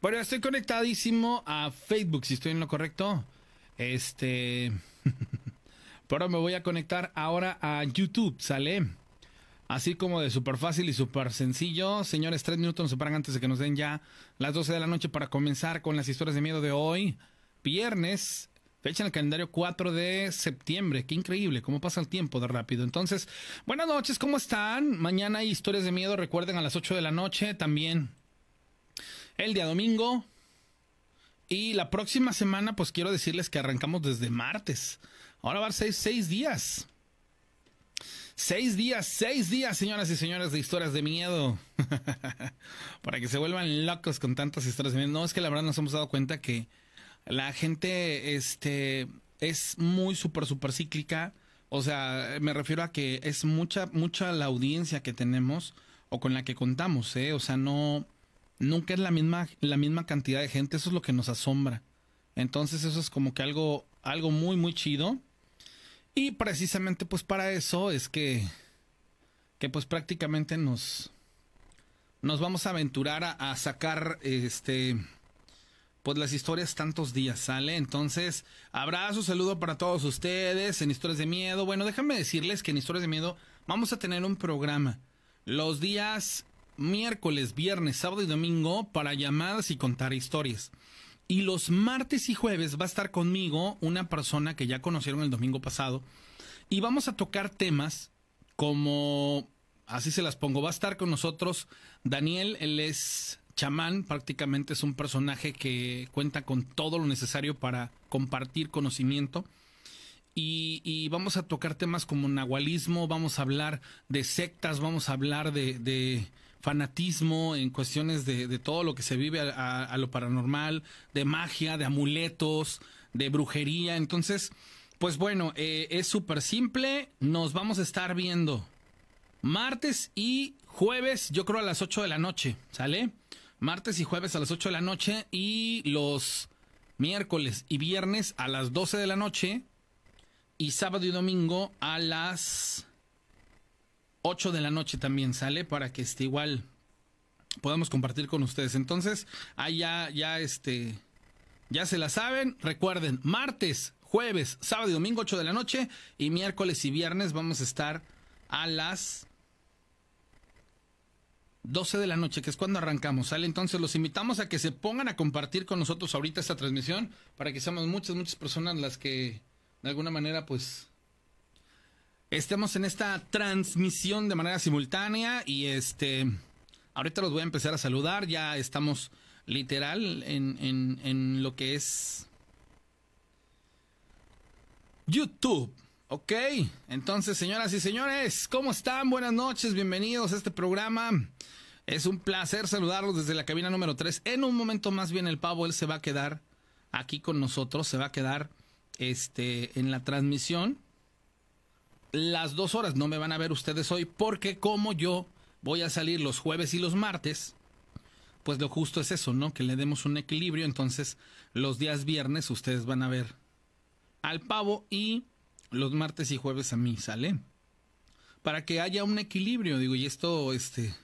Bueno, estoy conectadísimo a Facebook, si estoy en lo correcto. Este. Pero me voy a conectar ahora a YouTube, ¿sale? Así como de súper fácil y súper sencillo. Señores, tres minutos nos separan antes de que nos den ya las 12 de la noche para comenzar con las historias de miedo de hoy. Viernes, fecha en el calendario 4 de septiembre. Qué increíble, cómo pasa el tiempo de rápido. Entonces, buenas noches, ¿cómo están? Mañana hay historias de miedo, recuerden, a las 8 de la noche. También el día domingo. Y la próxima semana, pues quiero decirles que arrancamos desde martes. Ahora va a ser seis días. Seis días, seis días, señoras y señores, de historias de miedo. Para que se vuelvan locos con tantas historias de miedo. No, es que la verdad nos hemos dado cuenta que la gente este, es muy súper, súper cíclica. O sea, me refiero a que es mucha, mucha la audiencia que tenemos o con la que contamos, ¿eh? O sea, no, nunca es la misma, la misma cantidad de gente. Eso es lo que nos asombra. Entonces, eso es como que algo, algo muy, muy chido. Y precisamente pues para eso es que, que pues prácticamente nos, nos vamos a aventurar a, sacar este pues las historias tantos días, ¿sale? Entonces, abrazo, saludo para todos ustedes en Historias de Miedo. Bueno, déjame decirles que en Historias de Miedo vamos a tener un programa los días miércoles, viernes, sábado y domingo para llamadas y contar historias. Y los martes y jueves va a estar conmigo una persona que ya conocieron el domingo pasado. Y vamos a tocar temas como, así se las pongo, va a estar con nosotros Daniel, él es chamán, prácticamente es un personaje que cuenta con todo lo necesario para compartir conocimiento. Y, vamos a tocar temas como nahualismo, vamos a hablar de sectas, vamos a hablar de fanatismo, en cuestiones de, todo lo que se vive a, lo paranormal, de magia, de amuletos, de brujería. Entonces, pues bueno, eh, es súper simple. Nos vamos a estar viendo martes y jueves, yo creo a las 8 de la noche, ¿sale? Martes y jueves a las 8 de la noche y los miércoles y viernes a las 12 de la noche y sábado y domingo a las 8 de la noche también sale para que esté igual podamos compartir con ustedes. Entonces, ahí ya, ya este, ya se la saben. Recuerden, martes, jueves, sábado y domingo, 8 de la noche. Y miércoles y viernes vamos a estar a las 12 de la noche, que es cuando arrancamos, ¿sale? Entonces los invitamos a que se pongan a compartir con nosotros ahorita esta transmisión para que seamos muchas, muchas personas las que de alguna manera pues estemos en esta transmisión de manera simultánea y este ahorita los voy a empezar a saludar ya estamos literal en, en, lo que es YouTube ok entonces señoras y señores ¿cómo están? buenas noches bienvenidos a este programa es un placer saludarlos desde la cabina número 3 en un momento más bien el pavo él se va a quedar aquí con nosotros se va a quedar este en la transmisión las dos horas no me van a ver ustedes hoy porque como yo voy a salir los jueves y los martes, pues lo justo es eso, ¿no? Que le demos un equilibrio. Entonces, los días viernes ustedes van a ver al pavo y los martes y jueves a mí, ¿sale? Para que haya un equilibrio, digo, y esto, este,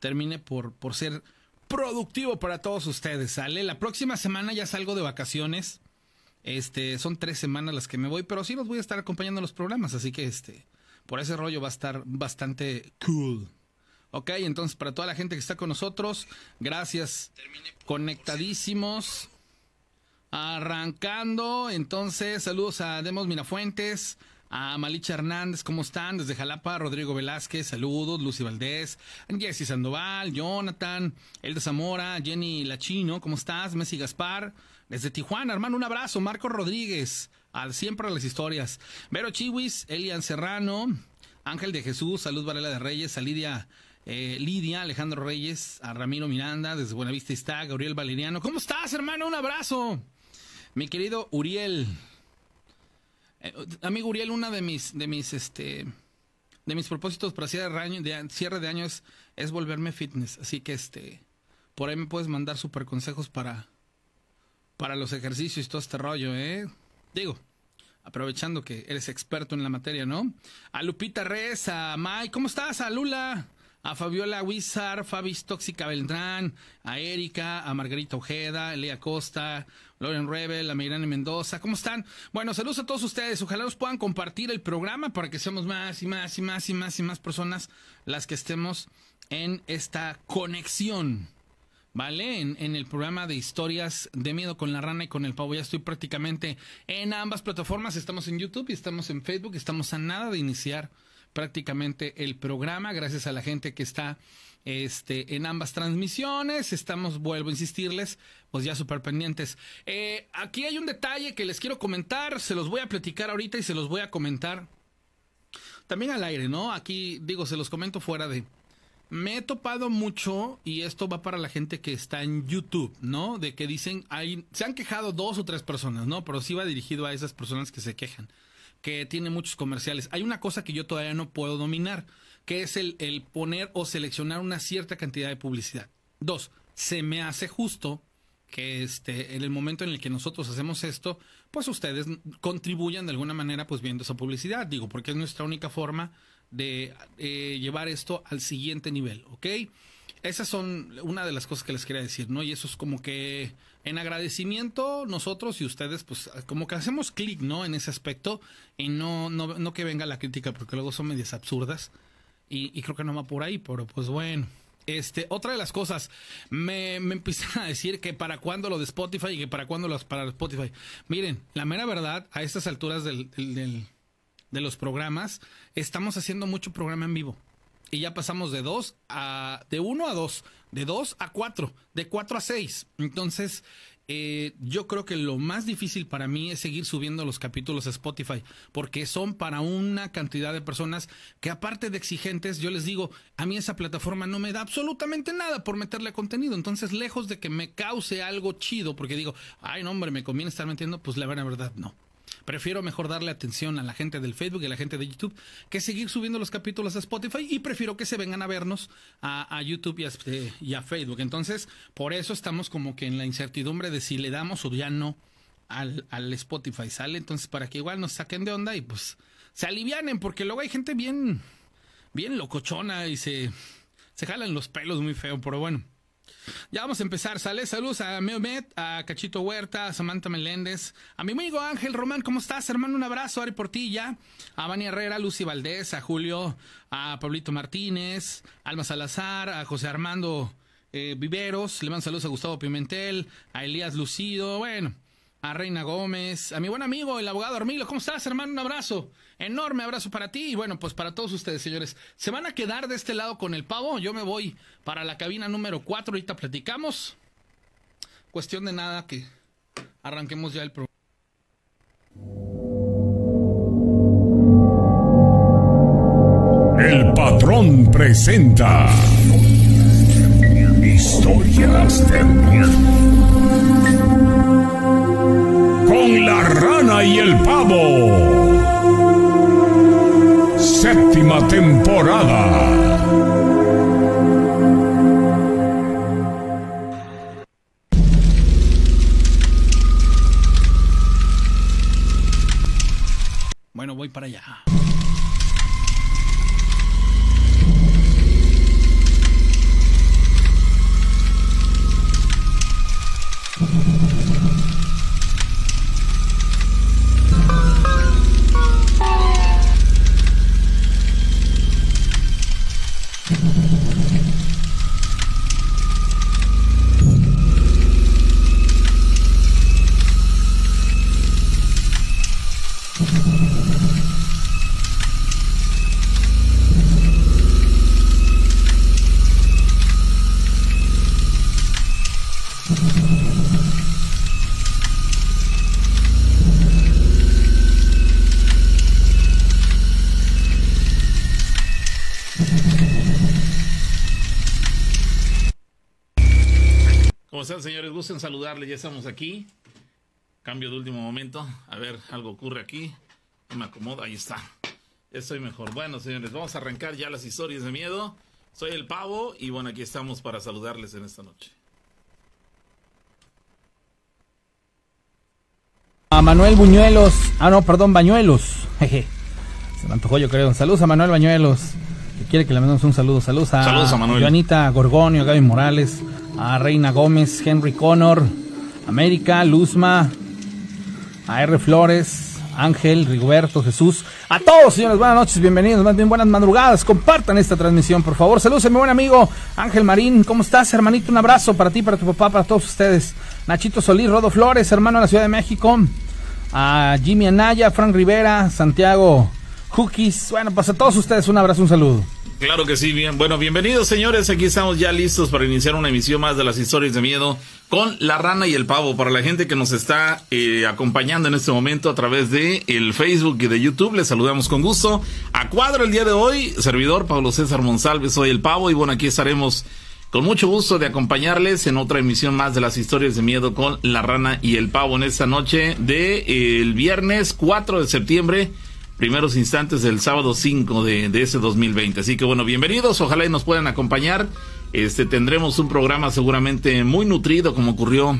termine por, por ser productivo para todos ustedes, ¿sale? La próxima semana ya salgo de vacaciones. Este, son tres semanas las que me voy, pero sí los voy a estar acompañando en los programas, así que este, por ese rollo va a estar bastante cool. Ok, entonces para toda la gente que está con nosotros, gracias. Conectadísimos. Arrancando, entonces, saludos a Demos Mirafuentes, a Malicha Hernández, ¿cómo están? Desde Jalapa, Rodrigo Velázquez, saludos, Lucy Valdés, Jessy Sandoval, Jonathan, Elda Zamora, Jenny Lachino, ¿cómo estás? Messi Gaspar, desde Tijuana, hermano, un abrazo. Marco Rodríguez, al siempre a las historias. Vero Chiwis, Elian Serrano, Ángel de Jesús, Salud Varela de Reyes, a Lidia, eh, Lidia, Alejandro Reyes, a Ramiro Miranda, desde Buenavista está, Gabriel Valeriano. ¿Cómo estás, hermano? Un abrazo. Mi querido Uriel. Eh, amigo Uriel, una de mis, de mis, este, de mis propósitos para cierre de año, es, volverme fitness. Así que, este, por ahí me puedes mandar super consejos para para los ejercicios y todo este rollo, ¿eh? Digo, aprovechando que eres experto en la materia, ¿no? A Lupita Rez, a Mike, ¿cómo estás? A Lula, a Fabiola Wizard, Fabis Tóxica Beltrán, a Erika, a Margarita Ojeda, Elia Costa, Lauren Rebel, a Meirane Mendoza, ¿cómo están? Bueno, saludos a todos ustedes, ojalá nos puedan compartir el programa para que seamos más y más y más y más y más personas las que estemos en esta conexión. ¿Vale? En, en, el programa de historias de miedo con la rana y con el pavo. Ya estoy prácticamente en ambas plataformas. Estamos en YouTube y estamos en Facebook. Estamos a nada de iniciar prácticamente el programa. Gracias a la gente que está este, en ambas transmisiones. Estamos, vuelvo a insistirles, pues ya súper pendientes. Eh, aquí hay un detalle que les quiero comentar. Se los voy a platicar ahorita y se los voy a comentar también al aire, ¿no? Aquí digo, se los comento fuera de me he topado mucho, y esto va para la gente que está en YouTube, ¿no? De que dicen, hay, se han quejado dos o tres personas, ¿no? Pero sí va dirigido a esas personas que se quejan, que tiene muchos comerciales. Hay una cosa que yo todavía no puedo dominar, que es el, el poner o seleccionar una cierta cantidad de publicidad. Dos, se me hace justo que este, en el momento en el que nosotros hacemos esto, pues ustedes contribuyan de alguna manera pues viendo esa publicidad, digo, porque es nuestra única forma de eh, llevar esto al siguiente nivel, ¿ok? Esas son una de las cosas que les quería decir, ¿no? Y eso es como que en agradecimiento nosotros y ustedes, pues como que hacemos clic, ¿no? En ese aspecto y no, no, no que venga la crítica porque luego son medias absurdas y, y creo que no va por ahí, pero pues bueno. Este, otra de las cosas, me, empiezan a decir que para cuándo lo de Spotify y que para cuándo los para Spotify. Miren, la mera verdad, a estas alturas del de los programas, estamos haciendo mucho programa en vivo. Y ya pasamos de dos a, de uno a dos, de dos a cuatro, de cuatro a seis. Entonces, eh, yo creo que lo más difícil para mí es seguir subiendo los capítulos a Spotify, porque son para una cantidad de personas que aparte de exigentes, yo les digo, a mí esa plataforma no me da absolutamente nada por meterle contenido. Entonces, lejos de que me cause algo chido, porque digo, ay, no, hombre, me conviene estar metiendo, pues la verdad no. Prefiero mejor darle atención a la gente del Facebook y a la gente de YouTube que seguir subiendo los capítulos a Spotify y prefiero que se vengan a vernos a, YouTube este, y a, Facebook. Entonces, por eso estamos como que en la incertidumbre de si le damos o ya no al, al Spotify. ¿Sale? Entonces, para que igual nos saquen de onda y pues se alivianen, porque luego hay gente bien, bien locochona y se, se jalan los pelos muy feo, pero bueno. Ya vamos a empezar, ¿sale? Saludos a Meomet, a Cachito Huerta, a Samantha Meléndez, a mi amigo Ángel Román, ¿cómo estás, hermano? Un abrazo, Ari Portilla, a Vani Herrera, Lucy Valdés, a Julio, a Pablito Martínez, Alma Salazar, a José Armando eh, Viveros, le mando saludos a Gustavo Pimentel, a Elías Lucido, bueno, a Reina Gómez, a mi buen amigo, el abogado Armilo. ¿Cómo estás, hermano? Un abrazo. Enorme abrazo para ti y bueno, pues para todos ustedes, señores. Se van a quedar de este lado con el pavo. Yo me voy para la cabina número 4. Ahorita platicamos. Cuestión de nada que arranquemos ya el programa. El patrón presenta historias de miedo y el pavo. Séptima temporada. Bueno, voy para allá. Ya estamos aquí. Cambio de último momento. A ver, algo ocurre aquí. Me acomodo, ahí está. Ya estoy mejor. Bueno, señores, vamos a arrancar ya las historias de miedo. Soy el pavo y bueno, aquí estamos para saludarles en esta noche. a Manuel Buñuelos. Ah, no, perdón, Bañuelos. Jeje. Se me antojó, yo creo. Saludos a Manuel Bañuelos. Que quiere que le mandemos un saludo. Saludos a, Saludos a Manuel. Joanita Gorgonio, Gaby Morales, a Reina Gómez, Henry Connor, América, Luzma, a R. Flores, Ángel, Rigoberto, Jesús. A todos, señores, buenas noches, bienvenidos, más bien buenas madrugadas. Compartan esta transmisión, por favor. Saludos mi buen amigo Ángel Marín. ¿Cómo estás, hermanito? Un abrazo para ti, para tu papá, para todos ustedes. Nachito Solís, Rodo Flores, hermano de la Ciudad de México. A Jimmy Anaya, Frank Rivera, Santiago Hookies. Bueno, pues a todos ustedes un abrazo, un saludo. Claro que sí, bien. Bueno, bienvenidos señores, aquí estamos ya listos para iniciar una emisión más de las historias de miedo con la rana y el pavo. Para la gente que nos está eh, acompañando en este momento a través de el Facebook y de YouTube, les saludamos con gusto. A cuadro el día de hoy, servidor Pablo César Monsalve, soy el pavo y bueno, aquí estaremos con mucho gusto de acompañarles en otra emisión más de las historias de miedo con la rana y el pavo en esta noche de eh, el viernes 4 de septiembre primeros instantes del sábado 5 de, de ese 2020. Así que bueno, bienvenidos, ojalá y nos puedan acompañar. Este tendremos un programa seguramente muy nutrido como ocurrió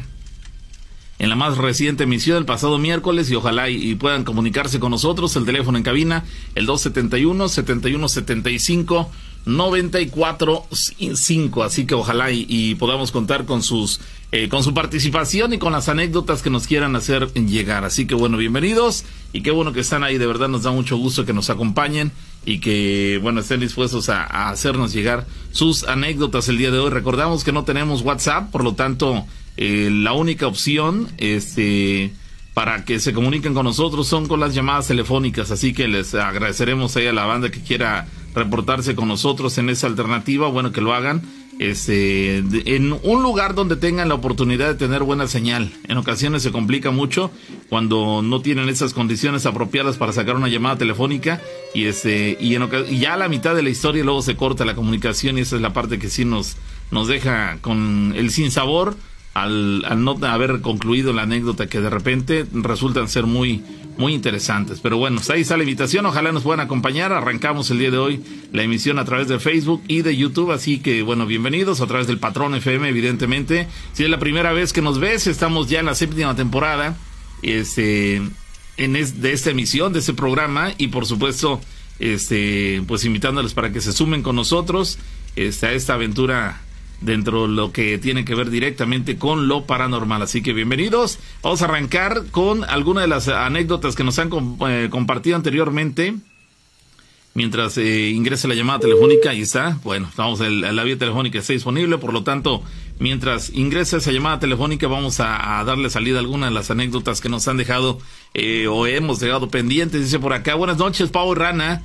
en la más reciente emisión el pasado miércoles y ojalá y, puedan comunicarse con nosotros. El teléfono en cabina, el 271 7175 94.5. Así que ojalá y, podamos contar con sus eh, con su participación y con las anécdotas que nos quieran hacer llegar. Así que bueno, bienvenidos y qué bueno que están ahí. De verdad nos da mucho gusto que nos acompañen y que bueno estén dispuestos a, a hacernos llegar sus anécdotas el día de hoy. Recordamos que no tenemos WhatsApp, por lo tanto eh, la única opción este para que se comuniquen con nosotros son con las llamadas telefónicas, así que les agradeceremos ahí a la banda que quiera reportarse con nosotros en esa alternativa, bueno que lo hagan este, en un lugar donde tengan la oportunidad de tener buena señal. En ocasiones se complica mucho cuando no tienen esas condiciones apropiadas para sacar una llamada telefónica y este y, ya a la mitad de la historia luego se corta la comunicación y esa es la parte que sí nos nos deja con el sinsabor al, no haber concluido la anécdota que de repente resultan ser muy muy interesantes. Pero bueno, ahí está la invitación. Ojalá nos puedan acompañar. Arrancamos el día de hoy la emisión a través de Facebook y de YouTube. Así que, bueno, bienvenidos a través del Patrón FM, evidentemente. Si es la primera vez que nos ves, estamos ya en la séptima temporada este, en es, de esta emisión, de este programa. Y por supuesto, este, pues invitándoles para que se sumen con nosotros este, a esta aventura dentro de lo que tiene que ver directamente con lo paranormal. Así que bienvenidos. Vamos a arrancar con algunas de las anécdotas que nos han eh, compartido anteriormente. Mientras eh, ingrese la llamada telefónica, ahí está. Bueno, vamos, el, la vía telefónica está disponible, por lo tanto, mientras ingresa esa llamada telefónica, vamos a, darle salida a algunas de las anécdotas que nos han dejado eh, o hemos dejado pendientes. Dice por acá, buenas noches, Pau Rana.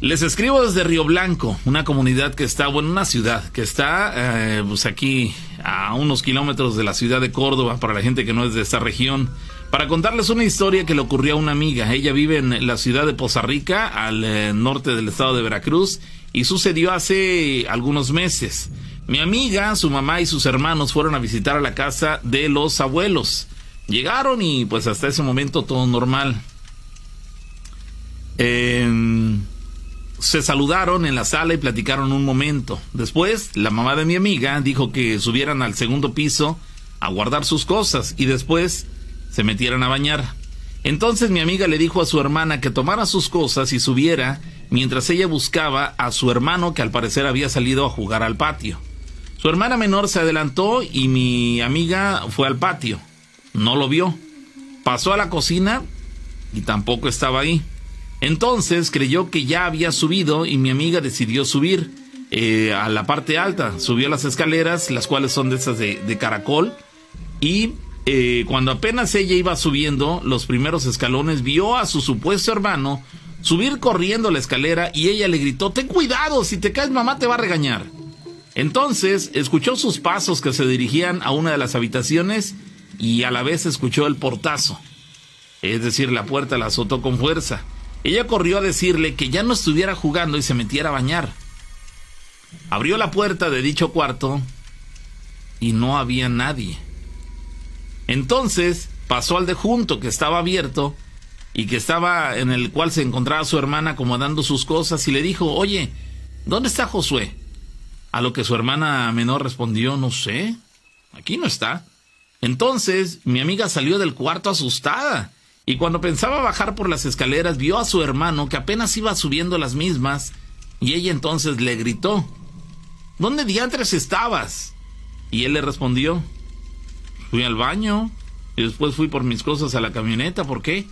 Les escribo desde Río Blanco, una comunidad que está, bueno, una ciudad que está, eh, pues aquí a unos kilómetros de la ciudad de Córdoba, para la gente que no es de esta región, para contarles una historia que le ocurrió a una amiga. Ella vive en la ciudad de Poza Rica, al eh, norte del estado de Veracruz, y sucedió hace algunos meses. Mi amiga, su mamá y sus hermanos fueron a visitar a la casa de los abuelos. Llegaron y pues hasta ese momento todo normal. Eh, se saludaron en la sala y platicaron un momento. Después, la mamá de mi amiga dijo que subieran al segundo piso a guardar sus cosas y después se metieran a bañar. Entonces mi amiga le dijo a su hermana que tomara sus cosas y subiera mientras ella buscaba a su hermano que al parecer había salido a jugar al patio. Su hermana menor se adelantó y mi amiga fue al patio. No lo vio. Pasó a la cocina y tampoco estaba ahí. Entonces creyó que ya había subido y mi amiga decidió subir eh, a la parte alta. Subió las escaleras, las cuales son de esas de, caracol. Y eh, cuando apenas ella iba subiendo los primeros escalones, vio a su supuesto hermano subir corriendo la escalera y ella le gritó, ten cuidado, si te caes mamá te va a regañar. Entonces escuchó sus pasos que se dirigían a una de las habitaciones y a la vez escuchó el portazo. Es decir, la puerta la azotó con fuerza. Ella corrió a decirle que ya no estuviera jugando y se metiera a bañar. Abrió la puerta de dicho cuarto y no había nadie. Entonces pasó al de junto que estaba abierto y que estaba en el cual se encontraba su hermana acomodando sus cosas y le dijo, oye, ¿dónde está Josué? A lo que su hermana menor respondió, no sé, aquí no está. Entonces, mi amiga salió del cuarto asustada. Y cuando pensaba bajar por las escaleras, vio a su hermano que apenas iba subiendo las mismas. Y ella entonces le gritó, ¿Dónde diantres estabas? Y él le respondió, fui al baño y después fui por mis cosas a la camioneta, ¿por qué?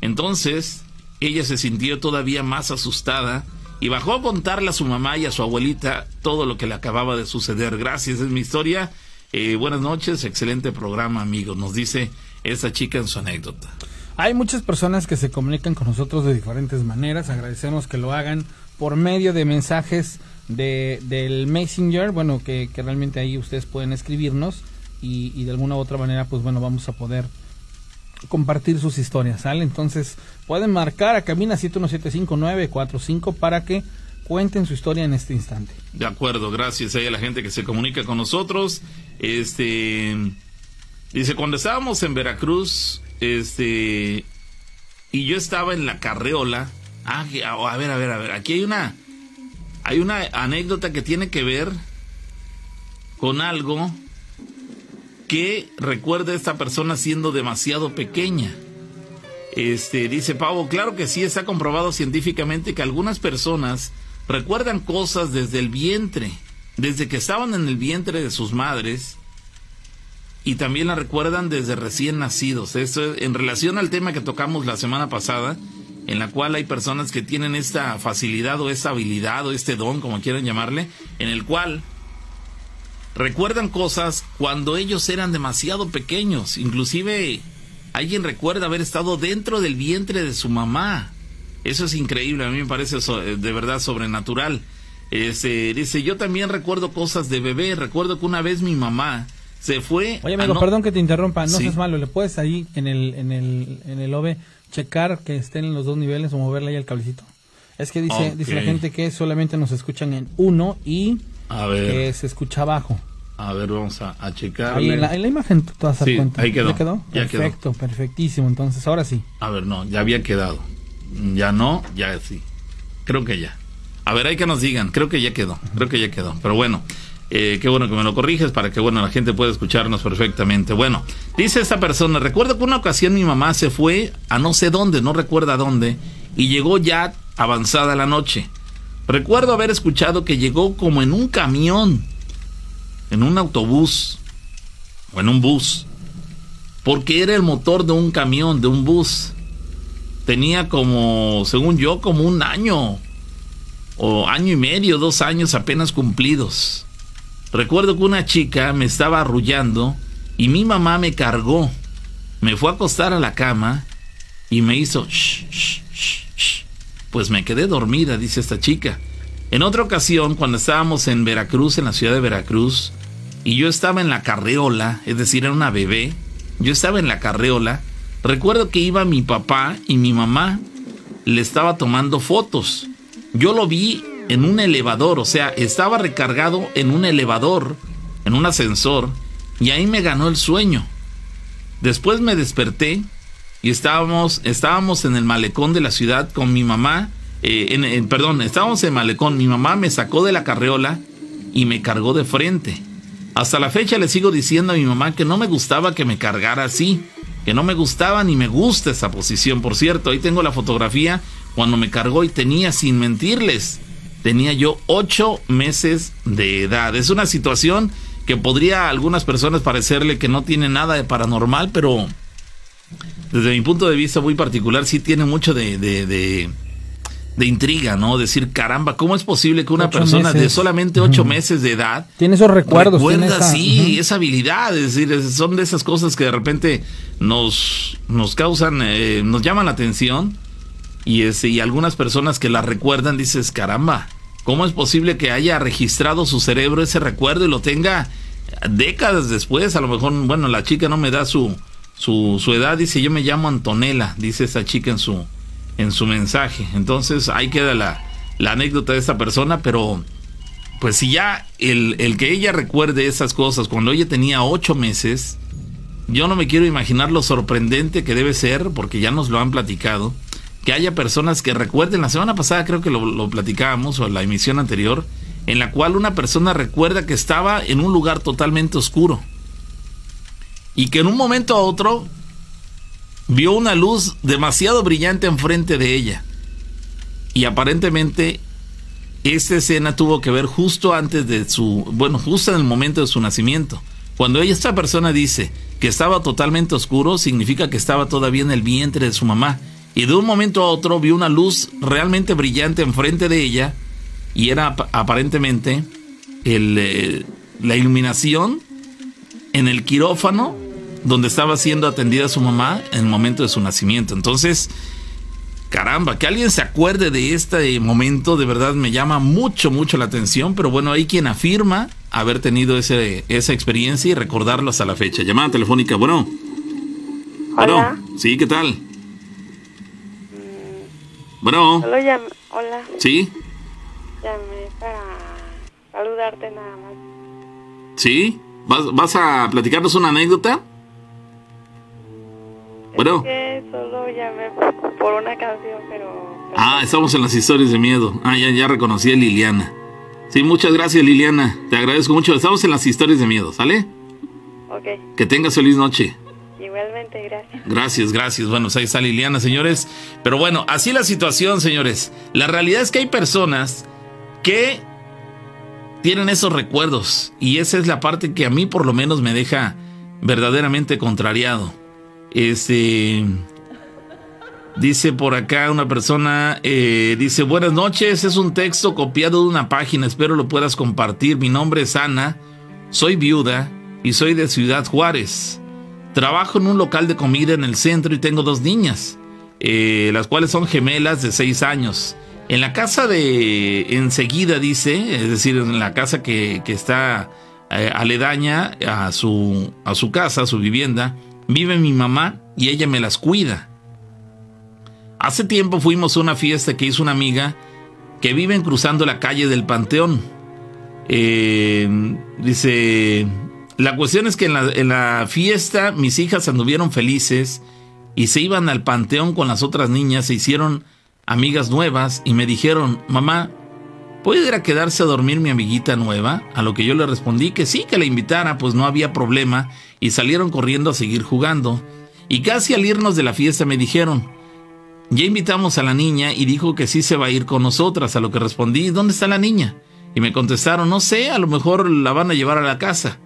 Entonces, ella se sintió todavía más asustada y bajó a contarle a su mamá y a su abuelita todo lo que le acababa de suceder. Gracias, es mi historia. Eh, buenas noches, excelente programa, amigos, nos dice esa chica en su anécdota. Hay muchas personas que se comunican con nosotros de diferentes maneras. Agradecemos que lo hagan por medio de mensajes de, del Messenger, bueno, que, que realmente ahí ustedes pueden escribirnos y, y, de alguna u otra manera, pues bueno, vamos a poder compartir sus historias, ¿sale? Entonces, pueden marcar a Camina 7175945 para que cuenten su historia en este instante. De acuerdo, gracias a la gente que se comunica con nosotros. Este dice cuando estábamos en Veracruz, este y yo estaba en la carreola. Ah, a ver, a ver, a ver, aquí hay una hay una anécdota que tiene que ver con algo que recuerda a esta persona siendo demasiado pequeña. Este, dice Pavo, claro que sí, está comprobado científicamente que algunas personas recuerdan cosas desde el vientre, desde que estaban en el vientre de sus madres, y también la recuerdan desde recién nacidos. Esto en relación al tema que tocamos la semana pasada, en la cual hay personas que tienen esta facilidad o esta habilidad o este don, como quieran llamarle, en el cual recuerdan cosas cuando ellos eran demasiado pequeños. Inclusive alguien recuerda haber estado dentro del vientre de su mamá. Eso es increíble, a mí me parece de verdad sobrenatural. Este, dice, yo también recuerdo cosas de bebé. Recuerdo que una vez mi mamá se fue. Oye, amigo, perdón que te interrumpa, no seas malo. ¿Le puedes ahí en el, en el, en el OVE checar que estén en los dos niveles o moverle ahí el cablecito. Es que dice, dice la gente que solamente nos escuchan en uno y que se escucha abajo. A ver, vamos a, checar. Ahí en la, imagen tú vas a sí, cuenta. Ahí quedó. ¿Ya quedó? Perfecto, perfectísimo. Entonces, ahora sí. A ver, no, ya había quedado. Ya no, ya sí. Creo que ya. A ver, hay que nos digan. Creo que ya quedó. Creo que ya quedó. Pero bueno, eh, qué bueno que me lo corriges para que bueno la gente pueda escucharnos perfectamente. Bueno, dice esta persona, recuerdo que una ocasión mi mamá se fue a no sé dónde, no recuerda dónde, y llegó ya avanzada la noche. Recuerdo haber escuchado que llegó como en un camión, en un autobús o en un bus, porque era el motor de un camión, de un bus. Tenía como, según yo, como un año o año y medio, dos años apenas cumplidos. Recuerdo que una chica me estaba arrullando y mi mamá me cargó. Me fue a acostar a la cama y me hizo... pues me quedé dormida, dice esta chica. En otra ocasión, cuando estábamos en Veracruz, en la ciudad de Veracruz, y yo estaba en la carreola, es decir, era una bebé, yo estaba en la carreola, recuerdo que iba mi papá y mi mamá le estaba tomando fotos. Yo lo vi en un elevador, o sea, estaba recargado en un elevador, en un ascensor, y ahí me ganó el sueño. Después me desperté y estábamos, estábamos en el malecón de la ciudad con mi mamá, eh, perdón, estábamos en el malecón, mi mamá me sacó de la carreola y me cargó de frente. Hasta la fecha le sigo diciendo a mi mamá que no me gustaba que me cargara así, que no me gustaba ni me gusta esa posición. Por cierto, ahí tengo la fotografía cuando me cargó y tenía, sin mentirles, tenía yo ocho meses de edad. Es una situación que podría a algunas personas parecerle que no tiene nada de paranormal, pero desde mi punto de vista muy particular sí tiene mucho de, de, intriga, ¿no? Decir, caramba, ¿cómo es posible que una persona de solamente ocho meses de edad... Tiene esos recuerdos. Recuerda, sí, esa habilidad. Es decir, son de esas cosas que de repente nos, nos causan, eh, nos llaman la atención y, ese, y algunas personas que la recuerdan dices, caramba, ¿cómo es posible que haya registrado su cerebro ese recuerdo y lo tenga décadas después? A lo mejor, bueno, la chica no me da su, su, su edad, dice, yo me llamo Antonella, dice esa chica en su, en su mensaje. Entonces ahí queda la, la anécdota de esta persona, pero pues si ya el, el, que ella recuerde esas cosas cuando ella tenía ocho meses, yo no me quiero imaginar lo sorprendente que debe ser, porque ya nos lo han platicado, que haya personas que recuerden, la semana pasada creo que lo, platicábamos, o la emisión anterior, en la cual una persona recuerda que estaba en un lugar totalmente oscuro. y que en un momento a otro vio una luz demasiado brillante enfrente de ella. Y aparentemente esta escena tuvo que ver justo antes de su, bueno, justo en el momento de su nacimiento. Cuando esta persona dice que estaba totalmente oscuro, significa que estaba todavía en el vientre de su mamá. Y de un momento a otro vio una luz realmente brillante enfrente de ella y era aparentemente el, eh, la iluminación en el quirófano donde estaba siendo atendida su mamá en el momento de su nacimiento. Entonces, caramba, que alguien se acuerde de este momento de verdad me llama mucho, mucho la atención, pero bueno, hay quien afirma haber tenido ese, esa experiencia y recordarlo hasta la fecha. Llamada telefónica, bueno. Hola. sí, ¿qué tal? Bueno. Hola. Sí. Llamé para saludarte nada más. ¿Sí? ¿Vas, ¿Vas a platicarnos una anécdota? Bueno. que solo llamé por una canción, pero... Ah, estamos en las historias de miedo. Ah, ya, ya reconocí a Liliana. Sí, muchas gracias Liliana. Te agradezco mucho. Estamos en las historias de miedo, ¿sale? Ok. Que tengas feliz noche. Gracias. Gracias, gracias. Bueno, ahí está Liliana, señores. Pero bueno, así la situación, señores. La realidad es que hay personas que tienen esos recuerdos. Y esa es la parte que a mí por lo menos me deja verdaderamente contrariado. Este. Dice por acá una persona, eh, dice, buenas noches, es un texto copiado de una página, espero lo puedas compartir. Mi nombre es Ana, soy viuda y soy de Ciudad Juárez. Trabajo en un local de comida en el centro y tengo dos niñas, eh, las cuales son gemelas de seis años. En la casa de enseguida, dice, es decir, en la casa que, está eh, aledaña a su, a su casa, a su vivienda, vive mi mamá y ella me las cuida. Hace tiempo fuimos a una fiesta que hizo una amiga que vive cruzando la calle del Panteón. Eh, dice, la cuestión es que en la, fiesta mis hijas anduvieron felices y se iban al Panteón con las otras niñas, se hicieron amigas nuevas y me dijeron, mamá, ¿puede ir a quedarse a dormir mi amiguita nueva? A lo que yo le respondí que sí, que la invitara, pues no había problema, y salieron corriendo a seguir jugando. Y casi al irnos de la fiesta me dijeron, ya invitamos a la niña y dijo que sí se va a ir con nosotras, a lo que respondí, ¿dónde está la niña? Y me contestaron, no sé, a lo mejor la van a llevar a la casa.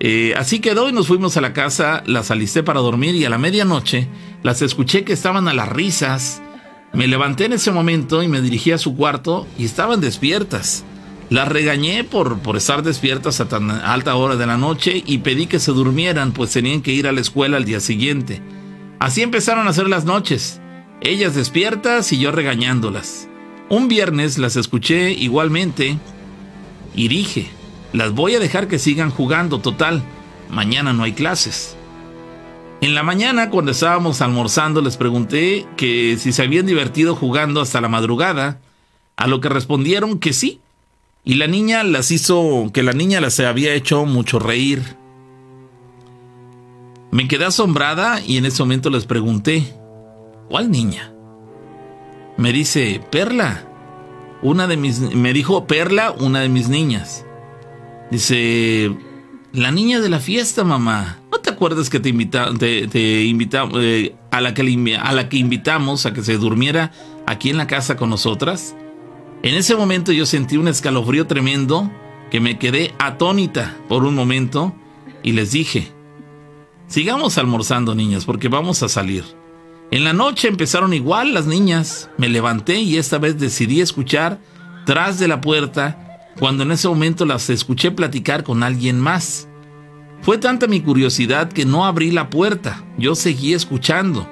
Eh, así quedó y nos fuimos a la casa, las alisté para dormir y a la medianoche las escuché que estaban a las risas. Me levanté en ese momento y me dirigí a su cuarto y estaban despiertas. Las regañé por, por estar despiertas a tan alta hora de la noche y pedí que se durmieran, pues tenían que ir a la escuela al día siguiente. Así empezaron a ser las noches, ellas despiertas y yo regañándolas. Un viernes las escuché igualmente y dije, las voy a dejar que sigan jugando, total, mañana no hay clases. En la mañana, cuando estábamos almorzando, les pregunté que si se habían divertido jugando hasta la madrugada, a lo que respondieron que sí, y la niña las hizo, que la niña las había hecho mucho reír. Me quedé asombrada y en ese momento les pregunté, ¿cuál niña? Me dice, Perla, una de mis, me dijo Perla, una de mis niñas. Dice, la niña de la fiesta, mamá. ¿No te acuerdas que te, invita, te, eh, a, la que, a la que invitamos a que se durmiera aquí en la casa con nosotras? En ese momento yo sentí un escalofrío tremendo que me quedé atónita por un momento y les dije, sigamos almorzando niñas porque vamos a salir. En la noche empezaron igual las niñas, me levanté y esta vez decidí escuchar tras de la puerta cuando en ese momento las escuché platicar con alguien más. Fue tanta mi curiosidad que no abrí la puerta, yo seguí escuchando.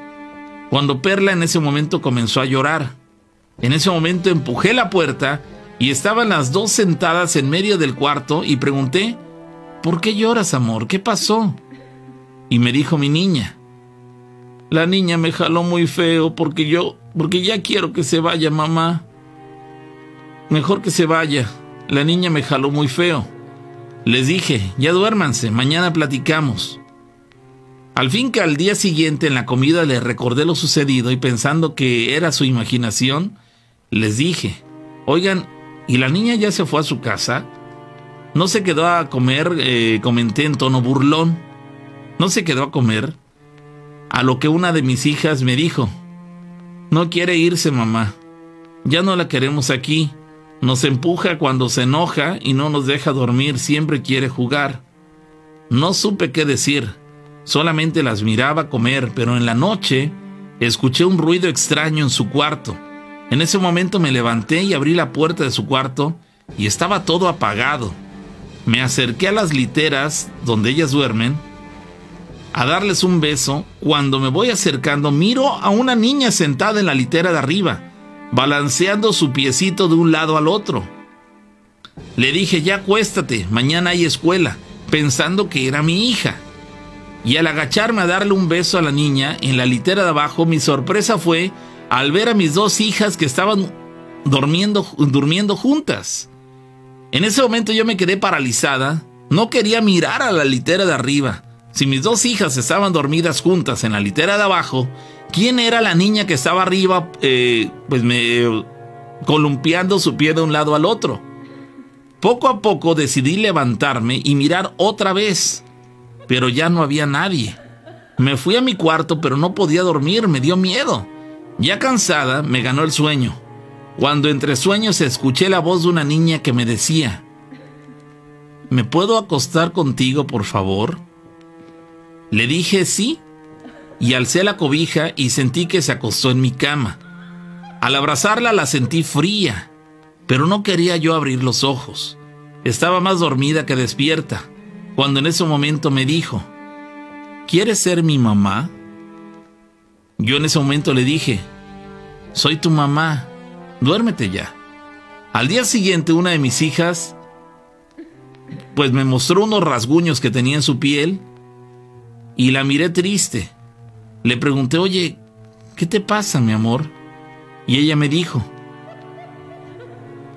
Cuando Perla en ese momento comenzó a llorar, en ese momento empujé la puerta y estaban las dos sentadas en medio del cuarto y pregunté, ¿por qué lloras, amor? ¿Qué pasó? Y me dijo mi niña, la niña me jaló muy feo porque yo, porque ya quiero que se vaya, mamá. Mejor que se vaya. La niña me jaló muy feo. Les dije, ya duérmanse, mañana platicamos. Al fin que al día siguiente en la comida le recordé lo sucedido y pensando que era su imaginación, les dije, oigan, ¿y la niña ya se fue a su casa? No se quedó a comer, eh, comenté en tono burlón. no se quedó a comer, a lo que una de mis hijas me dijo, no quiere irse mamá, ya no la queremos aquí, nos empuja cuando se enoja y no nos deja dormir, siempre quiere jugar. No supe qué decir, solamente las miraba comer, pero en la noche escuché un ruido extraño en su cuarto. En ese momento me levanté y abrí la puerta de su cuarto y estaba todo apagado. Me acerqué a las literas donde ellas duermen a darles un beso. Cuando me voy acercando miro a una niña sentada en la litera de arriba, balanceando su piecito de un lado al otro. Le dije, ya acuéstate, mañana hay escuela, pensando que era mi hija. Y al agacharme a darle un beso a la niña en la litera de abajo, mi sorpresa fue al ver a mis dos hijas que estaban durmiendo, durmiendo juntas. En ese momento yo me quedé paralizada, no quería mirar a la litera de arriba. Si mis dos hijas estaban dormidas juntas en la litera de abajo, ¿quién era la niña que estaba arriba, eh, pues me columpiando su pie de un lado al otro? Poco a poco decidí levantarme y mirar otra vez, pero ya no había nadie. Me fui a mi cuarto, pero no podía dormir, me dio miedo. Ya cansada, me ganó el sueño. Cuando entre sueños escuché la voz de una niña que me decía, ¿Me puedo acostar contigo, por favor? Le dije sí, y alcé la cobija y sentí que se acostó en mi cama. Al abrazarla la sentí fría, pero no quería yo abrir los ojos. Estaba más dormida que despierta, cuando en ese momento me dijo, ¿Quieres ser mi mamá? Yo en ese momento le dije, soy tu mamá, duérmete ya. Al día siguiente una de mis hijas pues me mostró unos rasguños que tenía en su piel y la miré triste. Le pregunté, oye, ¿qué te pasa, mi amor? Y ella me dijo,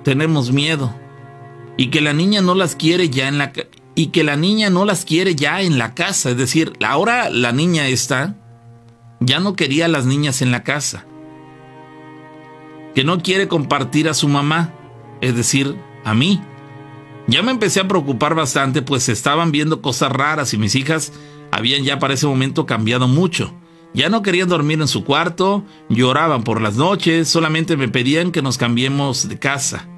tenemos miedo y que la niña no las quiere ya en la y que la niña no las quiere ya en la casa, es decir, ahora la niña está ya no quería a las niñas en la casa. Que no quiere compartir a su mamá, es decir, a mí. Ya me empecé a preocupar bastante, pues estaban viendo cosas raras y mis hijas habían ya para ese momento cambiado mucho. Ya no querían dormir en su cuarto, lloraban por las noches, solamente me pedían que nos cambiemos de casa.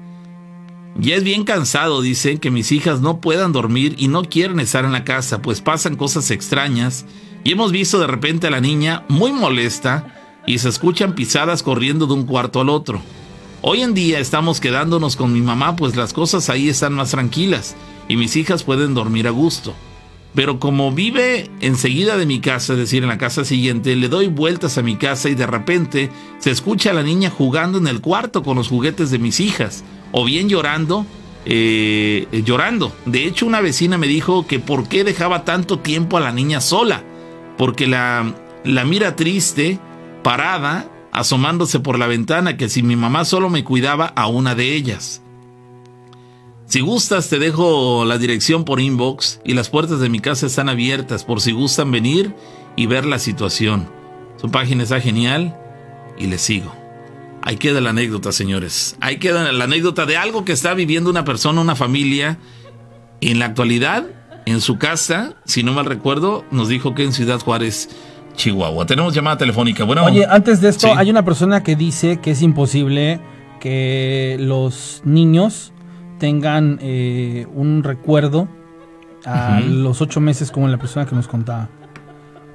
Ya es bien cansado, dicen, que mis hijas no puedan dormir y no quieren estar en la casa, pues pasan cosas extrañas y hemos visto de repente a la niña muy molesta y se escuchan pisadas corriendo de un cuarto al otro. Hoy en día estamos quedándonos con mi mamá, pues las cosas ahí están más tranquilas y mis hijas pueden dormir a gusto. Pero como vive enseguida de mi casa, es decir, en la casa siguiente, le doy vueltas a mi casa y de repente se escucha a la niña jugando en el cuarto con los juguetes de mis hijas, o bien llorando, eh, llorando. De hecho, una vecina me dijo que por qué dejaba tanto tiempo a la niña sola, porque la, la mira triste, parada, asomándose por la ventana, que si mi mamá solo me cuidaba a una de ellas. Si gustas, te dejo la dirección por inbox y las puertas de mi casa están abiertas por si gustan venir y ver la situación. Su página está genial y les sigo. Ahí queda la anécdota, señores. Ahí queda la anécdota de algo que está viviendo una persona, una familia. En la actualidad, en su casa, si no mal recuerdo, nos dijo que en Ciudad Juárez, Chihuahua. Tenemos llamada telefónica. Bueno, Oye, antes de esto, Sí. hay una persona que dice que es imposible que los niños tengan eh, un recuerdo a los ocho meses como la persona que nos contaba.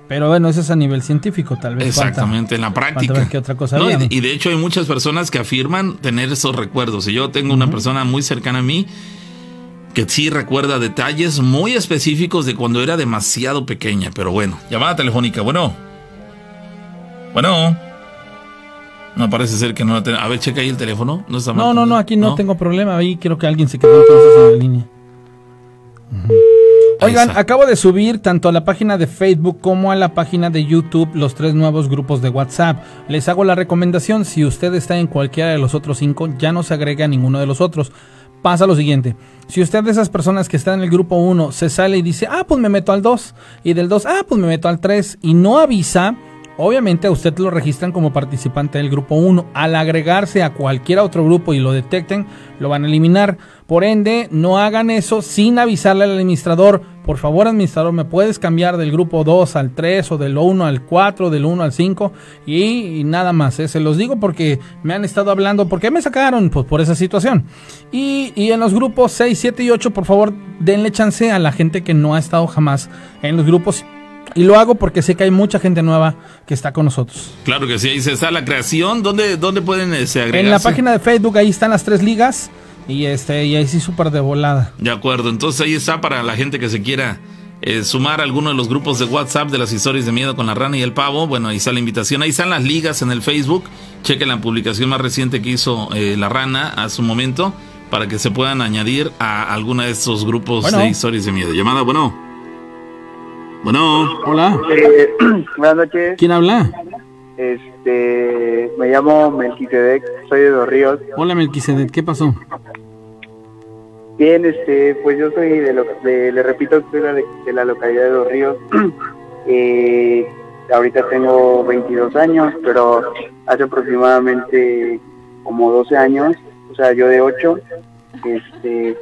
Pero bueno, eso es a nivel científico, tal vez. falta- Exactamente, en la práctica. ver qué otra cosa No, y, viene. de- y de hecho hay muchas personas que afirman tener esos recuerdos. Y yo tengo una persona muy cercana a mí que sí recuerda detalles muy específicos de cuando era demasiado pequeña. Pero bueno, llamada telefónica. Bueno. Bueno. No parece ser que no la tenemos. A ver, checa ahí el teléfono. No, está No, mal. no, no, aquí no, tengo problema. Ahí quiero que alguien se quede entonces en la línea. Oigan, acabo de subir tanto a la página de Facebook como a la página de YouTube los tres nuevos grupos de WhatsApp. Les hago la recomendación, si usted está en cualquiera de los otros cinco, ya no se agrega a ninguno de los otros. Pasa lo siguiente, si usted de esas personas que están en el grupo 1 se sale y dice, ah, pues me meto al 2, y del 2, ah, pues me meto al 3, y no avisa, obviamente a usted lo registran como participante del grupo 1. Al agregarse a cualquier otro grupo y lo detecten, lo van a eliminar. Por ende, no hagan eso sin avisarle al administrador. Por favor, administrador, ¿me puedes cambiar del grupo 2 al 3 o del 1 al 4, del 1 al 5? Y, nada más, ¿eh? se los digo porque me han estado hablando. ¿Por qué me sacaron? Pues por esa situación. Y, y en los grupos 6, 7 y 8, por favor, denle chance a la gente que no ha estado jamás en los grupos. Y lo hago porque sé que hay mucha gente nueva que está con nosotros. Claro que sí, ahí se está la creación. ¿Dónde, dónde pueden se agregarse? En la página de Facebook ahí están las tres ligas. Y este, y ahí sí súper de volada. De acuerdo, entonces ahí está para la gente que se quiera eh, sumar a alguno de los grupos de WhatsApp de las historias de miedo con la rana y el pavo. Bueno, ahí está la invitación. Ahí están las ligas en el Facebook. Chequen la publicación más reciente que hizo eh, la rana a su momento para que se puedan añadir a alguna de estos grupos Bueno. de historias de miedo. Llamada, bueno. Bueno, Hola, Eh, buenas noches, ¿quién habla? este, me llamo Melquisedec, soy de Dos Ríos. Hola Melquisedec, ¿qué pasó? Bien, este, pues yo soy de, lo, de le repito, soy de, de la localidad de Dos Ríos. Eh, ahorita tengo 22 años, pero hace aproximadamente como 12 años, o sea, yo de 8, este,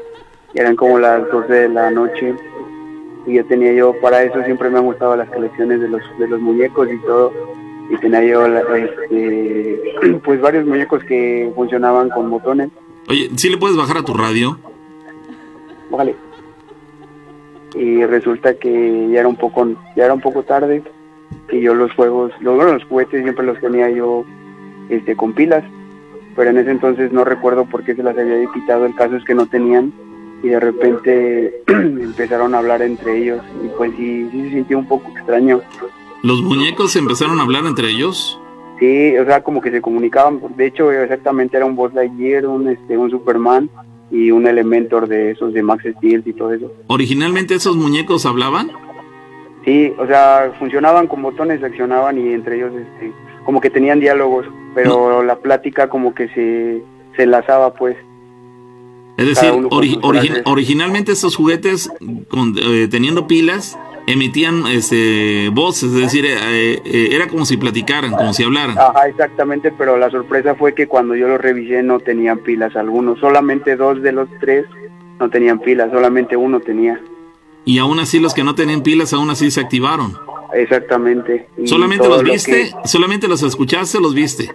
eran como las 12 de la noche y yo tenía yo, para eso siempre me han gustado las colecciones de los, de los muñecos y todo, y tenía yo, la- este, pues varios muñecos que funcionaban con botones. oye, ¿sí le puedes bajar a tu radio? Vale. Y resulta que ya era un poco, ya era un poco tarde y yo los juegos, los, bueno, los juguetes siempre los tenía yo este con pilas, pero en ese entonces no recuerdo por qué se las había quitado, el caso es que no tenían y de repente empezaron a hablar entre ellos y pues sí, sí se sintió un poco extraño. ¿Los muñecos empezaron a hablar entre ellos? Sí, o sea, como que se comunicaban, de hecho exactamente era un Buzz Lightyear, un, este, un Superman y un Elementor de esos de Max Steel y todo eso. ¿Originalmente esos muñecos hablaban? Sí, o sea, funcionaban con botones, accionaban y entre ellos este, como que tenían diálogos, pero la plática como que se, se enlazaba pues. Es decir, ori- origi- originalmente estos juguetes, con- eh, teniendo pilas, emitían este, voces, es decir, eh, eh, era como si platicaran, como si hablaran. Ajá, exactamente, pero la sorpresa fue que cuando yo los revisé no tenían pilas algunos, solamente dos de los tres no tenían pilas, solamente uno tenía. Y aún así los que no tenían pilas, aún así se activaron. Exactamente. Y ¿Solamente los lo viste? que- ¿Solamente los escuchaste o los viste?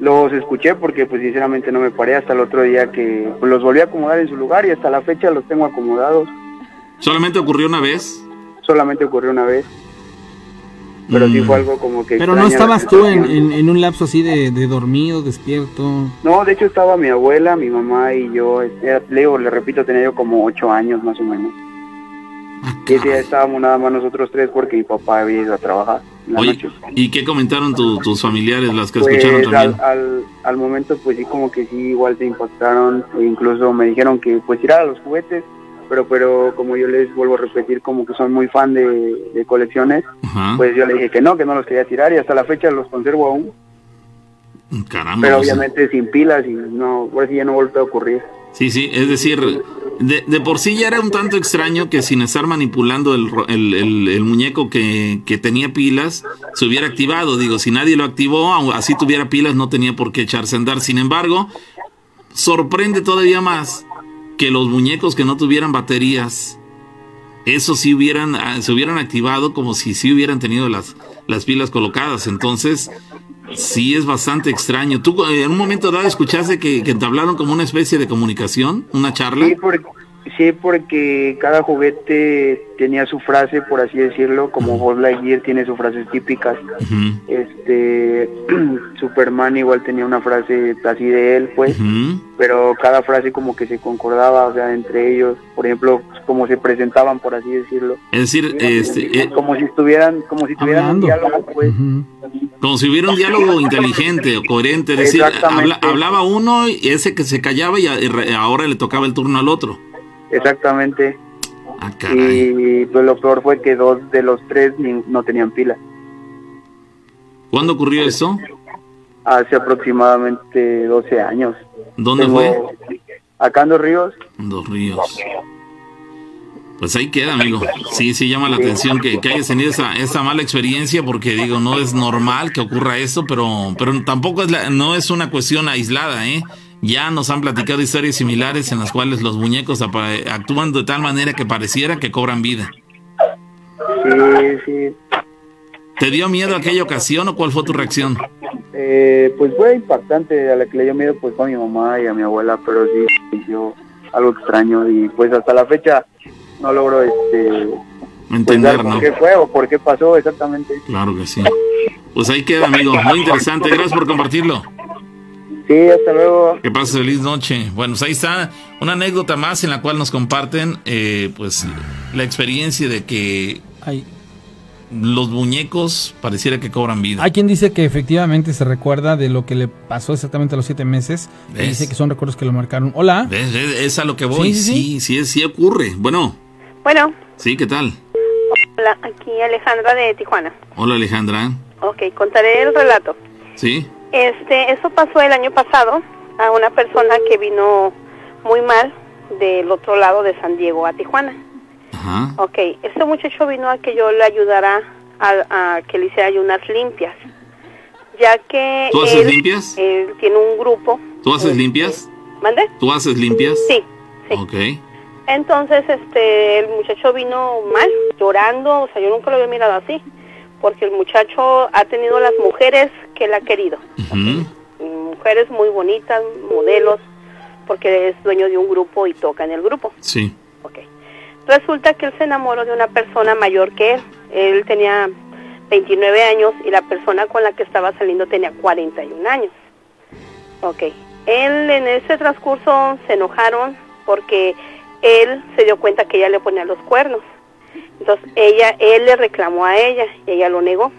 Los escuché porque pues sinceramente no me paré hasta el otro día que pues, los volví a acomodar en su lugar y hasta la fecha los tengo acomodados. ¿Solamente ocurrió una vez? Solamente ocurrió una vez. Pero sí Mm. fue algo como que... Pero no estabas tú en, en- en un lapso así de, de dormido, despierto. No, de hecho estaba mi abuela, mi mamá y yo. Era, le, digo, le repito, tenía yo como ocho años más o menos. Y ese día estábamos nada más nosotros tres porque mi papá había ido a trabajar en la Oye, noche. ¿y qué comentaron tu- tus familiares, las que Pues escucharon también? al, al, al momento pues sí como que sí igual se impactaron e incluso me dijeron que pues tirara los juguetes pero pero como yo les vuelvo a repetir como que soy muy fan de, de colecciones Ajá. pues yo le dije que no que no los quería tirar y hasta la fecha los conservo aún Caramba. pero o sea, obviamente sin pilas y no por sí ya no vuelve a ocurrir Sí, sí, es decir, de, de por sí ya era un tanto extraño que sin estar manipulando el, el, el- muñeco que, que tenía pilas, se hubiera activado. Digo, si nadie lo activó, así tuviera pilas, no tenía por qué echarse a andar. Sin embargo, sorprende todavía más que los muñecos que no tuvieran baterías, eso sí hubieran, ah, se hubieran activado como si sí hubieran tenido las, las pilas colocadas. Entonces, Sí, es bastante extraño. ¿Tú eh, en un momento dado escuchaste que, que entablaron como una especie de comunicación, una charla? Sí, sí, porque cada juguete tenía su frase, por así decirlo, como Buzz Lightyear tiene sus frases típicas. Este, Superman igual tenía una frase así de él, pues, pero cada frase como que se concordaba, o sea, entre ellos, por ejemplo, como se presentaban, por así decirlo. Es decir, este, eh, como si estuvieran, como si tuvieran Hablando. un diálogo, pues. Como si hubiera un diálogo inteligente o coherente. Es decir, habla- hablaba uno y ese que se callaba y a- y re- ahora le tocaba el turno al otro. Exactamente. Ah. Y pues lo peor fue que dos de los tres ni- no tenían pila. ¿Cuándo ocurrió eso? Hace aproximadamente 12 años. ¿Dónde Tengo- fue? Acá en Dos Ríos. Dos Ríos. Pues ahí queda, amigo. Sí, sí llama la atención que, que hayas tenido esa, esa mala experiencia porque digo, no es normal que ocurra esto, pero, pero tampoco es la, no es una cuestión aislada, ¿eh? Ya nos han platicado historias similares en las cuales los muñecos actúan de tal manera que pareciera que cobran vida. Sí, sí. ¿Te dio miedo aquella ocasión o cuál fue tu reacción? Eh, pues fue impactante, a la que le dio miedo pues fue a mi mamá y a mi abuela, pero sí sintió algo extraño y pues hasta la fecha no logro este pues, Entender, por qué fue o por qué pasó exactamente. Claro que sí. Pues ahí queda, amigo. Muy interesante. Gracias por compartirlo. Sí, hasta luego. Que pases feliz noche. Bueno, pues ahí está una anécdota más en la cual nos comparten, eh, pues, la experiencia de que Hay, los muñecos pareciera que cobran vida. hay quien dice que efectivamente se recuerda de lo que le pasó exactamente a los siete meses. Dice que son recuerdos que lo marcaron. Hola. ¿Ves? ¿Ves? Es a lo que voy. Sí, Sí, sí, sí, sí, sí ocurre. Bueno, Bueno, sí, ¿qué tal? hola, aquí Alejandra de Tijuana. Hola, Alejandra. Ok, contaré el relato. Sí, Este, eso pasó el año pasado a una persona que vino muy mal del otro lado de San Diego a Tijuana. ajá. Ok, este muchacho vino a que yo le ayudara a, a que le hiciera ayunas limpias, ya que ¿Tú haces él, limpias? él tiene un grupo. ¿Tú haces este, limpias? ¿Mande? ¿Tú haces limpias? Sí, sí. Ok. Entonces, este, el muchacho vino mal, llorando, o sea, yo nunca lo había mirado así, porque el muchacho ha tenido las mujeres que él ha querido, mujeres muy bonitas, modelos, porque es dueño de un grupo y toca en el grupo. Sí. Ok. Resulta que él se enamoró de una persona mayor que él. Él tenía 29 años y la persona con la que estaba saliendo tenía 41 años. Ok. Él en ese transcurso se enojaron porque él se dio cuenta que ella le ponía los cuernos. Entonces ella, él le reclamó a ella y ella lo negó.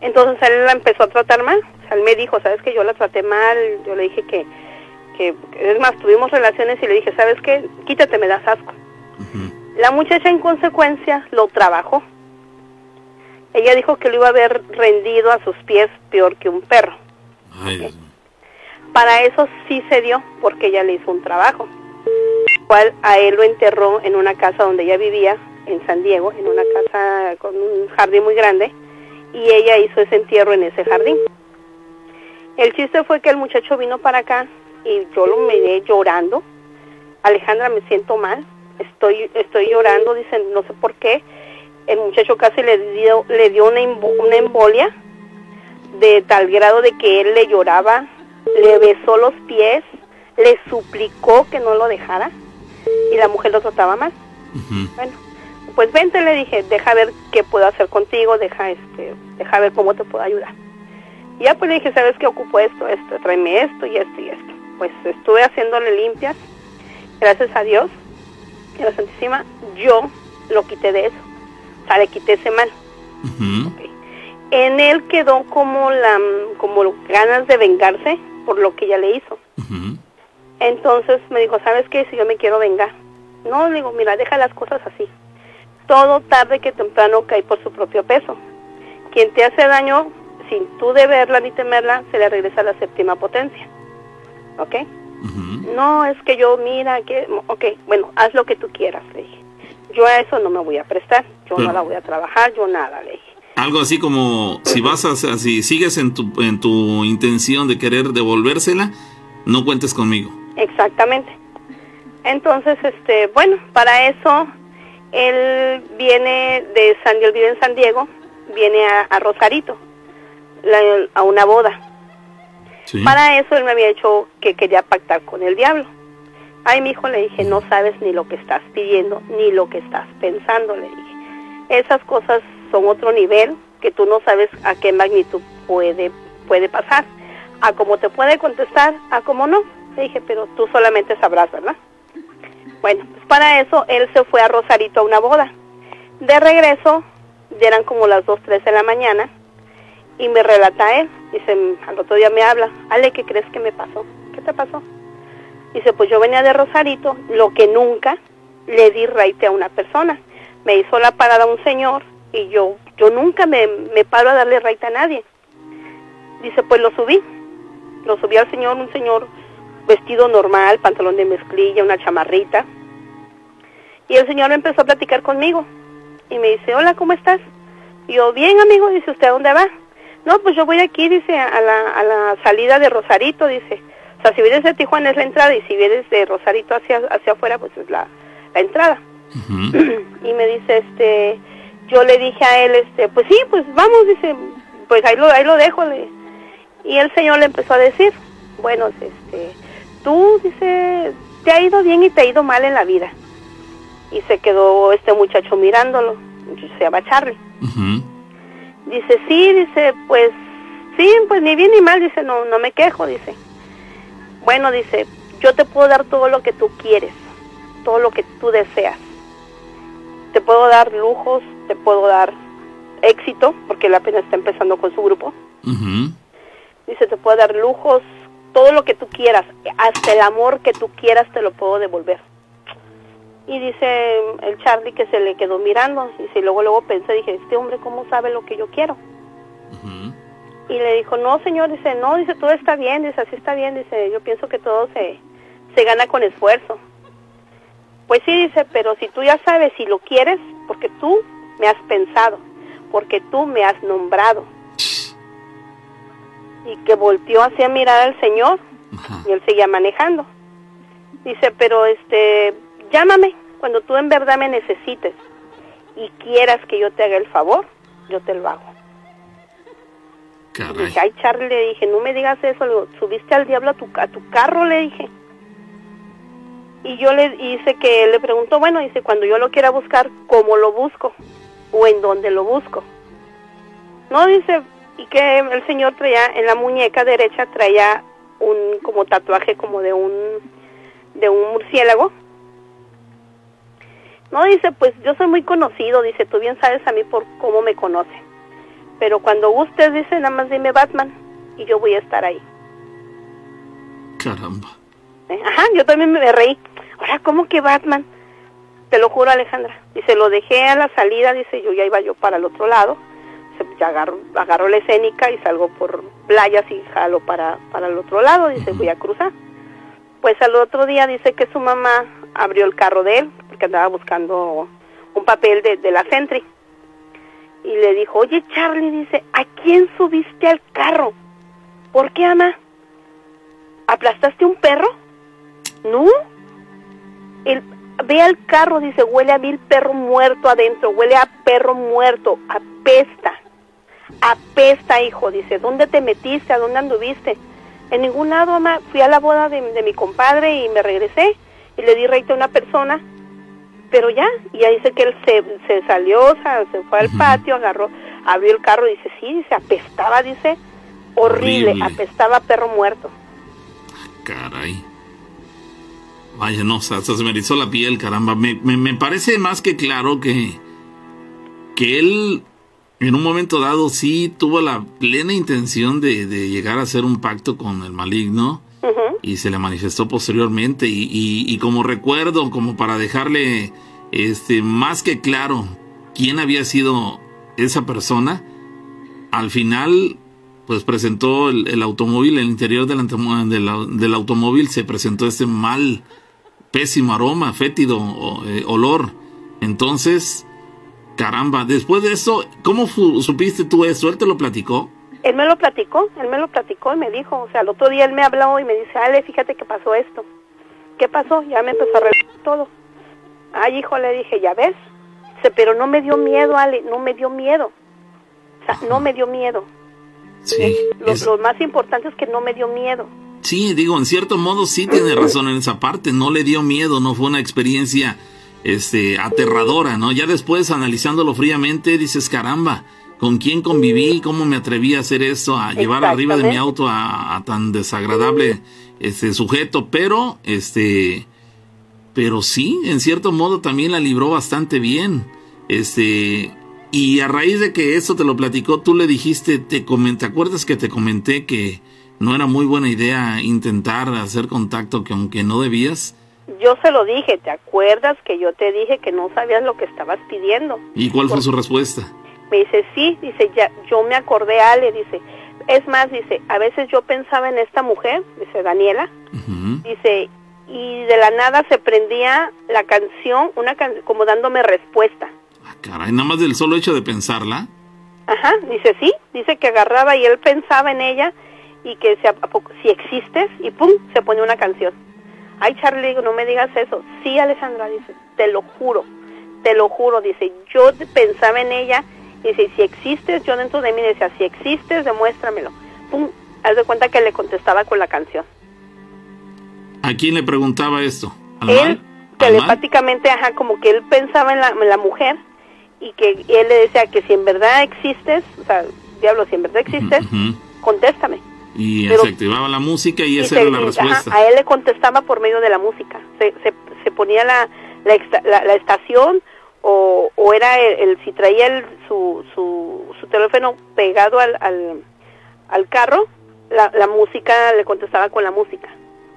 Entonces él la empezó a tratar mal. O sea, él me dijo, sabes que yo la traté mal, yo le dije que, que, es más, tuvimos relaciones y le dije, sabes qué, quítate, me das asco. La muchacha en consecuencia lo trabajó. Ella dijo que lo iba a haber rendido a sus pies peor que un perro. Ay, Dios mío. Para eso sí se dio, porque ella le hizo un trabajo. Cual a él lo enterró en una casa donde ella vivía, en San Diego, en una casa con un jardín muy grande, y ella hizo ese entierro en ese jardín. El chiste fue que el muchacho vino para acá y yo lo miré llorando. Alejandra, me siento mal, estoy estoy llorando, dicen, no sé por qué. El muchacho casi le dio le dio una, una embolia de tal grado de que él le lloraba, le besó los pies, le suplicó que no lo dejara y la mujer lo trataba mal. Bueno, pues vente, le dije, deja ver qué puedo hacer contigo, deja este, deja ver cómo te puedo ayudar. Y ya pues le dije, ¿sabes qué ocupo esto, esto, tráeme esto y esto y esto. Pues estuve haciéndole limpias, gracias a Dios, y a la Santísima, yo lo quité de eso, o sea, le quité ese mal. En él quedó como la, como ganas de vengarse por lo que ella le hizo. Ujú. Entonces me dijo, ¿sabes qué? Si yo me quiero vengar. No, le digo, mira, deja las cosas así. Todo tarde que temprano cae por su propio peso. Quien te hace daño, sin tú deberla ni temerla, se le regresa la séptima potencia. ¿Ok? No, es que yo, mira, que... Ok, bueno, haz lo que tú quieras, le dije. Yo a eso no me voy a prestar. Yo Pero- no la voy a trabajar, yo nada, le dije. Algo así como si vas a, si sigues en tu, en tu intención de querer devolvérsela, no cuentes conmigo. Exactamente. Entonces, este, bueno, para eso él viene de San Diego, vive en San Diego, viene a, a Rosarito, la- a una boda. Sí. Para eso él me había hecho que quería pactar con el diablo. Ay, mi hijo, le dije, no sabes ni lo que estás pidiendo, ni lo que estás pensando, le dije. Esas cosas son otro nivel que tú no sabes a qué magnitud puede, puede pasar. A cómo te puede contestar, a cómo no. Le dije, pero tú solamente sabrás, ¿verdad? Bueno, pues para eso él se fue a Rosarito a una boda. De regreso, ya eran como las 2, 3 de la mañana, y me relata él. Dice, al otro día me habla, Ale, ¿qué crees que me pasó? ¿Qué te pasó? Dice, pues yo venía de Rosarito, lo que nunca le di raite a una persona. Me hizo la parada un señor y yo yo nunca me, me paro a darle raite a nadie. Dice, pues lo subí. Lo subí al señor, un señor vestido normal, pantalón de mezclilla, una chamarrita. Y el señor empezó a platicar conmigo. Y me dice, hola, ¿cómo estás? Y yo, bien, amigo, dice, ¿usted a dónde va? No, pues yo voy aquí, dice, a la, a la salida de Rosarito, dice. O sea, si vienes de Tijuana es la entrada y si vienes de Rosarito hacia, hacia afuera, pues es la, la entrada. y me dice, este, yo le dije a él, este, pues sí, pues vamos, dice, pues ahí lo, ahí lo dejo. Le. Y el señor le empezó a decir, bueno, este, tú, dice, te ha ido bien y te ha ido mal en la vida. Y se quedó este muchacho mirándolo, se llama Charlie. Dice, sí, dice, pues, sí, pues ni bien ni mal, dice, no, no me quejo, dice. Bueno, dice, yo te puedo dar todo lo que tú quieres, todo lo que tú deseas. Te puedo dar lujos, te puedo dar éxito, porque él apenas está empezando con su grupo. Dice, te puedo dar lujos, todo lo que tú quieras, hasta el amor que tú quieras te lo puedo devolver. Y dice el Charlie que se le quedó mirando, y si luego luego pensé, dije, este hombre cómo sabe lo que yo quiero. Y le dijo, no señor, dice, no, dice, todo está bien, dice, así está bien, dice, yo pienso que todo se, se gana con esfuerzo. Pues sí, dice, pero si tú ya sabes si lo quieres, porque tú me has pensado, porque tú me has nombrado. Y que volteó hacia mirar al Señor y él seguía manejando. Dice, pero este, llámame cuando tú en verdad me necesites y quieras que yo te haga el favor, yo te lo hago. Caray. Dije, ay Charlie, le dije, no me digas eso, le digo, subiste al diablo a tu, a tu carro, le dije. Y yo le dice que él le preguntó, bueno, dice, cuando yo lo quiera buscar, ¿cómo lo busco? ¿O en dónde lo busco? No, dice, y que el señor traía, en la muñeca derecha traía un como tatuaje como de un, de un murciélago. No, dice, pues yo soy muy conocido, dice, tú bien sabes a mí por cómo me conoce. Pero cuando gustes, dice, nada más dime Batman y yo voy a estar ahí. Caramba. ¿Eh? Ajá, yo también me reí. Ahora, ¿cómo que Batman? Te lo juro, Alejandra. Dice, lo dejé a la salida, dice, yo ya iba yo para el otro lado. Ya agarro, agarro la escénica y salgo por playas y jalo para, para el otro lado. Dice, voy a cruzar. Pues al otro día dice que su mamá abrió el carro de él, porque andaba buscando un papel de, de la Sentry. Y le dijo, oye Charlie, dice, ¿a quién subiste al carro? ¿Por qué, ama? ¿Aplastaste un perro? No. El, ve al carro, dice, huele a mil perro muerto adentro, huele a perro muerto, apesta. Apesta, hijo, dice, ¿dónde te metiste? ¿A dónde anduviste? En ningún lado, mamá. Fui a la boda de, de mi compadre y me regresé y le di reito a una persona. Pero ya, y ahí dice que él se, se salió, o sea, se fue al patio, agarró, abrió el carro y dice, sí, dice, apestaba, dice, horrible, Horrible. apestaba a perro muerto. Caray. Vaya, no, hasta se me erizó la piel, caramba. Me, me, me parece más que claro que, que él en un momento dado sí tuvo la plena intención de, de llegar a hacer un pacto con el maligno Ujú. y se le manifestó posteriormente y, y- y como recuerdo, como para dejarle este más que claro quién había sido esa persona, al final pues presentó el, el automóvil, el interior del automóvil se presentó este mal, pésimo aroma, fétido o, eh, olor. Entonces, caramba, después de eso, ¿cómo supiste tú eso? ¿Él te lo platicó? Él me lo platicó, él me lo platicó y me dijo, o sea, el otro día él me habló y me dice, Ale, fíjate que pasó esto. ¿Qué pasó? Ya me empezó a relatar todo. Ay, hijo, le dije, ¿ya ves? Dice, pero no me dio miedo, Ale, no me dio miedo. O sea, no me dio miedo. Sí. Lo, es- lo más importante es que no me dio miedo. Sí, digo, en cierto modo sí tiene razón en esa parte. No le dio miedo, no fue una experiencia este, aterradora, ¿no? Ya después, analizándolo fríamente, dices, caramba, ¿con quién conviví? ¿Cómo me atreví a hacer esto? A llevar arriba de mi auto a, a tan desagradable este sujeto. Pero, este, pero sí, en cierto modo también la libró bastante bien. Este, y a raíz de que eso te lo platicó, tú le dijiste, te comenté, ¿te acuerdas que te comenté que no era muy buena idea intentar hacer contacto que aunque no debías? Yo se lo dije, ¿te acuerdas que yo te dije que no sabías lo que estabas pidiendo? ¿Y cuál fue su respuesta? Me dice, sí, dice, ya, yo me acordé, Ale, dice, es más, dice, a veces yo pensaba en esta mujer, dice Daniela, dice, y de la nada se prendía la canción, una can como dándome respuesta. Ah, caray, nada más del solo hecho de pensarla. Ajá, dice sí, dice que agarraba y él pensaba en ella y que si, si existes y pum, se pone una canción. Ay, Charlie, no me digas eso. Sí, Alejandra, dice, te lo juro, te lo juro, dice, yo pensaba en ella, dice, si existes, yo dentro de mí decía, si existes, demuéstramelo. Pum, haz de cuenta que le contestaba con la canción. ¿A quién le preguntaba esto? ¿Al él, telepáticamente, ajá, como que él pensaba en la, en la mujer y que él le decía que si en verdad existes, o sea, diablo, si en verdad existes, contéstame. Y se activaba la música y, esa era la respuesta. a él le contestaba por medio de la música. Se, se, ponía la, la, la, estación o, o era el, si traía el, su, su, su teléfono pegado al, al, al carro, la, la música le contestaba con la música.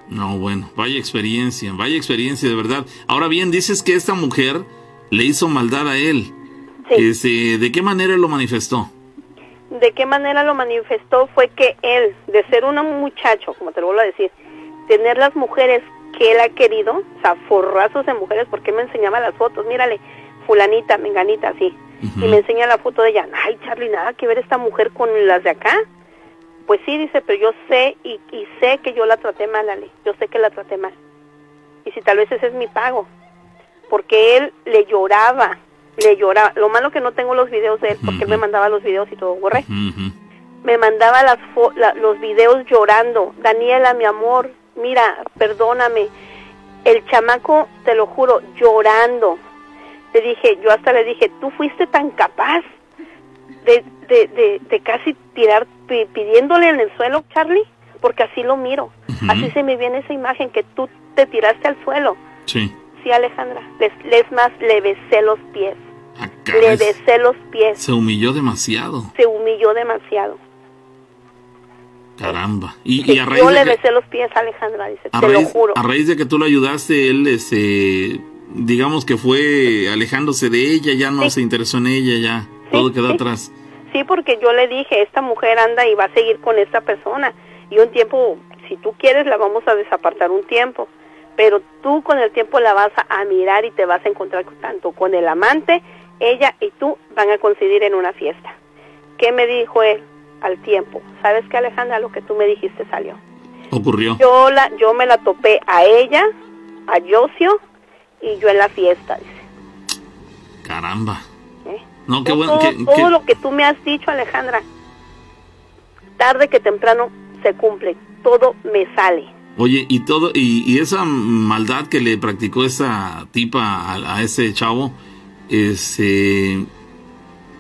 No, bueno, vaya experiencia, vaya experiencia de verdad. Ahora bien, dices que esta mujer le hizo maldad a él. Sí. Este, ¿De qué manera lo manifestó? De qué manera lo manifestó fue que él, de ser un muchacho, como te lo vuelvo a decir, tener las mujeres que él ha querido, o sea, forrazos de mujeres, porque me enseñaba las fotos, mírale, fulanita, menganita, así, y me enseña la foto de ella, ay Charlie, nada que ver esta mujer con las de acá, pues sí, dice, pero yo sé y, y sé que yo la traté mal, Ale, yo sé que la traté mal, y si tal vez ese es mi pago, porque él le lloraba, le lloraba. Lo malo que no tengo los videos de él, porque él me mandaba los videos y todo borré. Me mandaba las los videos llorando. Daniela, mi amor, mira, perdóname. El chamaco, te lo juro, llorando. Le dije, yo hasta le dije, tú fuiste tan capaz de, de, de, casi tirar, pidiéndole en el suelo, Charlie, porque así lo miro. Así se me viene esa imagen que tú te tiraste al suelo. Sí. Sí, Alejandra. Les, les más, le besé los pies. le besé los pies. Se humilló demasiado. Se humilló demasiado. Caramba. Y, a raíz yo le besé los pies, Alejandra, dice, te lo juro. A raíz de que tú lo ayudaste, él, este, digamos que fue alejándose de ella, ya no se interesó en ella, ya todo quedó atrás. Sí, porque yo le dije, esta mujer anda y va a seguir con esta persona. Y un tiempo, si tú quieres, la vamos a desapartar un tiempo pero tú con el tiempo la vas a, mirar y te vas a encontrar tanto con el amante, ella y tú van a coincidir en una fiesta. ¿Qué me dijo él al tiempo? ¿Sabes qué, Alejandra? Lo que tú me dijiste salió. Ocurrió. Yo, la, yo me la topé a ella, a Josio, y yo en la fiesta, dice. Caramba. ¿Eh? No, qué bueno. Todo, lo que tú me has dicho, Alejandra, tarde que temprano se cumple. Todo me sale. Oye, y todo, y, esa maldad que le practicó esa tipa a, ese chavo, este,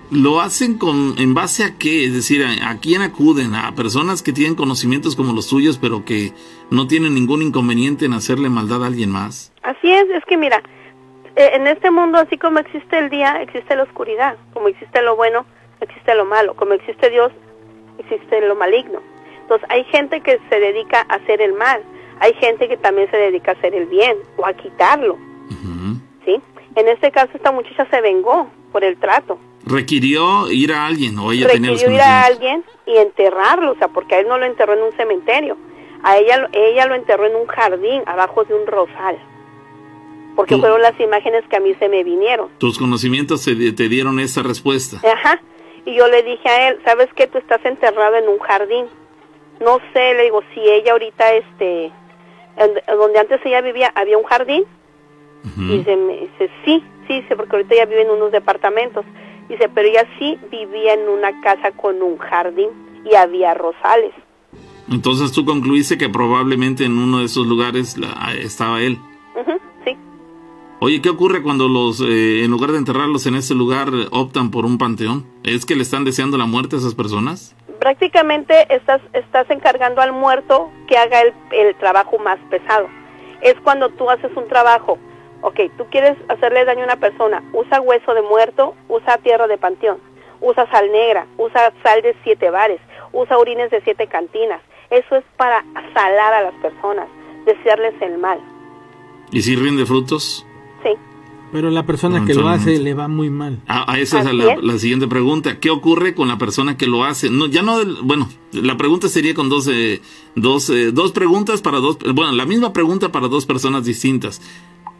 lo hacen con, en base a qué, es decir, a, quién acuden, a personas que tienen conocimientos como los tuyos, pero que no tienen ningún inconveniente en hacerle maldad a alguien más. Así es, es que mira, eh, en este mundo, así como existe el día, existe la oscuridad, como existe lo bueno, existe lo malo, como existe Dios, existe lo maligno. Entonces, hay gente que se dedica a hacer el mal, hay gente que también se dedica a hacer el bien o a quitarlo. ¿Sí? En este caso, esta muchacha se vengó por el trato. ¿Requirió ir a alguien o ella Requirió tenía ir a alguien y enterrarlo, o sea, porque a él no lo enterró en un cementerio. A ella, ella lo enterró en un jardín, abajo de un rosal. Porque fueron las imágenes que a mí se me vinieron. ¿Tus conocimientos te, te dieron esa respuesta? Ajá. Y yo le dije a él, ¿sabes qué? Tú estás enterrado en un jardín no sé, le digo, si ella ahorita, este, donde antes ella vivía, había un jardín. Y dice, dice, sí, sí, dice, porque ahorita ella vive en unos departamentos. Dice, pero ella sí vivía en una casa con un jardín y había rosales. Entonces tú concluiste que probablemente en uno de esos lugares estaba él. sí. Oye, ¿qué ocurre cuando los, eh, en lugar de enterrarlos en ese lugar, optan por un panteón? ¿Es que le están deseando la muerte a esas personas? Prácticamente estás, estás encargando al muerto que haga el, el trabajo más pesado. Es cuando tú haces un trabajo, ok, tú quieres hacerle daño a una persona, usa hueso de muerto, usa tierra de panteón, usa sal negra, usa sal de siete bares, usa orines de siete cantinas. Eso es para salar a las personas, desearles el mal. ¿Y sirven de frutos? Sí. Pero la persona que lo hace le va muy mal. A, esa es la, la, siguiente pregunta. ¿Qué ocurre con la persona que lo hace? No, ya no, bueno, la pregunta sería con dos, eh, dos, eh, dos preguntas para dos, bueno, la misma pregunta para dos personas distintas.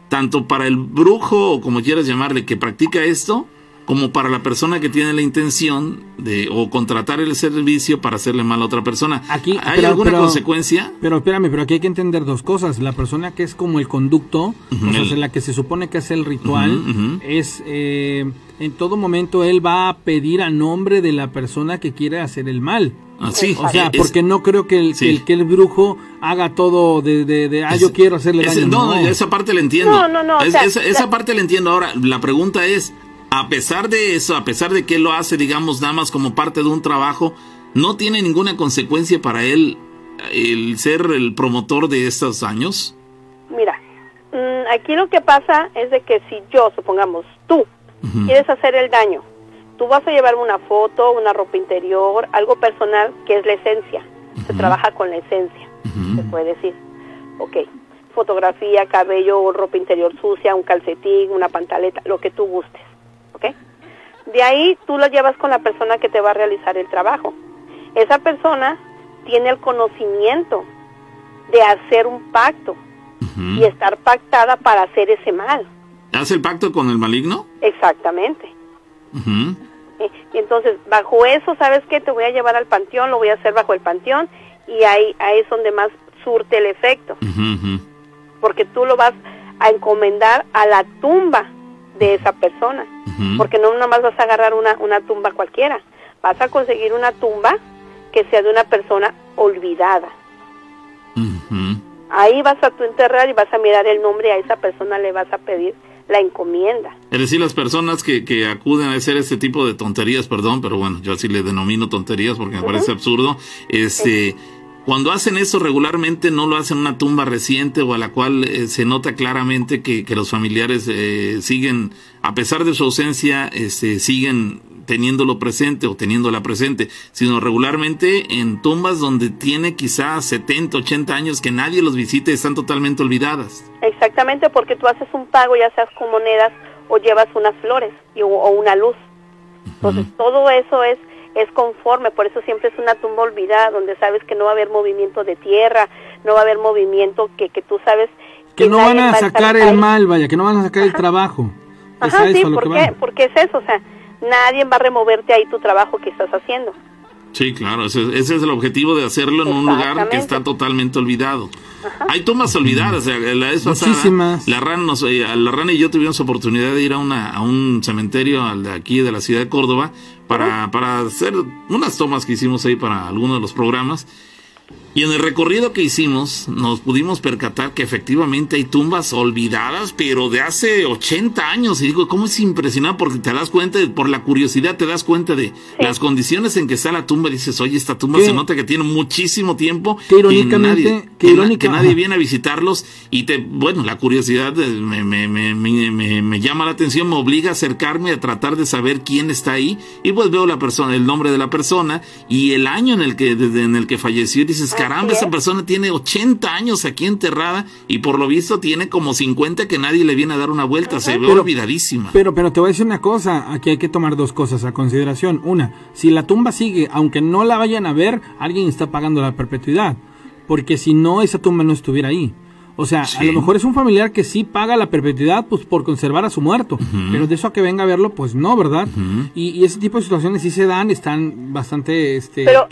Tanto para el brujo, o como quieras llamarle, que practica esto, como para la persona que tiene la intención de o contratar el servicio para hacerle mal a otra persona. Aquí, ¿Hay alguna consecuencia? Pero espérame, pero aquí hay que entender dos cosas. La persona que es como el conducto, o sea, la que se supone que hace el ritual, es eh, en todo momento él va a pedir a nombre de la persona que quiere hacer el mal. Ah, sí, o sea, porque no creo que el, que el, brujo haga todo de, de, ah, yo quiero hacerle daño. no, esa parte la entiendo. No, no, no. esa, parte la entiendo. Ahora, la pregunta es, a pesar de eso, a pesar de que él lo hace, digamos, nada más como parte de un trabajo, no tiene ninguna consecuencia para él el ser el promotor de estos años? Mira, mm, aquí lo que pasa es de que si yo, supongamos, tú quieres hacer el daño, tú vas a llevar una foto, una ropa interior, algo personal que es la esencia. Se trabaja con la esencia, se puede decir. Ok, fotografía, cabello, ropa interior sucia, un calcetín, una pantaleta, lo que tú gustes. De ahí tú lo llevas con la persona que te va a realizar el trabajo. Esa persona tiene el conocimiento de hacer un pacto y estar pactada para hacer ese mal. ¿Hace el pacto con el maligno? Exactamente. Y entonces, bajo eso, ¿sabes qué? Te voy a llevar al panteón, lo voy a hacer bajo el panteón y ahí, ahí es donde más surte el efecto. Porque tú lo vas a encomendar a la tumba de esa persona. Porque no nomás vas a agarrar una, una tumba cualquiera, vas a conseguir una tumba que sea de una persona olvidada. Ahí vas a tu enterrar y vas a mirar el nombre y a esa persona le vas a pedir la encomienda. Es decir, las personas que, que acuden a hacer este tipo de tonterías, perdón, pero bueno, yo así le denomino tonterías porque me parece absurdo, este... Cuando hacen eso regularmente no lo hacen en una tumba reciente o a la cual eh, se nota claramente que, los familiares eh, siguen, a pesar de su ausencia, este, siguen teniéndolo presente o teniéndola presente, sino regularmente en tumbas donde tiene quizás 70, 80 años que nadie los visite están totalmente olvidadas. Exactamente, porque tú haces un pago, ya seas con monedas o llevas unas flores o una luz. Entonces, todo eso es es conforme, por eso siempre es una tumba olvidada, donde sabes que no va a haber movimiento de tierra, no va a haber movimiento que, que tú sabes... Que, no van a sacar el mal, vaya, que no van a sacar el trabajo. Ajá, sí, porque es eso, o sea, nadie va a removerte ahí tu trabajo que estás haciendo. Sí, claro, ese, es el objetivo de hacerlo en un lugar que está totalmente olvidado. Hay tumbas olvidadas, la vez pasada, la rana, eh, la rana y yo tuvimos oportunidad de ir a, una, a un cementerio de aquí de la ciudad de Córdoba para, para hacer unas tomas que hicimos ahí para algunos de los programas y en el recorrido que hicimos nos pudimos percatar que efectivamente hay tumbas olvidadas, pero de hace 80 años. Y digo, ¿cómo es impresionante? Porque te das cuenta, por la curiosidad, te das cuenta de las condiciones en que está la tumba. Y dices, oye, esta tumba se nota que tiene muchísimo tiempo. Que irónicamente, que, nadie, que, nadie viene a visitarlos. Y te, bueno, la curiosidad me, me, me, me, llama la atención, me obliga a acercarme a tratar de saber quién está ahí. Y pues veo la persona, el nombre de la persona y el año en el que, en el que falleció. Y dices, caramba, esa persona tiene 80 años aquí enterrada y por lo visto tiene como 50 que nadie le viene a dar una vuelta, se ve olvidadísima. Pero, pero te voy a decir una cosa, aquí hay que tomar dos cosas a consideración. Una, si la tumba sigue, aunque no la vayan a ver, alguien está pagando la perpetuidad, porque si no, esa tumba no estuviera ahí. O sea, a lo mejor es un familiar que sí paga la perpetuidad pues por conservar a su muerto, pero de eso a que venga a verlo, pues no, ¿verdad? y, ese tipo de situaciones sí se dan, están bastante este, pero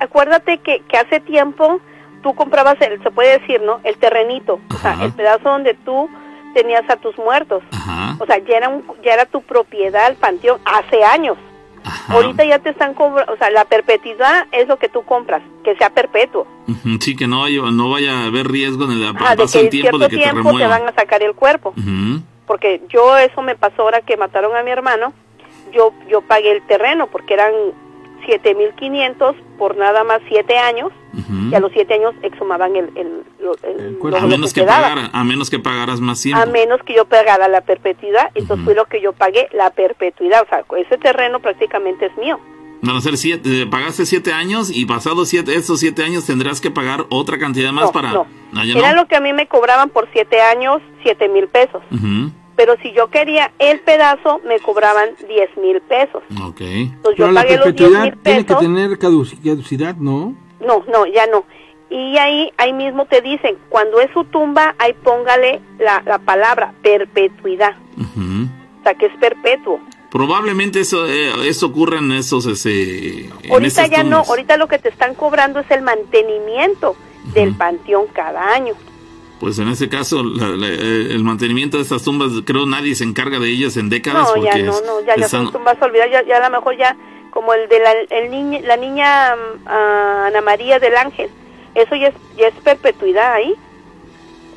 acuérdate que, que hace tiempo tú comprabas, el, se puede decir, ¿no? El terrenito, o sea, el pedazo donde tú tenías a tus muertos. O sea, ya era, un, ya era tu propiedad el panteón hace años. Ahorita ya te están cobrando, o sea, la perpetuidad es lo que tú compras, que sea perpetuo. Sí, que no vaya, no vaya a haber riesgo en el ah, paso del tiempo de que tiempo te, van a sacar el cuerpo. Porque yo eso me pasó ahora que mataron a mi hermano, yo yo pagué el terreno porque eran 7500 por nada más 7 años y a los 7 años exhumaban el, el, el, a menos que, pagara, a menos que pagaras más tiempo. A menos que yo pagara la perpetuidad entonces fue lo que yo pagué la perpetuidad. O sea ese terreno prácticamente es mío. Van a ser siete, eh, pagaste siete años y pasados siete, esos siete años tendrás que pagar otra cantidad más para... No. Ah, Era lo que a mí me cobraban por siete años, siete mil pesos. Pero si yo quería el pedazo, me cobraban 10 mil pesos. Ok. Entonces Pero yo la pagué los 10 perpetuidad mil tiene que tener caduci- caducidad, ¿no? No, no, ya no. Y ahí, ahí mismo te dicen, cuando es su tumba, ahí póngale la, la palabra perpetuidad. O sea, que es perpetuo. Probablemente eso, eh, eso ocurra en esos, ese, en Ahorita esas ya no, ahorita lo que te están cobrando es el mantenimiento del panteón cada año. Pues en ese caso, la- la- eh, el mantenimiento de estas tumbas, creo nadie se encarga de ellas en décadas. No, ya porque no, es- no, ya, ya están- son tumbas olvidadas, ya, ya a lo mejor ya, como el de la, el niña, la niña mm, ah, Ana María del Ángel, eso ya es, ya es perpetuidad ahí.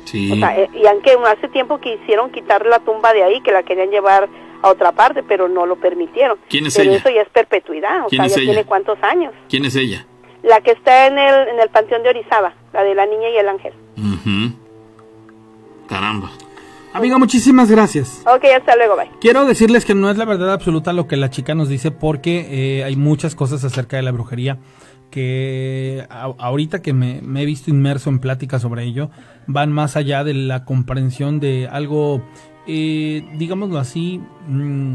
Sí. O sea, eh, y aunque hace tiempo quisieron quitar la tumba de ahí, que la querían llevar a otra parte, pero no lo permitieron. ¿Quién es pero ella? eso ya es perpetuidad, o ¿Quién sea, es ya ella? tiene cuántos años. ¿Quién es ella? La que está en el, en el panteón de Orizaba, la de la niña y el ángel. Ujú. Caramba. Amiga, muchísimas gracias. Ok, hasta luego, bye. Quiero decirles que no es la verdad absoluta lo que la chica nos dice porque eh, hay muchas cosas acerca de la brujería que a- ahorita que me, me he visto inmerso en pláticas sobre ello van más allá de la comprensión de algo, eh, digámoslo así, mm,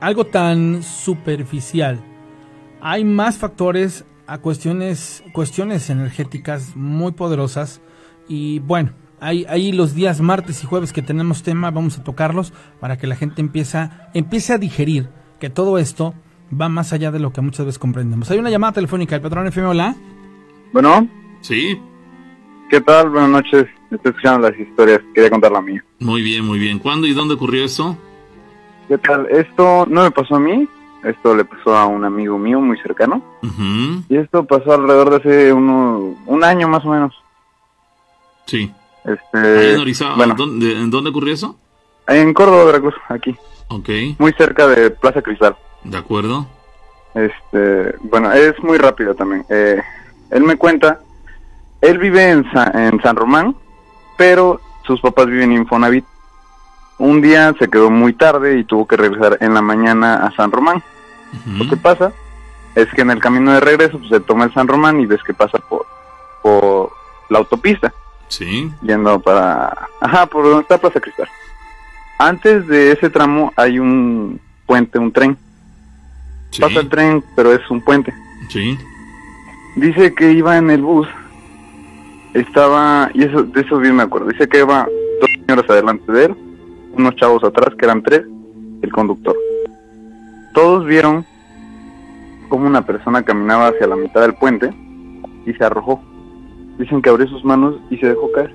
algo tan superficial. Hay más factores a cuestiones, cuestiones energéticas muy poderosas y bueno, ahí, ahí los días martes y jueves que tenemos tema vamos a tocarlos para que la gente empieza, empiece a digerir que todo esto va más allá de lo que muchas veces comprendemos. Hay una llamada telefónica, el patrón FM, hola. Bueno, Sí, ¿qué tal? Buenas noches. Estoy escuchando las historias. Quería contar la mía. muy bien, muy bien. ¿Cuándo y dónde ocurrió eso? ¿Qué tal? Esto no me pasó a mí. Esto le pasó a un amigo mío muy cercano. Y esto pasó alrededor de hace uno, un año más o menos. Sí. Este, en Orizaba. bueno, ¿Dónde- ¿En dónde ocurrió eso? en Córdoba, Veracruz, aquí. Ok, Muy cerca de Plaza Cristal. de acuerdo. Este, bueno, es muy rápido también. Eh, él me cuenta, él vive en, Sa- en San Román, pero sus papás viven en Infonavit. Un día se quedó muy tarde y tuvo que regresar en la mañana a San Román. Lo que pasa es que en el camino de regreso pues, se toma el San Román y ves que pasa por, por la autopista, Sí, yendo para... Ajá, por donde está Plaza Cristal. Antes de ese tramo hay un puente, un tren. sí, Pasa el tren, pero es un puente. sí. Dice que iba en el bus, estaba, y eso, de eso bien me acuerdo, dice que iba dos señoras adelante de él, unos chavos atrás, que eran tres, el conductor. Todos vieron como una persona caminaba hacia la mitad del puente y se arrojó. Dicen que abrió sus manos y se dejó caer.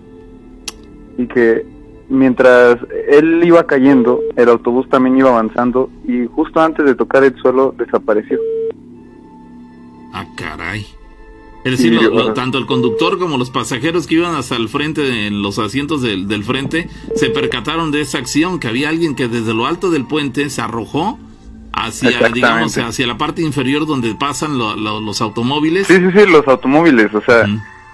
Y que mientras él iba cayendo, el autobús también iba avanzando y justo antes de tocar el suelo desapareció. Ah, caray. Es decir, Sí, lo- tanto el conductor como los pasajeros que iban hasta el frente, de, en los asientos del, del frente, se percataron de esa acción, que había alguien que desde lo alto del puente se arrojó hacia, digamos, hacia la parte inferior donde pasan lo- lo- los automóviles. Sí, sí, sí, los automóviles, o sea.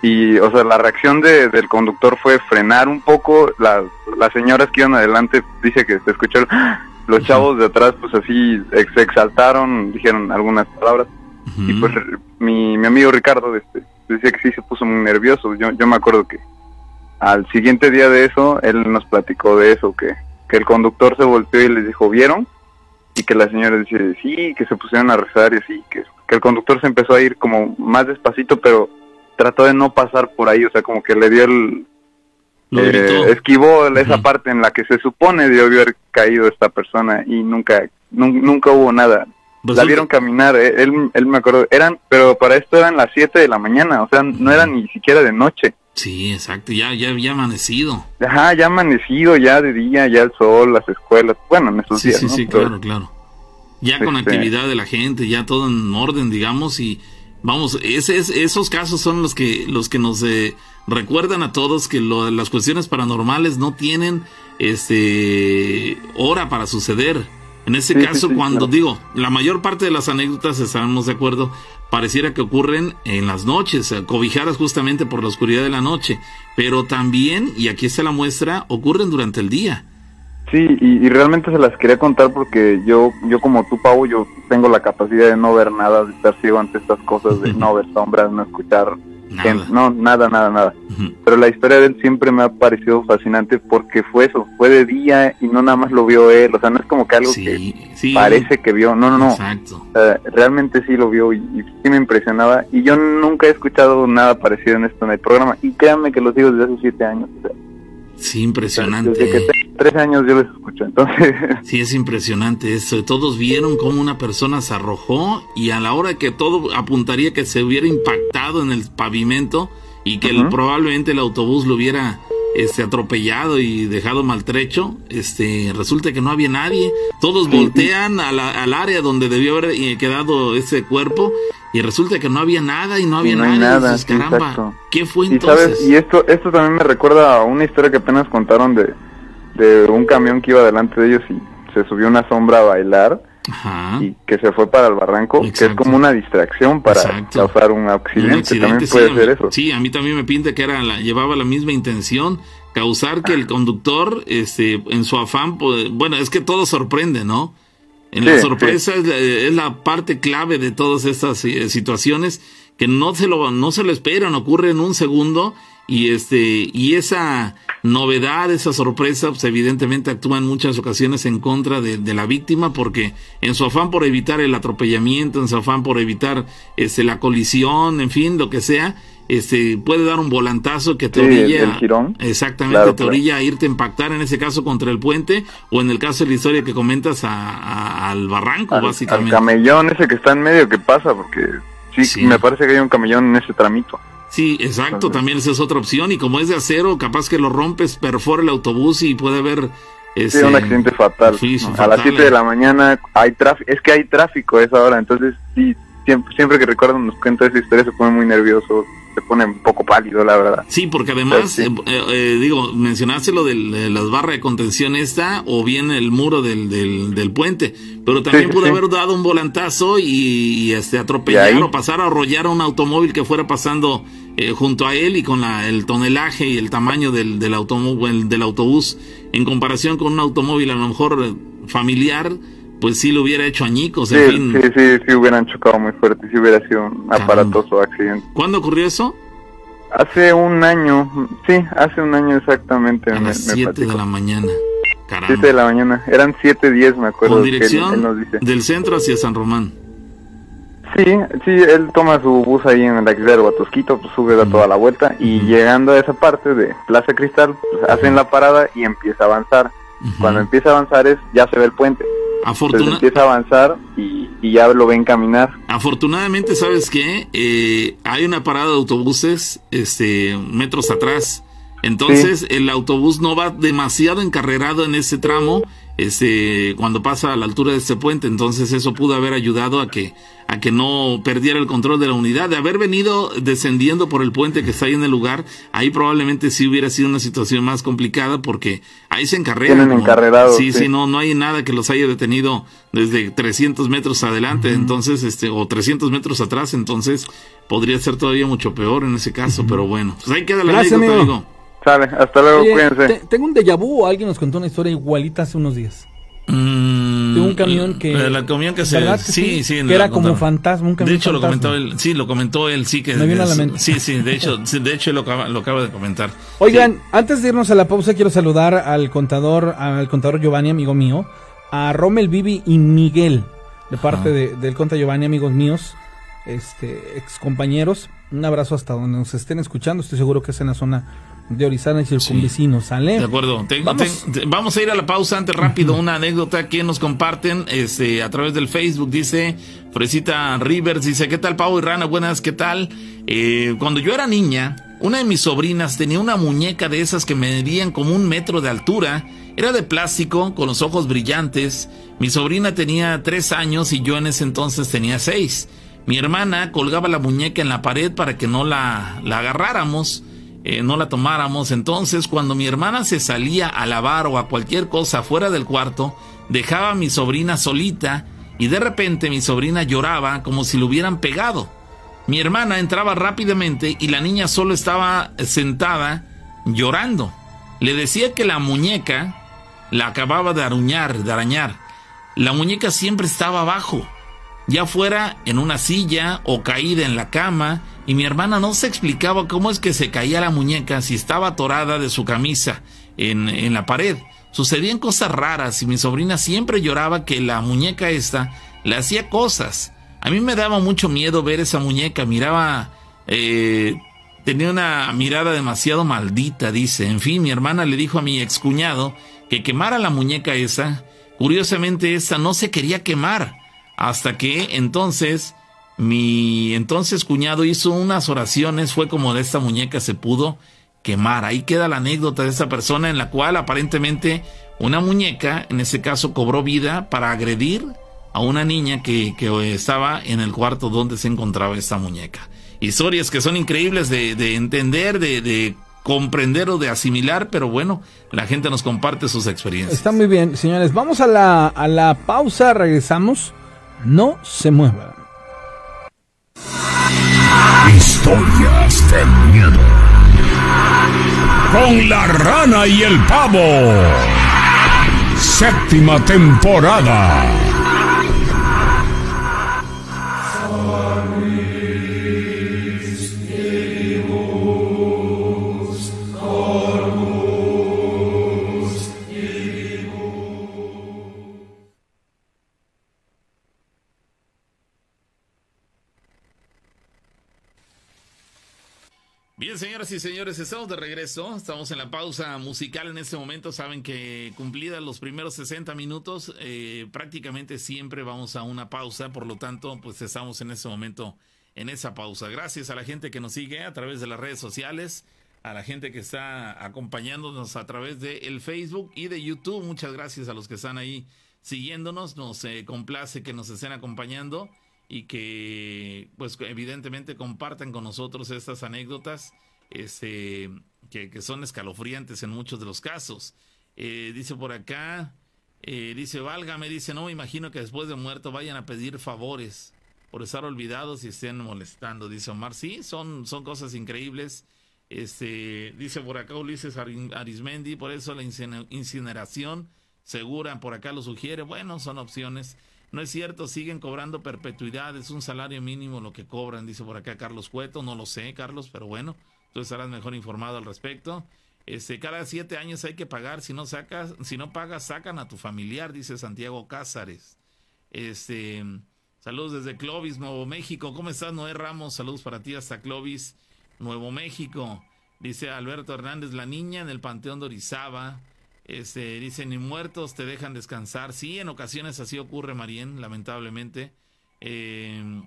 Y o sea, la reacción de, del conductor fue frenar un poco, la- las señoras que iban adelante, dice que se escucharon, los chavos de atrás pues así ex- se exaltaron, dijeron algunas palabras, y pues mi, mi amigo Ricardo este, decía que sí se puso muy nervioso, yo, yo me acuerdo que al siguiente día de eso, él nos platicó de eso, que, que el conductor se volteó y les dijo, ¿vieron? Y que la señora dice, sí, que se pusieron a rezar y así, que, que el conductor se empezó a ir como más despacito, pero trató de no pasar por ahí, o sea, como que le dio el... Lo eh, esquivó esa parte en la que se supone debió haber caído esta persona y nunca, nun- nunca hubo nada. La vieron caminar, eh, él, él me acuerdo, eran, pero para esto eran las 7 de la mañana, o sea, no era ni siquiera de noche. Sí, exacto, ya, ya había amanecido. Ajá, ya amanecido, ya de día, ya el sol, las escuelas, bueno, en esos Sí, días, sí, ¿no? sí, Pero- claro, claro. Ya con Este- actividad de la gente, ya todo en orden, digamos, y vamos, ese, es- esos casos son los que, los que nos eh, recuerdan a todos que lo- las cuestiones paranormales no tienen este hora para suceder. En Sí, sí, caso, sí, cuando claro. digo, la mayor parte de las anécdotas, estaremos de acuerdo, pareciera que ocurren en las noches, eh, cobijadas justamente por la oscuridad de la noche, pero también, y aquí está la muestra, ocurren durante el día. Sí, y, y realmente se las quería contar porque yo, yo como tú, Pau, yo tengo la capacidad de no ver nada, de estar ciego ante estas cosas, de no ver sombras, no escuchar Nada. No, nada, nada, nada. Pero la historia de él siempre me ha parecido fascinante porque fue eso, fue de día y no nada más lo vio él, o sea, no es como que algo que Sí, parece que vio, no, no, no, Exacto. realmente sí lo vio y, y sí me impresionaba y yo nunca he escuchado nada parecido en esto en el programa y créanme que lo sigo desde hace siete años, o sea, Sí, impresionante. desde que tengo tres años yo los escucho, entonces Sí, es impresionante eso. Todos vieron cómo una persona se arrojó y a la hora que todo apuntaría que se hubiera impactado en el pavimento y que el- probablemente el autobús lo hubiera este, atropellado y dejado maltrecho, este, resulta que no había nadie. Todos voltean a la- al área donde debió haber eh, quedado ese cuerpo y resulta que no había nada y no había no hay nadie. nada, Dices, caramba, exacto. ¿qué fue Y entonces? sabes, y esto, esto también me recuerda a una historia que apenas contaron de, de un camión que iba delante de ellos y se subió una sombra a bailar Ajá. y que se fue para el barranco, que es Exacto. como una distracción para Exacto. causar un accidente, Un accidente, también sí, puede ser eso. Sí, a mí también me pinta que era la, llevaba la misma intención, causar que el conductor, este, en su afán, pues, bueno, es que todo sorprende, ¿no? En la Sí, sorpresa es, la, es la parte clave de todas estas eh, situaciones que no se lo no se lo esperan, ocurre en un segundo y este y esa novedad, esa sorpresa, pues evidentemente actúa en muchas ocasiones en contra de, de la víctima porque en su afán por evitar el atropellamiento, en su afán por evitar este la colisión, en fin, lo que sea, este puede dar un volantazo que te Sí, orilla el girón. exactamente Claro, te claro. orilla a irte a impactar en ese caso contra el puente o en el caso de la historia que comentas a- a- al barranco Al, al básicamente. camellón ese que está en medio, ¿qué pasa? Porque sí, Sí. me parece que hay un camellón en ese tramito. Sí, exacto, Entonces- también esa es otra opción y como es de acero, capaz que lo rompes, perfora el autobús y puede haber Sí, un accidente fatal. Sí, sí, ¿no? a fatal, las 7 eh. de la mañana hay tráfico, es que hay tráfico a esa hora, entonces sí, siempre, siempre que recuerdo nos cuenta esa historia se pone muy nervioso, se pone un poco pálido, la verdad. Sí, porque además, Sí. eh, eh, eh, digo, mencionaste lo de las barras de contención esta o bien el muro del, del, del puente, pero también Sí, pudo sí. haber dado un volantazo y, y, este atropellar Y o pasar a arrollar a un automóvil que fuera pasando eh, junto a él y con la, el tonelaje y el tamaño del, del, automóvil, del autobús en comparación con un automóvil a lo mejor eh, familiar, pues sí lo hubiera hecho añicos, Sí, en fin. sí, sí, sí hubieran chocado muy fuerte, sí hubiera sido un Caramba. aparatoso accidente. ¿Cuándo ocurrió eso? Hace un año, sí, hace un año exactamente. A me- las me 7 de la mañana. Caramba. 7 de la mañana, eran 7.10 me acuerdo. Con que él- dirección él nos dice. del centro hacia San Román. Sí, sí, él toma su bus ahí en la de Huatusquito, pues sube da toda la vuelta y llegando a esa parte de Plaza Cristal, pues hacen la parada y empieza a avanzar. Cuando empieza a avanzar es ya se ve el puente. Entonces empieza a avanzar y, y ya lo ven caminar. Afortunadamente, ¿sabes qué? Eh, hay una parada de autobuses este, metros atrás. Entonces, el autobús no va demasiado encarrerado en ese tramo este, cuando pasa a la altura de este puente. Entonces, eso pudo haber ayudado a que, a que no perdiera el control de la unidad. De haber venido descendiendo por el puente que está ahí en el lugar, ahí probablemente sí hubiera sido una situación más complicada porque ahí se encarreran. Tienen ¿no? encarrerados, Sí, sí, sí. no, no hay nada que los haya detenido desde 300 metros adelante, entonces, este, o 300 metros atrás, entonces podría ser todavía mucho peor en ese caso, pero bueno, pues ahí queda la Gracias, anécdota, amigo. amigo. Sale, hasta luego, Oye, cuídense. te- tengo un déjà vu, alguien nos contó una historia igualita hace unos días. Mm, De un camión que- eh, La camión que se... ¿Verdad que sí, sí? sí. Que la era como contaron. fantasma, un De hecho, lo comentó él, sí, lo comentó él, sí que... Me vino a la mente. Sí, sí, de hecho, sí, de hecho lo acaba, lo acaba de comentar. Oigan, antes de irnos a la pausa, quiero saludar al contador, al contador Giovanni, amigo mío, a Rommel, Vivi y Miguel, de parte de- del conta Giovanni, amigos míos, este, ex compañeros. Un abrazo hasta donde nos estén escuchando. Estoy seguro que es en la zona de Orizana y circunvecinos. ¿Sale? De acuerdo. Te- Vamos. te- te- vamos a ir a la pausa antes rápido. Una anécdota que nos comparten este, a través del Facebook. Dice Fresita Rivers, dice, ¿qué tal Pau y Rana? Buenas, ¿qué tal? Eh, cuando yo era niña, una de mis sobrinas tenía una muñeca de esas que medían como un metro de altura. Era de plástico, con los ojos brillantes. Mi sobrina tenía tres años y yo en ese entonces tenía seis. Mi hermana colgaba la muñeca en la pared para que no la, la agarráramos eh, no la tomáramos. Entonces, cuando mi hermana se salía a lavar o a cualquier cosa fuera del cuarto, dejaba a mi sobrina solita y de repente mi sobrina lloraba como si lo hubieran pegado. Mi hermana entraba rápidamente y la niña solo estaba sentada llorando. Le decía que la muñeca la acababa de aruñar, de arañar. La muñeca siempre estaba abajo. Ya fuera en una silla o caída en la cama, y mi hermana no se explicaba cómo es que se caía la muñeca si estaba atorada de su camisa en, en la pared. Sucedían cosas raras y mi sobrina siempre lloraba que la muñeca esta le hacía cosas. A mí me daba mucho miedo ver esa muñeca, miraba... Eh, tenía una mirada demasiado maldita, dice. En fin, mi hermana le dijo a mi excuñado que quemara la muñeca esa. Curiosamente, esa no se quería quemar. Hasta que entonces mi entonces cuñado hizo unas oraciones, fue como de esta muñeca se pudo quemar. Ahí queda la anécdota de esa persona en la cual aparentemente una muñeca, en ese caso, cobró vida para agredir a una niña que, que estaba en el cuarto donde se encontraba esta muñeca. Historias que son increíbles de, de entender, de, de comprender o de asimilar, pero bueno, la gente nos comparte sus experiencias. Está muy bien, señores. Vamos a la, a la pausa, regresamos. No se muevan. Historias de miedo. Con la rana y el pavo. Séptima temporada. Bien, señoras y señores, estamos de regreso. Estamos en la pausa musical en este momento. Saben que cumplidas los primeros 60 minutos, eh, prácticamente siempre vamos a una pausa. Por lo tanto, pues estamos en este momento en esa pausa. Gracias a la gente que nos sigue a través de las redes sociales, a la gente que está acompañándonos a través de el Facebook y de YouTube. Muchas gracias a los que están ahí siguiéndonos. Nos eh, complace que nos estén acompañando y que pues evidentemente compartan con nosotros estas anécdotas este, que, son escalofriantes en muchos de los casos. Eh, dice por acá, eh, dice, válgame, dice, no me imagino que después de muerto vayan a pedir favores por estar olvidados y estén molestando, dice Omar. Sí, son, son cosas increíbles. Este, dice por acá Ulises Arismendi, por eso la incineración segura, por acá lo sugiere. Bueno, son opciones. No es cierto, siguen cobrando perpetuidad, es un salario mínimo lo que cobran, dice por acá Carlos Cueto, no lo sé, Carlos, pero bueno, tú estarás mejor informado al respecto. Este, cada siete años hay que pagar, si no sacas, si no pagas, sacan a tu familiar, dice Santiago Cázares. Este, saludos desde Clovis, Nuevo México. ¿Cómo estás, Noé Ramos? Saludos para ti hasta Clovis, Nuevo México. Dice Alberto Hernández, la niña en el Panteón de Orizaba. Este, dice, ni muertos te dejan descansar. Sí, en ocasiones así ocurre, Marien, lamentablemente. Eh,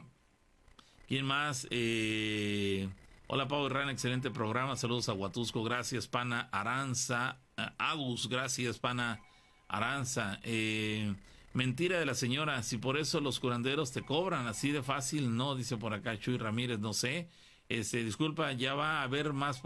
¿Quién más? Eh, hola, Pau Rana, excelente programa. Saludos a Huatusco, gracias, Pana Aranza. Uh, Agus, gracias, Pana Aranza. Eh, mentira de la señora, si por eso los curanderos te cobran así de fácil, no, dice por acá Chuy Ramírez, no sé. Este, disculpa, ya va a haber más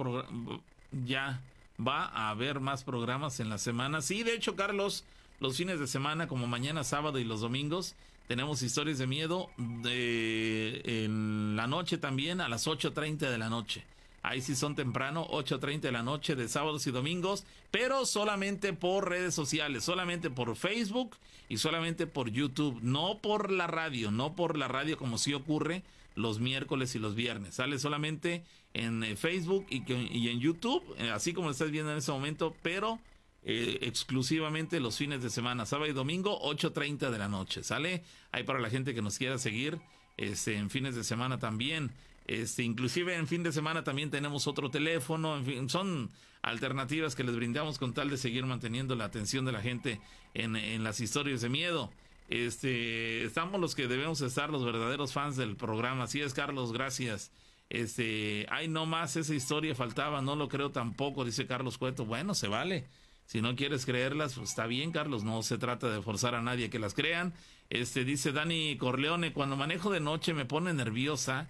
ya va a haber más programas en la semana. Sí, de hecho, Carlos, los fines de semana, como mañana sábado y los domingos, tenemos historias de miedo de, en la noche también, a las 8.30 de la noche. Ahí sí son temprano, 8.30 de la noche de sábados y domingos, pero solamente por redes sociales, solamente por Facebook y solamente por YouTube, no por la radio, no por la radio como sí ocurre los miércoles y los viernes. Sale solamente en eh, Facebook y, en YouTube, eh, así como lo estás viendo en ese momento, pero eh, exclusivamente los fines de semana, sábado y domingo, 8.30 de la noche. ¿Sale? Ahí para la gente que nos quiera seguir este, en fines de semana también. Este, inclusive en fin de semana también tenemos otro teléfono, en fin, son alternativas que les brindamos con tal de seguir manteniendo la atención de la gente en, en las historias de miedo. Este, estamos los que debemos estar, los verdaderos fans del programa. Así es, Carlos, gracias. Este, ay, no más esa historia faltaba, no lo creo tampoco, dice Carlos Cueto. Bueno, se vale. Si no quieres creerlas, pues está bien, Carlos, no se trata de forzar a nadie que las crean. Este, dice Dani Corleone, cuando manejo de noche me pone nerviosa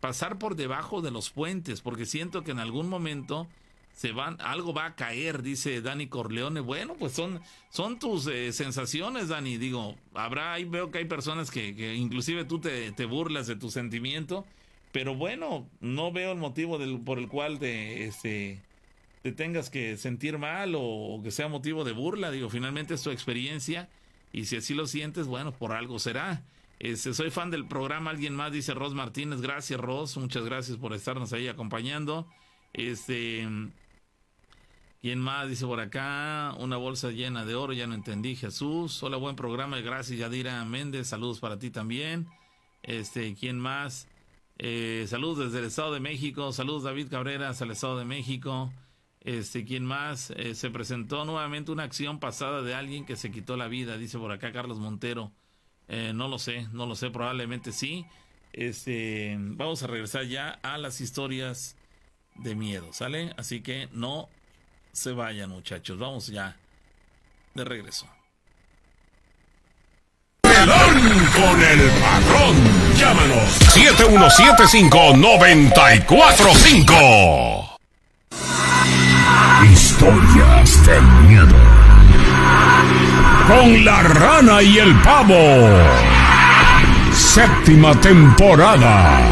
pasar por debajo de los puentes, porque siento que en algún momento se van, algo va a caer, dice Dani Corleone. Bueno, pues son, son tus eh, sensaciones, Dani. Digo, habrá, ahí veo que hay personas que, que inclusive tú te, te, burlas de tu sentimiento, pero bueno, no veo el motivo del, por el cual te, este, te tengas que sentir mal o, o, que sea motivo de burla. Digo, finalmente es tu experiencia y si así lo sientes, bueno, por algo será. Este, soy fan del programa. Alguien más dice Ros Martínez. Gracias, Ros. Muchas gracias por estarnos ahí acompañando. Este. ¿Quién más dice por acá? Una bolsa llena de oro, ya no entendí, Jesús. Hola, buen programa, gracias Yadira Méndez, saludos para ti también. Este, ¿quién más? Eh, saludos desde el Estado de México, saludos David Cabreras al Estado de México. Este, ¿quién más? Eh, se presentó nuevamente una acción pasada de alguien que se quitó la vida, dice por acá Carlos Montero. Eh, no lo sé, no lo sé, probablemente sí. Este, vamos a regresar ya a las historias de miedo, ¿sale? Así que no se vayan, muchachos. Vamos ya de regreso. con el patrón. Llámanos 7175-945. Historias de miedo. Con la rana y el pavo. Séptima temporada.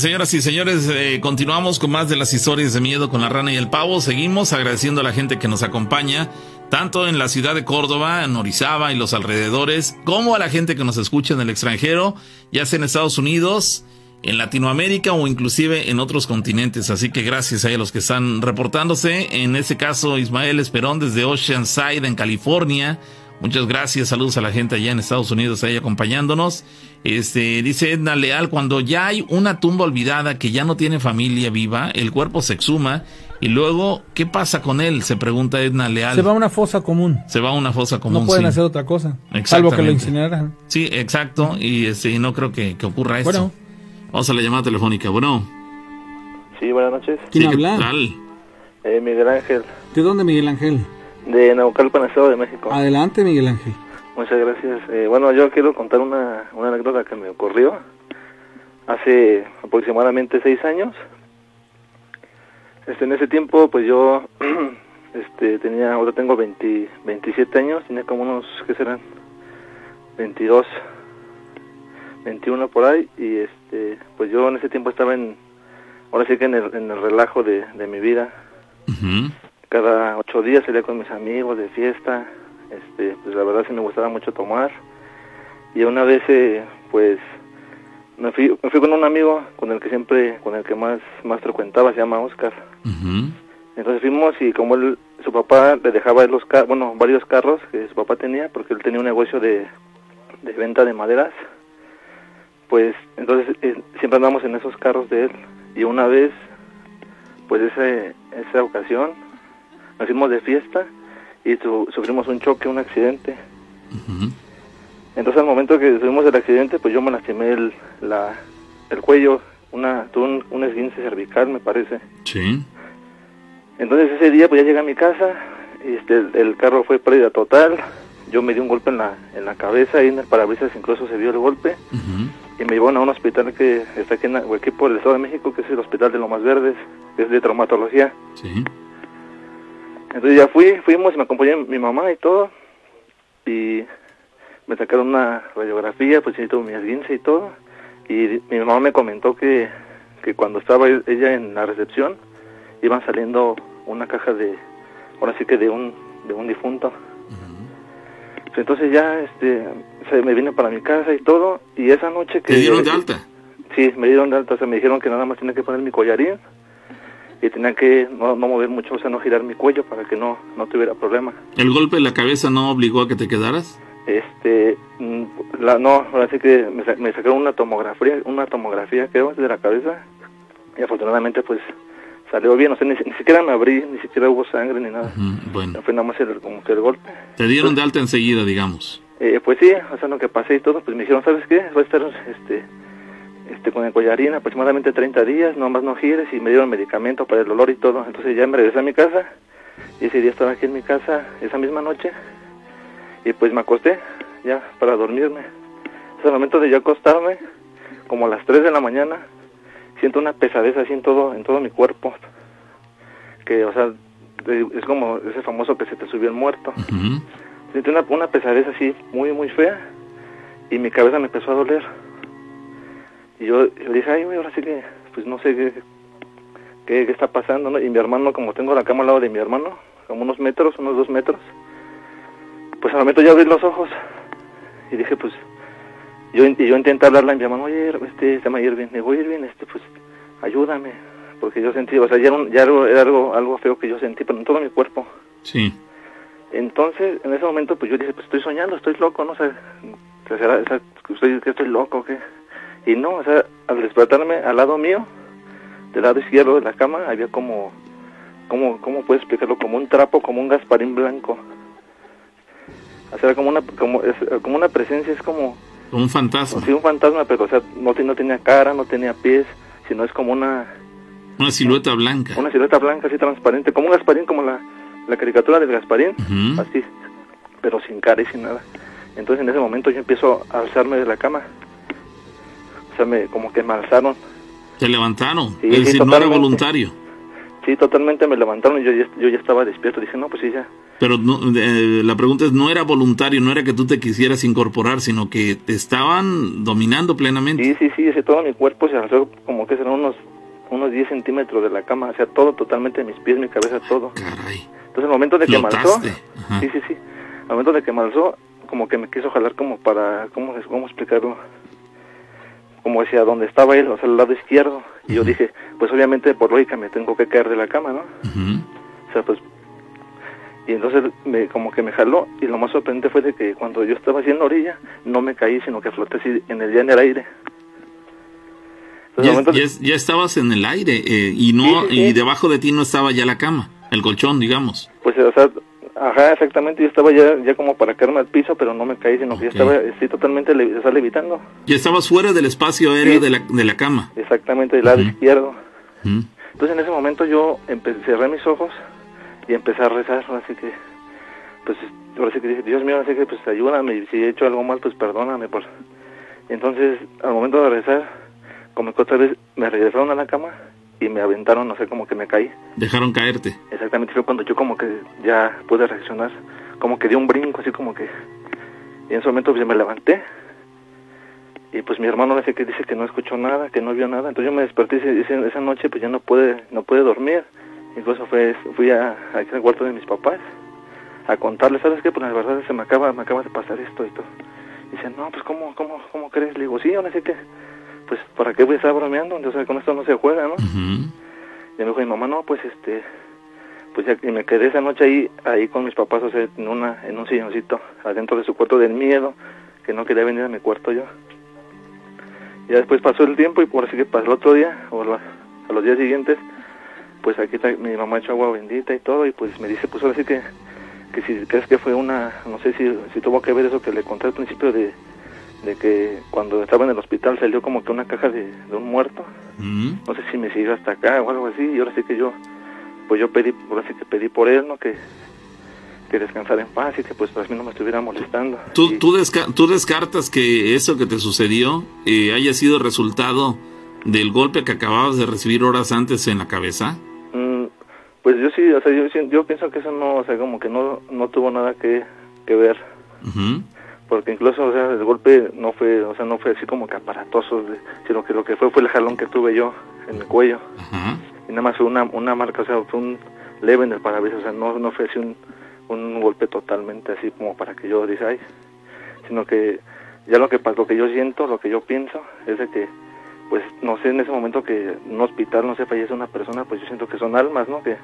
Señoras y señores, eh, continuamos con más de las historias de miedo con la rana y el pavo. Seguimos agradeciendo a la gente que nos acompaña, tanto en la ciudad de Córdoba, en y los alrededores, como a la gente que nos escucha en el extranjero, ya sea en Estados Unidos, en Latinoamérica o inclusive en otros continentes. Así que gracias a los que están reportándose. En este caso, Ismael Esperón desde Oceanside, en California. Muchas gracias, saludos a la gente allá en Estados Unidos ahí acompañándonos. Este, dice Edna Leal, cuando ya hay una tumba olvidada que ya no tiene familia viva, el cuerpo se exhuma y luego, ¿qué pasa con él? Se pregunta Edna Leal. Se va a una fosa común. Se va a una fosa común. No pueden hacer otra cosa. Salvo que lo incineraran. Sí, exacto. Y este, no creo que, ocurra esto. Bueno. Vamos a la llamada telefónica. Bueno. Sí, buenas noches. ¿Quién habla? Eh, Miguel Ángel. ¿De dónde, Miguel Ángel? De Naucalpan, Estado de México. Adelante, Miguel Ángel. Muchas gracias. Eh, bueno, yo quiero contar una, una anécdota que me ocurrió hace aproximadamente seis años. Este, en ese tiempo, pues yo este, tenía, ahora tengo 20, 27 años, tenía como unos, ¿qué serán? 22, 21 por ahí, y este, pues yo en ese tiempo estaba en, ahora sí que en el, en el relajo de, de mi vida cada ocho días salía con mis amigos de fiesta, este, pues la verdad sí me gustaba mucho tomar. Y una vez, eh, pues, me fui, me fui con un amigo con el que siempre, con el que más, más frecuentaba, se llama Oscar. Entonces fuimos y como él, su papá le dejaba los carros, bueno, varios carros que su papá tenía, porque él tenía un negocio de, de venta de maderas, pues entonces eh, siempre andamos en esos carros de él. Y una vez, pues ese, esa ocasión, nos fuimos de fiesta y sufrimos un choque, un accidente. Entonces al momento que tuvimos el accidente, pues yo me lastimé el, la, el cuello, una, tuve un, un esguince cervical, me parece. Sí. Entonces ese día pues ya llegué a mi casa, y este, el, carro fue pérdida total, yo me di un golpe en la, en la cabeza y en el parabrisas incluso se vio el golpe y me llevaron a un hospital que está aquí, en, aquí por el Estado de México, que es el Hospital de Lomas Verdes, que es de traumatología. Sí. Entonces ya fui, fuimos y me acompañó mi mamá y todo. Y me sacaron una radiografía, pues hice mi esguince y todo. Y mi mamá me comentó que, que cuando estaba ella en la recepción, iban saliendo una caja de, ahora sí que de un, de un difunto. Entonces ya este, se me vine para mi casa y todo. Y esa noche que... ¿Te dieron de alta? Sí, me dieron de alta. O sea, me dijeron que nada más tenía que poner mi collarín y tenía que no, mover mucho, o sea, no girar mi cuello para que no, no tuviera problema. ¿El golpe en la cabeza no obligó a que te quedaras? Este, mm, la, no, ahora sí que me, sacaron una tomografía, una tomografía creo de la cabeza y afortunadamente pues salió bien, o sea, ni, siquiera me abrí, ni siquiera hubo sangre ni nada. bueno. Fue nada más el, como que el golpe. ¿Te dieron de alta enseguida, digamos? Eh, pues sí, o sea, lo que pasé y todo, pues me dijeron, ¿sabes qué? Va a estar, este, este, con el collarín aproximadamente 30 días, nomás no gires y me dieron medicamento para el dolor y todo. Entonces ya me regresé a mi casa y ese día estaba aquí en mi casa esa misma noche y pues me acosté ya para dormirme. Es el momento de yo acostarme, como a las 3 de la mañana, siento una pesadez así en todo, en todo mi cuerpo. Que, o sea, es como ese famoso que se te subió el muerto. Ujú. Sentí una, una pesadez así muy, muy fea y mi cabeza me empezó a doler. Y yo, yo dije, ay, güey, ahora sí que, pues no sé qué, qué, qué está pasando, ¿no? Y mi hermano, como tengo la cama al lado de mi hermano, como unos metros, unos dos metros, pues al momento ya abrí los ojos y dije, pues, yo, y yo intenté hablarle a mi hermano, oye, este, se llama Irving, digo, Irving, este, pues, ayúdame, porque yo sentí, o sea, ya era, un- ya era algo- algo, feo que yo sentí, pero en todo mi cuerpo. Sí. Entonces, en ese momento, pues yo dije, pues estoy soñando, estoy loco, ¿no? O sea, será, o sea, estoy, que estoy loco, o ¿qué? Y no, o sea, al despertarme al lado mío, del lado izquierdo de la cama, había como, como, ¿cómo puedo explicarlo? Como un trapo, como un gasparín blanco. O sea, era como una, como, es, como una presencia, es como, un fantasma. sí, un fantasma, pero, o sea, no, no tenía cara, no tenía pies, sino es como una, Una silueta blanca. una silueta blanca, así transparente, como un gasparín, como la, la caricatura del gasparín así, pero sin cara y sin nada. Entonces en ese momento yo empiezo a alzarme de la cama. Sea, me, como que me alzaron. Te levantaron. Sí, es decir, no era voluntario. Sí, totalmente me levantaron y yo, ya- yo ya estaba despierto. Dije, no, pues sí, ya. Pero no, eh, la pregunta es, no era voluntario, no era que tú te quisieras incorporar, sino que te estaban dominando plenamente. Sí, sí, sí, ese, todo mi cuerpo se alzó como que serán unos unos 10 centímetros de la cama. O sea, todo totalmente, mis pies, mi cabeza, todo. Caray. Entonces el momento de que me alzó... Sí, sí, sí. Al momento de que me alzó, como que me quiso jalar como para... ¿Cómo, cómo explicarlo? Como hacia donde estaba él, o sea, al lado izquierdo. Y yo dije, pues obviamente por lógica me tengo que caer de la cama, ¿no? O sea, pues... Y entonces me, como que me jaló y lo más sorprendente fue de que cuando yo estaba así en la orilla, no me caí, sino que floté así en el, ya en el aire. Entonces, Ya, momento de- ya- ya estabas en el aire eh, y no Sí, sí, sí. y debajo de ti no estaba ya la cama, el colchón, digamos. Pues, o sea, ajá, exactamente, yo estaba ya, ya como para caerme al piso, pero no me caí, sino que yo estaba, estoy totalmente le, sea, levitando. Ya estabas fuera del espacio aéreo Sí. de, la, de la cama. Exactamente, del lado izquierdo. Entonces en ese momento yo empe- cerré mis ojos y empecé a rezar, así que, pues, ahora sí que dije, Dios mío, así que pues ayúdame, y si he hecho algo mal, pues perdóname. Por... Entonces, al momento de rezar, como que otra vez me regresaron a la cama y me aventaron, no sé, como que me caí. Dejaron caerte. Exactamente, fue cuando yo como que ya pude reaccionar, como que di un brinco, así como que, y en ese momento pues, me levanté, y pues mi hermano dice que dice que no escuchó nada, que no vio nada, entonces yo me desperté y ese- esa noche pues ya no pude, no pude dormir, incluso fue, fui a, aquí al cuarto de mis papás a contarles, ¿sabes qué? Pues la verdad se me acaba, me acaba de pasar esto y todo. Y dice, no, pues ¿cómo, cómo, cómo crees? Le digo, sí, ahora sí que, pues ¿para qué voy a estar bromeando? Entonces con esto no se juega, ¿no? Y me dijo mi mamá, no, pues este, pues ya, y me quedé esa noche ahí, ahí con mis papás, o sea, en una, en un silloncito, adentro de su cuarto del miedo, que no quería venir a mi cuarto yo. Ya después pasó el tiempo y por así que pasó el otro día, o la- a los días siguientes, pues aquí está, mi mamá echó agua bendita y todo, y pues me dice, pues ahora sí que, que si crees que fue una, no sé si, si tuvo que ver eso que le conté al principio de, de que cuando estaba en el hospital salió como que una caja de, de un muerto, Ujú. no sé si me siguió hasta acá o algo así, y ahora sí que yo, pues yo pedí, ahora sí que pedí por él, ¿no? Que, que descansara en paz y que pues para mí no me estuviera molestando. ¿Tú, Y- tú, desca- tú descartas que eso que te sucedió eh, haya sido resultado del golpe que acababas de recibir horas antes en la cabeza? Mm, pues yo sí, o sea, yo, yo pienso que eso no, o sea, como que no, no tuvo nada que, que ver, Ujú. Porque incluso, o sea, el golpe no fue, o sea, no fue así como que aparatoso, sino que lo que fue fue el jalón que tuve yo en el cuello, Ajá. y nada más fue una, una marca, o sea, fue un leve en el parabrisas, o sea, no, no fue así un, un golpe totalmente así como para que yo diga, ay, sino que ya lo que lo que yo siento, lo que yo pienso, es de que, pues, no sé, en ese momento que en un hospital no se fallece una persona, pues yo siento que son almas, ¿no? Que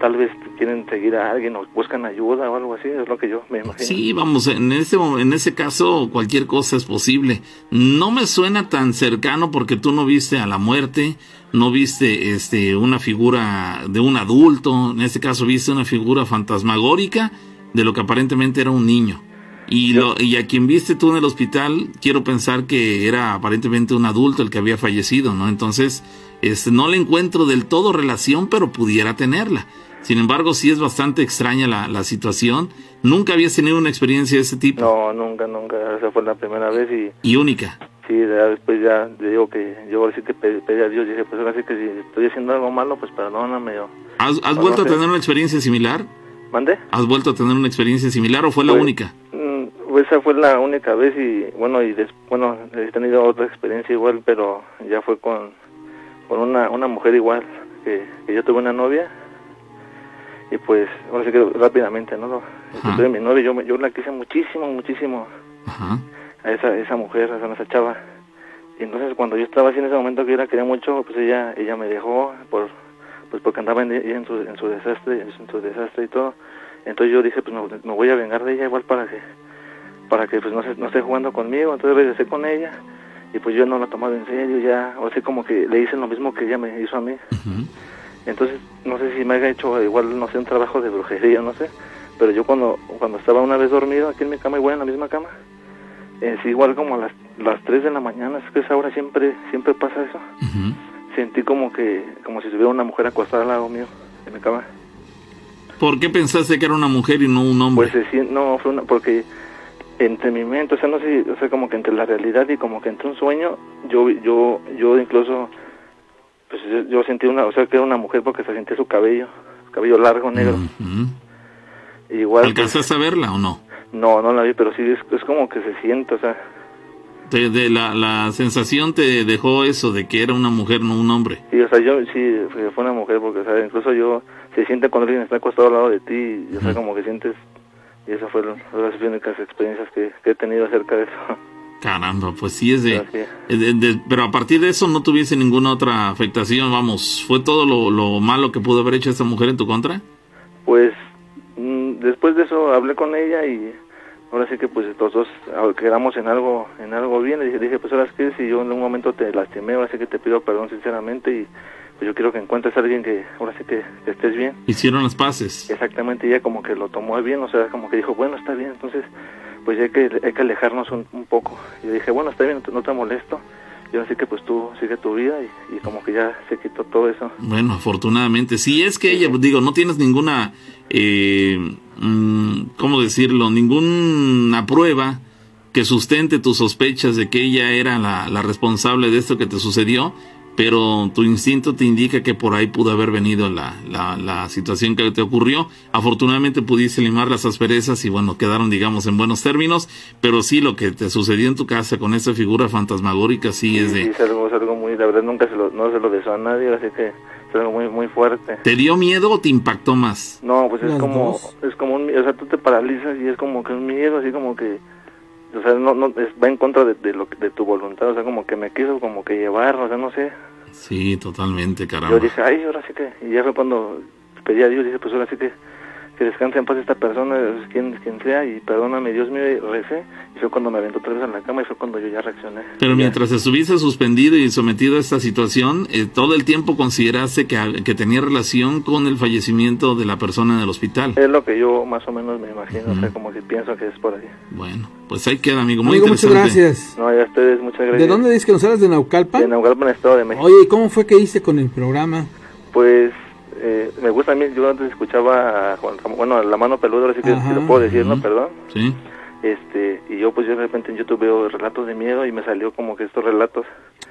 tal vez quieren seguir a alguien o buscan ayuda o algo así, es lo que yo me imagino. Sí, vamos, en ese, en ese caso cualquier cosa es posible. No me suena tan cercano porque tú no viste a la muerte, no viste este, una figura de un adulto, en este caso viste una figura fantasmagórica de lo que aparentemente era un niño. Y, lo, y a quien viste tú en el hospital, quiero pensar que era aparentemente un adulto el que había fallecido, ¿no? Entonces, este, no le encuentro del todo relación, pero pudiera tenerla. Sin embargo, sí es bastante extraña la, la situación. Nunca habías tenido una experiencia de ese tipo No, nunca, nunca, esa fue la primera vez y y única. Sí, después ya le digo que yo ahora sí que pedí, a Dios, dije, pues ahora sí que si estoy haciendo algo malo, pues perdóname. O, ¿Has, has vuelto a tener una experiencia similar? ¿Mande? ¿Has vuelto a tener una experiencia similar o fue la Pues, única? Mm, esa fue la única vez y bueno, y des- bueno, he tenido otra experiencia igual, pero ya fue con, con una, una mujer igual, que, que yo tuve una novia y pues ahora sí que rápidamente, ¿no? Ajá. tuve mi novia, yo, yo la quise muchísimo, muchísimo Ajá. a esa, esa mujer, a esa chava. Y entonces cuando yo estaba así en ese momento que yo la quería mucho, pues ella ella me dejó por pues porque andaba en, en su en su desastre, en su desastre y todo. Entonces yo dije, pues me, me voy a vengar de ella igual para que para que pues no se, no esté jugando conmigo. Entonces regresé con ella y pues yo no la tomaba en serio ya, o sea, como que le hice lo mismo que ella me hizo a mí. Entonces, no sé si me haya hecho igual, no sé, un trabajo de brujería, no sé. Pero yo cuando, cuando estaba una vez dormido aquí en mi cama, igual en la misma cama, es igual como a las, las 3 de la mañana, es que esa hora siempre, siempre pasa eso. Sentí como que, como si estuviera una mujer acostada al lado mío, en mi cama. ¿Por qué pensaste que era una mujer y no un hombre? Pues no, fue una, porque entre mi mente, o sea, no sé, o sea, como que entre la realidad y como que entre un sueño, yo, yo, yo incluso, pues yo, yo sentí una, o sea, que era una mujer porque se sentía su cabello, su cabello largo, negro. Igual, pues, ¿Alcanzaste a verla o no? no, no la vi, pero sí es, es como que se siente, o sea, de la, la sensación te dejó eso de que era una mujer, no un hombre. sí, o sea, yo sí, fue una mujer porque, o sea, incluso yo, se siente cuando alguien está acostado al lado de ti, y, o sea, como que sientes, y esas fueron las únicas experiencias que, que he tenido acerca de eso. Caramba, pues sí es de, Así es. es de- de- Pero a partir de eso no tuviese ninguna otra afectación, vamos. ¿Fue todo lo, lo malo que pudo haber hecho esta mujer en tu contra? Pues mm, después de eso hablé con ella y ahora sí que pues los dos ah, quedamos en algo en algo bien. Le dije, dije pues ahora es que si yo en un momento te lastimé, ahora sí que te pido perdón sinceramente y pues yo quiero que encuentres a alguien que ahora sí que, que estés bien. Hicieron las paces. Exactamente, ella como que lo tomó bien, o sea, como que dijo, bueno, está bien, entonces pues hay que, hay que alejarnos un, un poco. Y yo dije, bueno, está bien, no te, no te molesto. Y ahora sí que pues tú sigue tu vida y, y como que ya se quitó todo eso. Bueno, afortunadamente. Si es que ella, digo, no tienes ninguna, eh, mm, ¿cómo decirlo? Ninguna prueba que sustente tus sospechas de que ella era la, la responsable de esto que te sucedió, pero tu instinto te indica que por ahí pudo haber venido la, la, la situación que te ocurrió. Afortunadamente pudiste limar las asperezas y bueno, quedaron digamos en buenos términos, pero sí lo que te sucedió en tu casa con esta figura fantasmagórica sí es Sí, de... es algo, es algo muy, la verdad nunca se lo, no se lo deseo a nadie, así que es algo muy, muy fuerte. ¿Te dio miedo o te impactó más? No, pues es como, dos. es como un, o sea, tú te paralizas y es como que un miedo, así como que, o sea, no, no, es- va en contra de, de lo de tu voluntad, o sea, como que me quiso como que llevar, o sea, no sé. Sí, totalmente, Yo caramba. dije, ay, ahora sí que, y ya fue cuando pedí a Dios, dije, pues ahora sí que, que descanse en paz esta persona, quien, quien sea, y perdóname, Dios mío, y recé, y fue cuando me aventó otra vez en la cama y fue cuando yo ya reaccioné. Pero Ya. mientras estuviese suspendido y sometido a esta situación, eh, todo el tiempo consideraste que, que tenía relación con el fallecimiento de la persona en el hospital. Es lo que yo más o menos me imagino, o sea, como que pienso que es por ahí. Bueno, pues ahí queda, amigo. Muy Amigo, muchas gracias. No, ya ustedes, muchas gracias. ¿De dónde dices que nos hablas de De Naucalpan? Naucalpan, Estado de México. Oye, ¿y cómo fue que hice con el programa? Pues eh, me gusta a mí, yo antes escuchaba a Juan Ramón, bueno, a la mano peluda, ahora sí que Ajá. si lo puedo decir, ¿no? Perdón. Sí. Este, y yo pues yo de repente en YouTube veo relatos de miedo y me salió como que estos relatos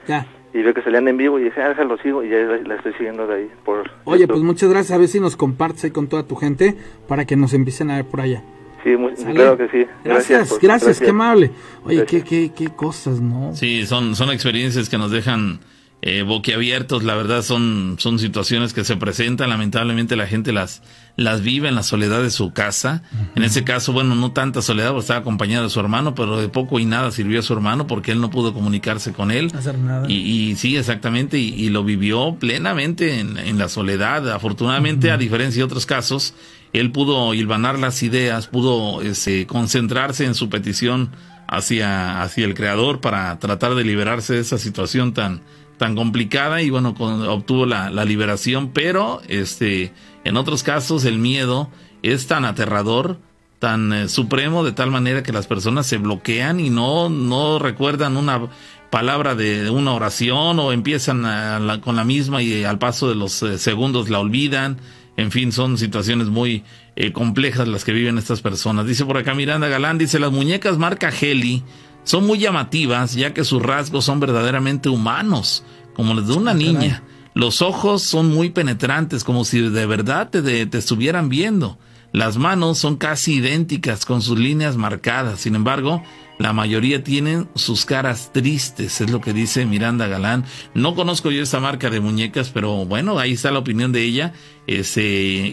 Ya. y veo que salían en vivo y dije, ah, déjalo sigo y ya la, la estoy siguiendo de ahí por Oye, YouTube. pues muchas gracias. A ver si nos compartes ahí con toda tu gente para que nos empiecen a ver por allá. Sí, muy- claro que sí. Gracias, por- gracias, qué amable. Oye, qué, Gracias. qué, qué cosas, ¿no? Sí, son, son experiencias que nos dejan eh, boquiabiertos. La verdad, son, son situaciones que se presentan. Lamentablemente, la gente las, las vive en la soledad de su casa. En ese caso, bueno, no tanta soledad, porque estaba acompañado de su hermano, pero de poco y nada sirvió a su hermano porque él no pudo comunicarse con él. Hacer nada. Y, y sí, exactamente, y, y lo vivió plenamente en, en la soledad. Afortunadamente, a diferencia de otros casos, él pudo hilvanar las ideas, pudo este, concentrarse en su petición hacia, hacia el creador para tratar de liberarse de esa situación tan, tan complicada y bueno, con- obtuvo la, liberación, pero este, en otros casos el miedo es tan aterrador tan eh, supremo de tal manera que las personas se bloquean y no, no recuerdan una palabra de una oración o empiezan a la- con la misma y al paso de los eh, segundos la olvidan. En fin, son situaciones muy eh, complejas las que viven estas personas. Dice por acá Miranda Galán, dice las muñecas marca Heli son muy llamativas ya que sus rasgos son verdaderamente humanos, como los de una niña. Los ojos son muy penetrantes, como si de verdad te, de- te estuvieran viendo. Las manos son casi idénticas, con sus líneas marcadas. Sin embargo, la mayoría tienen sus caras tristes, es lo que dice Miranda Galán. No conozco yo esta marca de muñecas, pero bueno, ahí está la opinión de ella, este,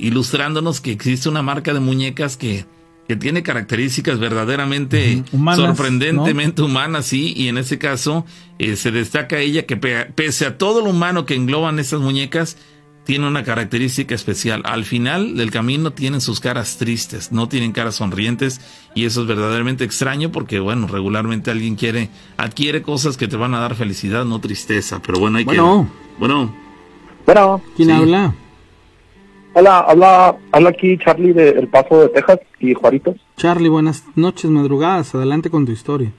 ilustrándonos que existe una marca de muñecas que, que tiene características verdaderamente Humanas, sorprendentemente humanas, sí, y en ese caso eh, se destaca ella que pe- pese a todo lo humano que engloban estas muñecas, tiene una característica especial. Al final del camino tienen sus caras tristes, no tienen caras sonrientes y eso es verdaderamente extraño porque, bueno, regularmente alguien quiere, adquiere cosas que te van a dar felicidad, no tristeza. Pero bueno, hay Bueno. que... Bueno, Bueno, ¿Quién Sí. habla? Hola, habla, habla aquí Charlie de El Paso de Texas y Juaritos. Charlie, buenas noches, madrugadas. Adelante con tu historia.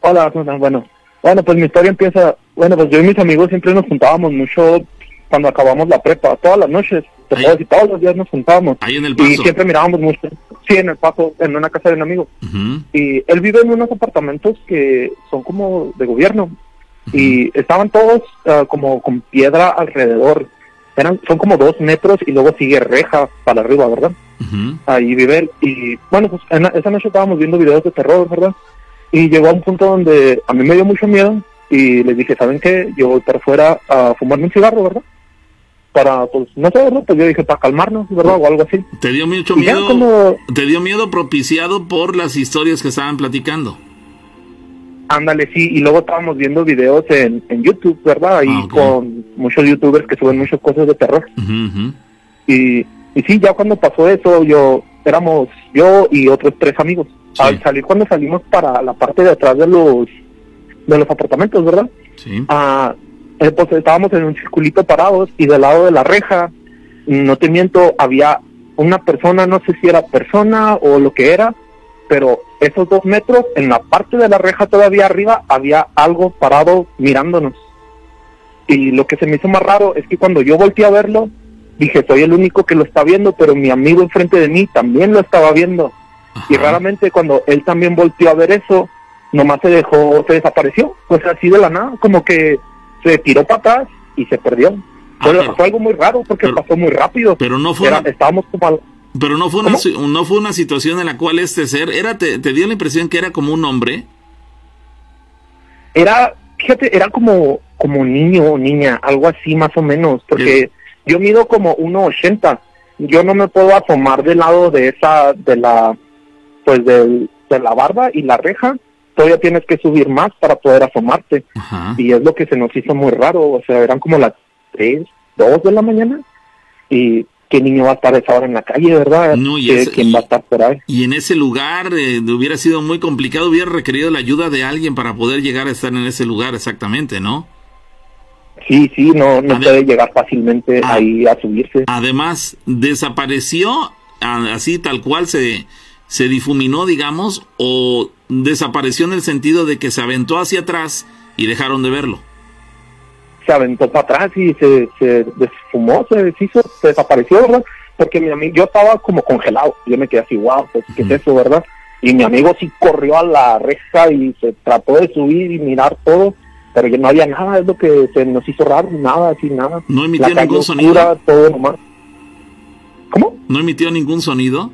Hola, bueno. Bueno, pues mi historia empieza, bueno, pues yo y mis amigos siempre nos juntábamos mucho cuando acabamos la prepa, todas las noches, te puedo decir, todos los días nos juntábamos. ahí en el Y paso. siempre mirábamos mucho, sí, en el paso, en una casa de un amigo. Ujú, Y él vive en unos apartamentos que son como de gobierno. Y estaban todos ah, como con piedra alrededor. Eran, son como dos metros y luego sigue reja para arriba, ¿verdad? ujú. ahí vive él. Y bueno, pues en, esa noche estábamos viendo videos de terror, ¿verdad? Y llegó a un punto donde a mí me dio mucho miedo y les dije, ¿saben qué? Yo voy para afuera a fumarme un cigarro, ¿verdad? Para, pues, no sé, ¿verdad? Pues yo dije, para calmarnos, ¿verdad? O algo así. Te dio mucho miedo. como, Te dio miedo propiciado por las historias que estaban platicando. Ándale, sí. Y luego estábamos viendo videos en, en YouTube, ¿verdad? Ahí Ah, con muchos youtubers que suben muchas cosas de terror. Y, y sí, ya cuando pasó eso, yo, éramos yo y otros tres amigos. Sí. Al salir, cuando salimos para la parte de atrás de los, de los apartamentos, ¿verdad? Sí. Ah, eh, pues estábamos en un circulito parados y del lado de la reja, no te miento, había una persona, no sé si era persona o lo que era, pero esos dos metros, en la parte de la reja todavía arriba, había algo parado mirándonos. Y lo que se me hizo más raro es que cuando yo volteé a verlo, dije, soy el único que lo está viendo, pero mi amigo enfrente de mí también lo estaba viendo. Y raramente cuando él también volteó a ver eso, nomás se dejó, se desapareció, pues así de la nada, como que se tiró para atrás y se perdió. Ah, Fue, pero- fue algo muy raro porque pero- pasó muy rápido. Pero no fue, Era- estábamos como al- pero no fue una, no fue una situación en la cual este ser era te, te dio la impresión que era como un hombre. era, fíjate, era como como niño o niña, algo así más o menos, porque yo mido como 1.80. Yo no me puedo asomar del lado de esa, de la, pues del, de la barba y la reja. Todavía tienes que subir más para poder asomarte. Ajá. y es lo que se nos hizo muy raro, o sea, eran como las 3, 2 de la mañana, y qué niño va a estar a esa hora en la calle, ¿verdad? No, y ¿Qué- es- ¿Quién y- va a estar por ahí? Y en ese lugar eh, hubiera sido muy complicado, hubiera requerido la ayuda de alguien para poder llegar a estar en ese lugar exactamente, ¿no? Sí, sí, no, no puede llegar fácilmente Ah. ahí a subirse. Además, desapareció así tal cual se, se difuminó, digamos, o desapareció en el sentido de que se aventó hacia atrás y dejaron de verlo. Se aventó para atrás y se, se desfumó, se deshizo, se desapareció, ¿verdad? Porque mi amigo, yo estaba como congelado, yo me quedé así, wow, pues, ¿qué es eso, verdad? Y mi amigo sí corrió a la reja y se trató de subir y mirar todo, pero ya no había nada, es lo que se nos hizo raro, nada, así, nada. No emitió la ningún oscura, sonido. todo nomás. ¿Cómo? No emitió ningún sonido.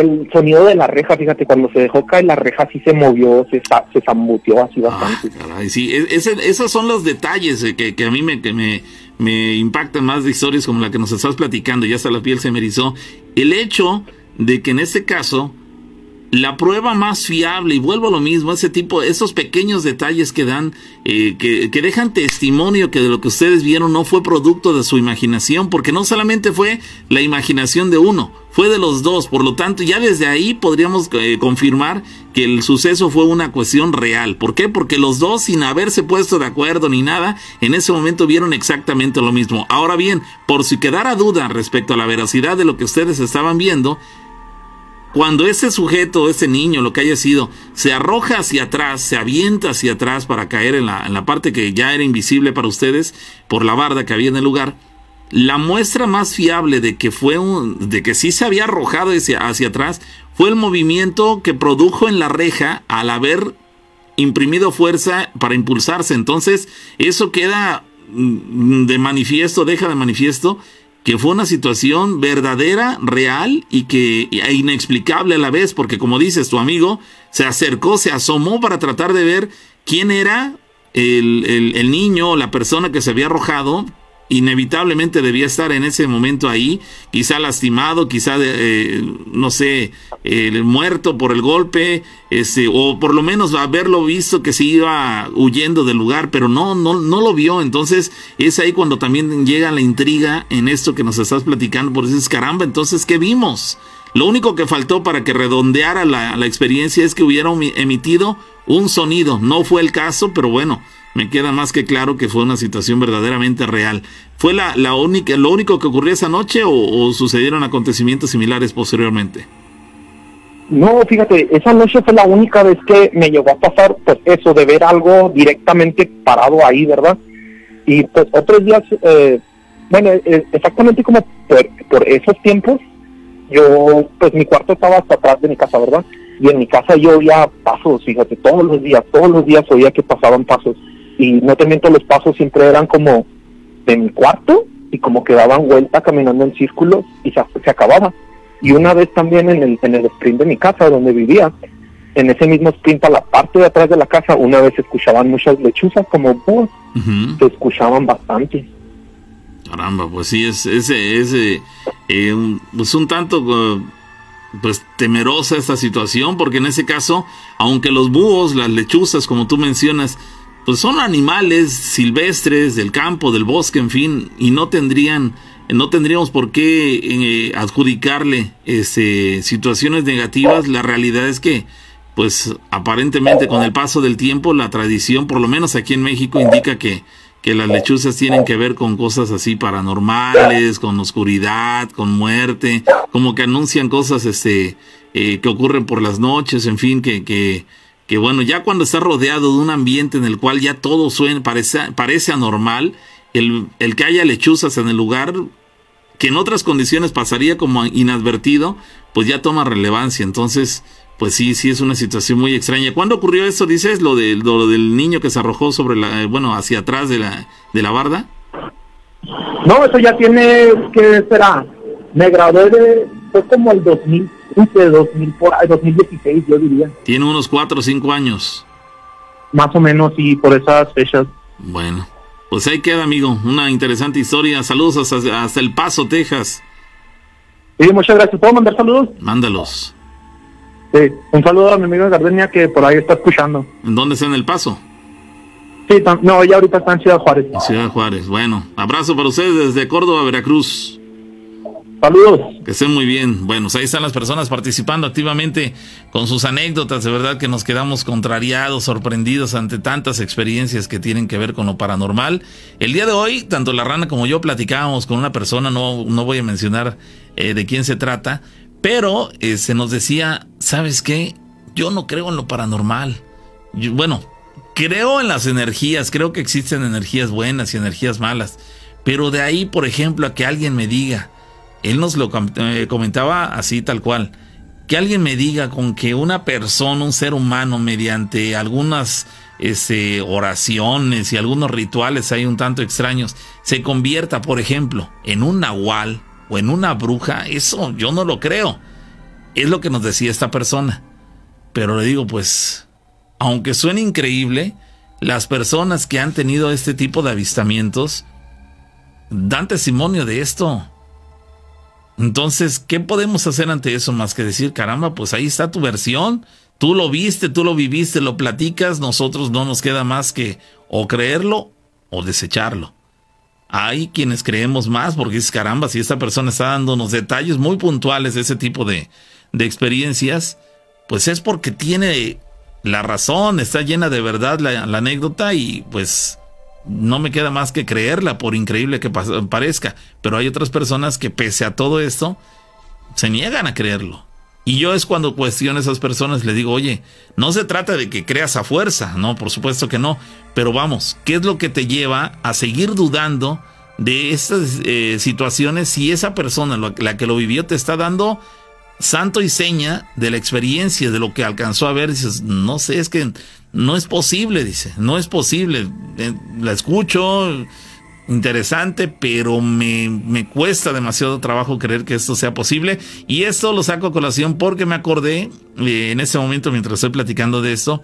El sonido de la reja, fíjate, cuando se dejó caer la reja sí se movió, se, se zambuteó así Ah, bastante. caray, sí, e- ese- esos son los detalles eh, que, que a mí me, que me, me impactan más de historias como la que nos estás platicando, ya hasta la piel se me erizó. El hecho de que en este caso la prueba más fiable, y vuelvo a lo mismo, ese tipo, esos pequeños detalles que dan, eh, que, que dejan testimonio que de lo que ustedes vieron no fue producto de su imaginación, porque no solamente fue la imaginación de uno, fue de los dos, por lo tanto ya desde ahí podríamos eh, confirmar que el suceso fue una cuestión real. ¿Por qué? Porque los dos, sin haberse puesto de acuerdo ni nada, en ese momento vieron exactamente lo mismo. Ahora bien, por si quedara duda respecto a la veracidad de lo que ustedes estaban viendo, cuando ese sujeto, ese niño, lo que haya sido, se arroja hacia atrás, se avienta hacia atrás para caer en la, en la parte que ya era invisible para ustedes por la barda que había en el lugar, la muestra más fiable de que fue un, de que sí se había arrojado hacia, hacia atrás fue el movimiento que produjo en la reja al haber imprimido fuerza para impulsarse. Entonces, eso queda mm, de manifiesto, deja de manifiesto que fue una situación verdadera, real y que e inexplicable a la vez, porque como dices, tu amigo se acercó, se asomó para tratar de ver quién era el, niño o la persona que se había arrojado, inevitablemente debía estar en ese momento ahí, quizá lastimado, quizá, eh, no sé, eh, muerto por el golpe, este, o por lo menos haberlo visto que se iba huyendo del lugar, pero no, no, no lo vio. Entonces es ahí cuando también llega la intriga en esto que nos estás platicando, por eso es caramba, entonces, ¿qué vimos? Lo único que faltó para que redondeara la, la experiencia es que hubiera emitido un sonido. No fue el caso, pero bueno, me queda más que claro que fue una situación verdaderamente real. ¿Fue la, única, lo único que ocurrió esa noche o, sucedieron acontecimientos similares posteriormente? No, fíjate, esa noche fue la única vez que me llegó a pasar pues eso de ver algo directamente parado ahí, ¿verdad? Y pues otros días, eh, bueno, eh, exactamente como por, por, esos tiempos, yo, pues mi cuarto estaba hasta atrás de mi casa, ¿verdad? Y en mi casa yo oía pasos, fíjate, todos los días, todos los días oía que pasaban pasos y no te miento, los pasos siempre eran como de mi cuarto y como que daban vuelta caminando en círculos y se, se acababa. Y una vez también en el, en el sprint de mi casa donde vivía, en ese mismo sprint a la parte de atrás de la casa, una vez se escuchaban muchas lechuzas como voz, se escuchaban bastante. Caramba, pues sí, es, ese, ese, eh, un, pues un tanto uh, pues temerosa esta situación, porque en ese caso, aunque los búhos, las lechuzas, como tú mencionas, pues son animales silvestres del campo, del bosque, en fin, y no tendrían, no tendríamos por qué eh, adjudicarle este, situaciones negativas. La realidad es que, pues aparentemente con el paso del tiempo, la tradición, por lo menos aquí en México, indica que, que las lechuzas tienen que ver con cosas así paranormales, con oscuridad, con muerte, como que anuncian cosas este, eh, que ocurren por las noches, en fin, que, que que bueno, ya cuando está rodeado de un ambiente en el cual ya todo suena, parece, parece anormal, el, el que haya lechuzas en el lugar, que en otras condiciones pasaría como inadvertido, pues ya toma relevancia. Entonces, pues sí, sí es una situación muy extraña. ¿Cuándo ocurrió eso? Dices lo, de, lo del niño que se arrojó sobre la, bueno, hacia atrás de la, de la barda. No, eso ya tiene, ¿qué será? Me gradué de, fue como el 2000 de 2000 por, 2016, yo diría. Tiene unos 4 o 5 años. Más o menos, y por esas fechas. Bueno, pues ahí queda, amigo. Una interesante historia. Saludos hasta, hasta El Paso, Texas. Sí, muchas gracias. ¿Puedo mandar saludos? Mándalos. Sí, un saludo a mi amigo Gardenia que por ahí está escuchando. ¿En dónde está en El Paso? Sí, no, ella ahorita está en Ciudad Juárez. En Ciudad Juárez, bueno. Abrazo para ustedes desde Córdoba, Veracruz. Saludos. Que estén muy bien. Bueno, pues ahí están las personas participando activamente con sus anécdotas. De verdad que nos quedamos contrariados, sorprendidos ante tantas experiencias que tienen que ver con lo paranormal. El día de hoy, tanto la rana como yo platicábamos con una persona, no, no voy a mencionar eh, de quién se trata, pero eh, se nos decía, ¿sabes qué? Yo no creo en lo paranormal. bueno, creo en las energías, creo que existen energías buenas y energías malas. Pero de ahí, por ejemplo, a que alguien me diga, él nos lo eh, comentaba así tal cual. Que alguien me diga con que una persona, un ser humano, mediante algunas este, oraciones y algunos rituales hay un tanto extraños, se convierta, por ejemplo, en un nahual o en una bruja, eso yo no lo creo. Es lo que nos decía esta persona. Pero le digo, pues, aunque suene increíble, las personas que han tenido este tipo de avistamientos dan testimonio de esto. Entonces, ¿qué podemos hacer ante eso más que decir, caramba, pues ahí está tu versión, tú lo viste, tú lo viviste, lo platicas, nosotros no nos queda más que o creerlo o desecharlo. Hay quienes creemos más porque es caramba, si esta persona está dándonos detalles muy puntuales de ese tipo de, de experiencias, pues es porque tiene la razón, está llena de verdad la anécdota y pues no me queda más que creerla, por increíble que parezca. Pero hay otras personas que pese a todo esto, se niegan a creerlo. Y yo es cuando cuestiono a esas personas, le digo, oye, no se trata de que creas a fuerza, no, por supuesto que no. Pero vamos, ¿qué es lo que te lleva a seguir dudando de estas eh, situaciones si esa persona, la que lo vivió, te está dando santo y seña de la experiencia, de lo que alcanzó a ver. Dices, no sé, es que no es posible, dice, no es posible. Eh, la escucho, interesante, pero me, me, cuesta demasiado trabajo creer que esto sea posible. Y esto lo saco a colación porque me acordé eh, en ese momento, mientras estoy platicando de esto,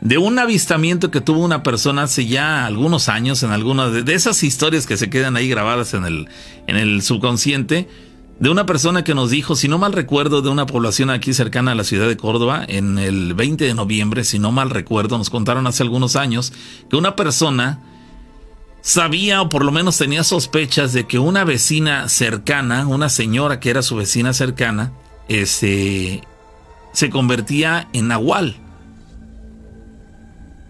de un avistamiento que tuvo una persona hace ya algunos años en alguna de, de, esas historias que se quedan ahí grabadas en el, en el subconsciente, de una persona que nos dijo, si no mal recuerdo, de una población aquí cercana a la ciudad de Córdoba, en el 20 de noviembre, si no mal recuerdo, nos contaron hace algunos años, que una persona sabía o por lo menos tenía sospechas de que una vecina cercana, una señora que era su vecina cercana, este, se convertía en nahual.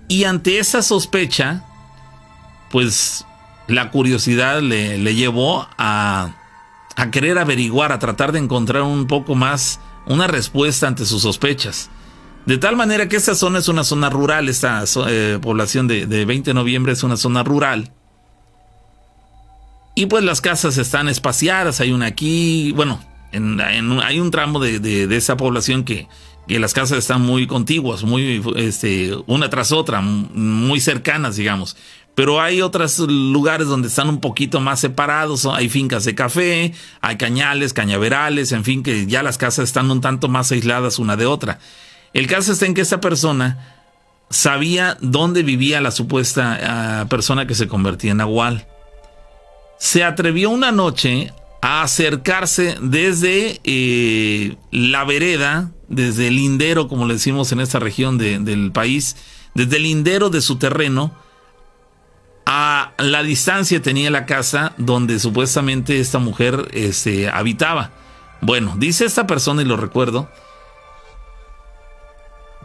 Y ante esa sospecha, pues la curiosidad le, le llevó a, a, querer averiguar, a tratar de encontrar un poco más una respuesta ante sus sospechas. De tal manera que esta zona es una zona rural, esta eh, población de, de 20 de noviembre es una zona rural. Y pues las casas están espaciadas, hay una aquí, bueno, en, en, hay un tramo de, de, de esa población que, que las casas están muy contiguas, muy, este, una tras otra, muy cercanas, digamos. Pero hay otros lugares donde están un poquito más separados, hay fincas de café, hay cañales, cañaverales, en fin, que ya las casas están un tanto más aisladas una de otra. El caso está en que esta persona sabía dónde vivía la supuesta uh, persona que se convertía en Nahual. Se atrevió una noche a acercarse desde eh, la vereda, desde el lindero, como le decimos en esta región de, del país, desde el lindero de su terreno, a la distancia tenía la casa donde supuestamente esta mujer este, habitaba. Bueno, dice esta persona, y lo recuerdo,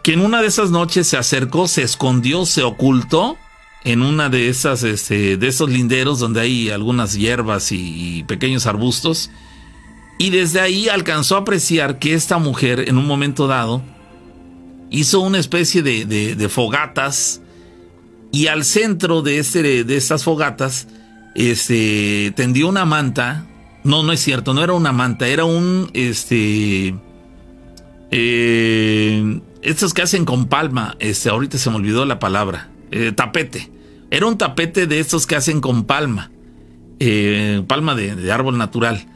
que en una de esas noches se acercó, se escondió, se ocultó en una de esas, este, de esos linderos donde hay algunas hierbas y, pequeños arbustos. Y desde ahí alcanzó a apreciar que esta mujer, en un momento dado, hizo una especie de fogatas. Y al centro de, este, de estas fogatas, este, tendió una manta. No, no es cierto, no era una manta, era un, este, eh, estos que hacen con palma, este, ahorita se me olvidó la palabra, eh, tapete. Era un tapete de estos que hacen con palma, eh, palma de, de, árbol natural.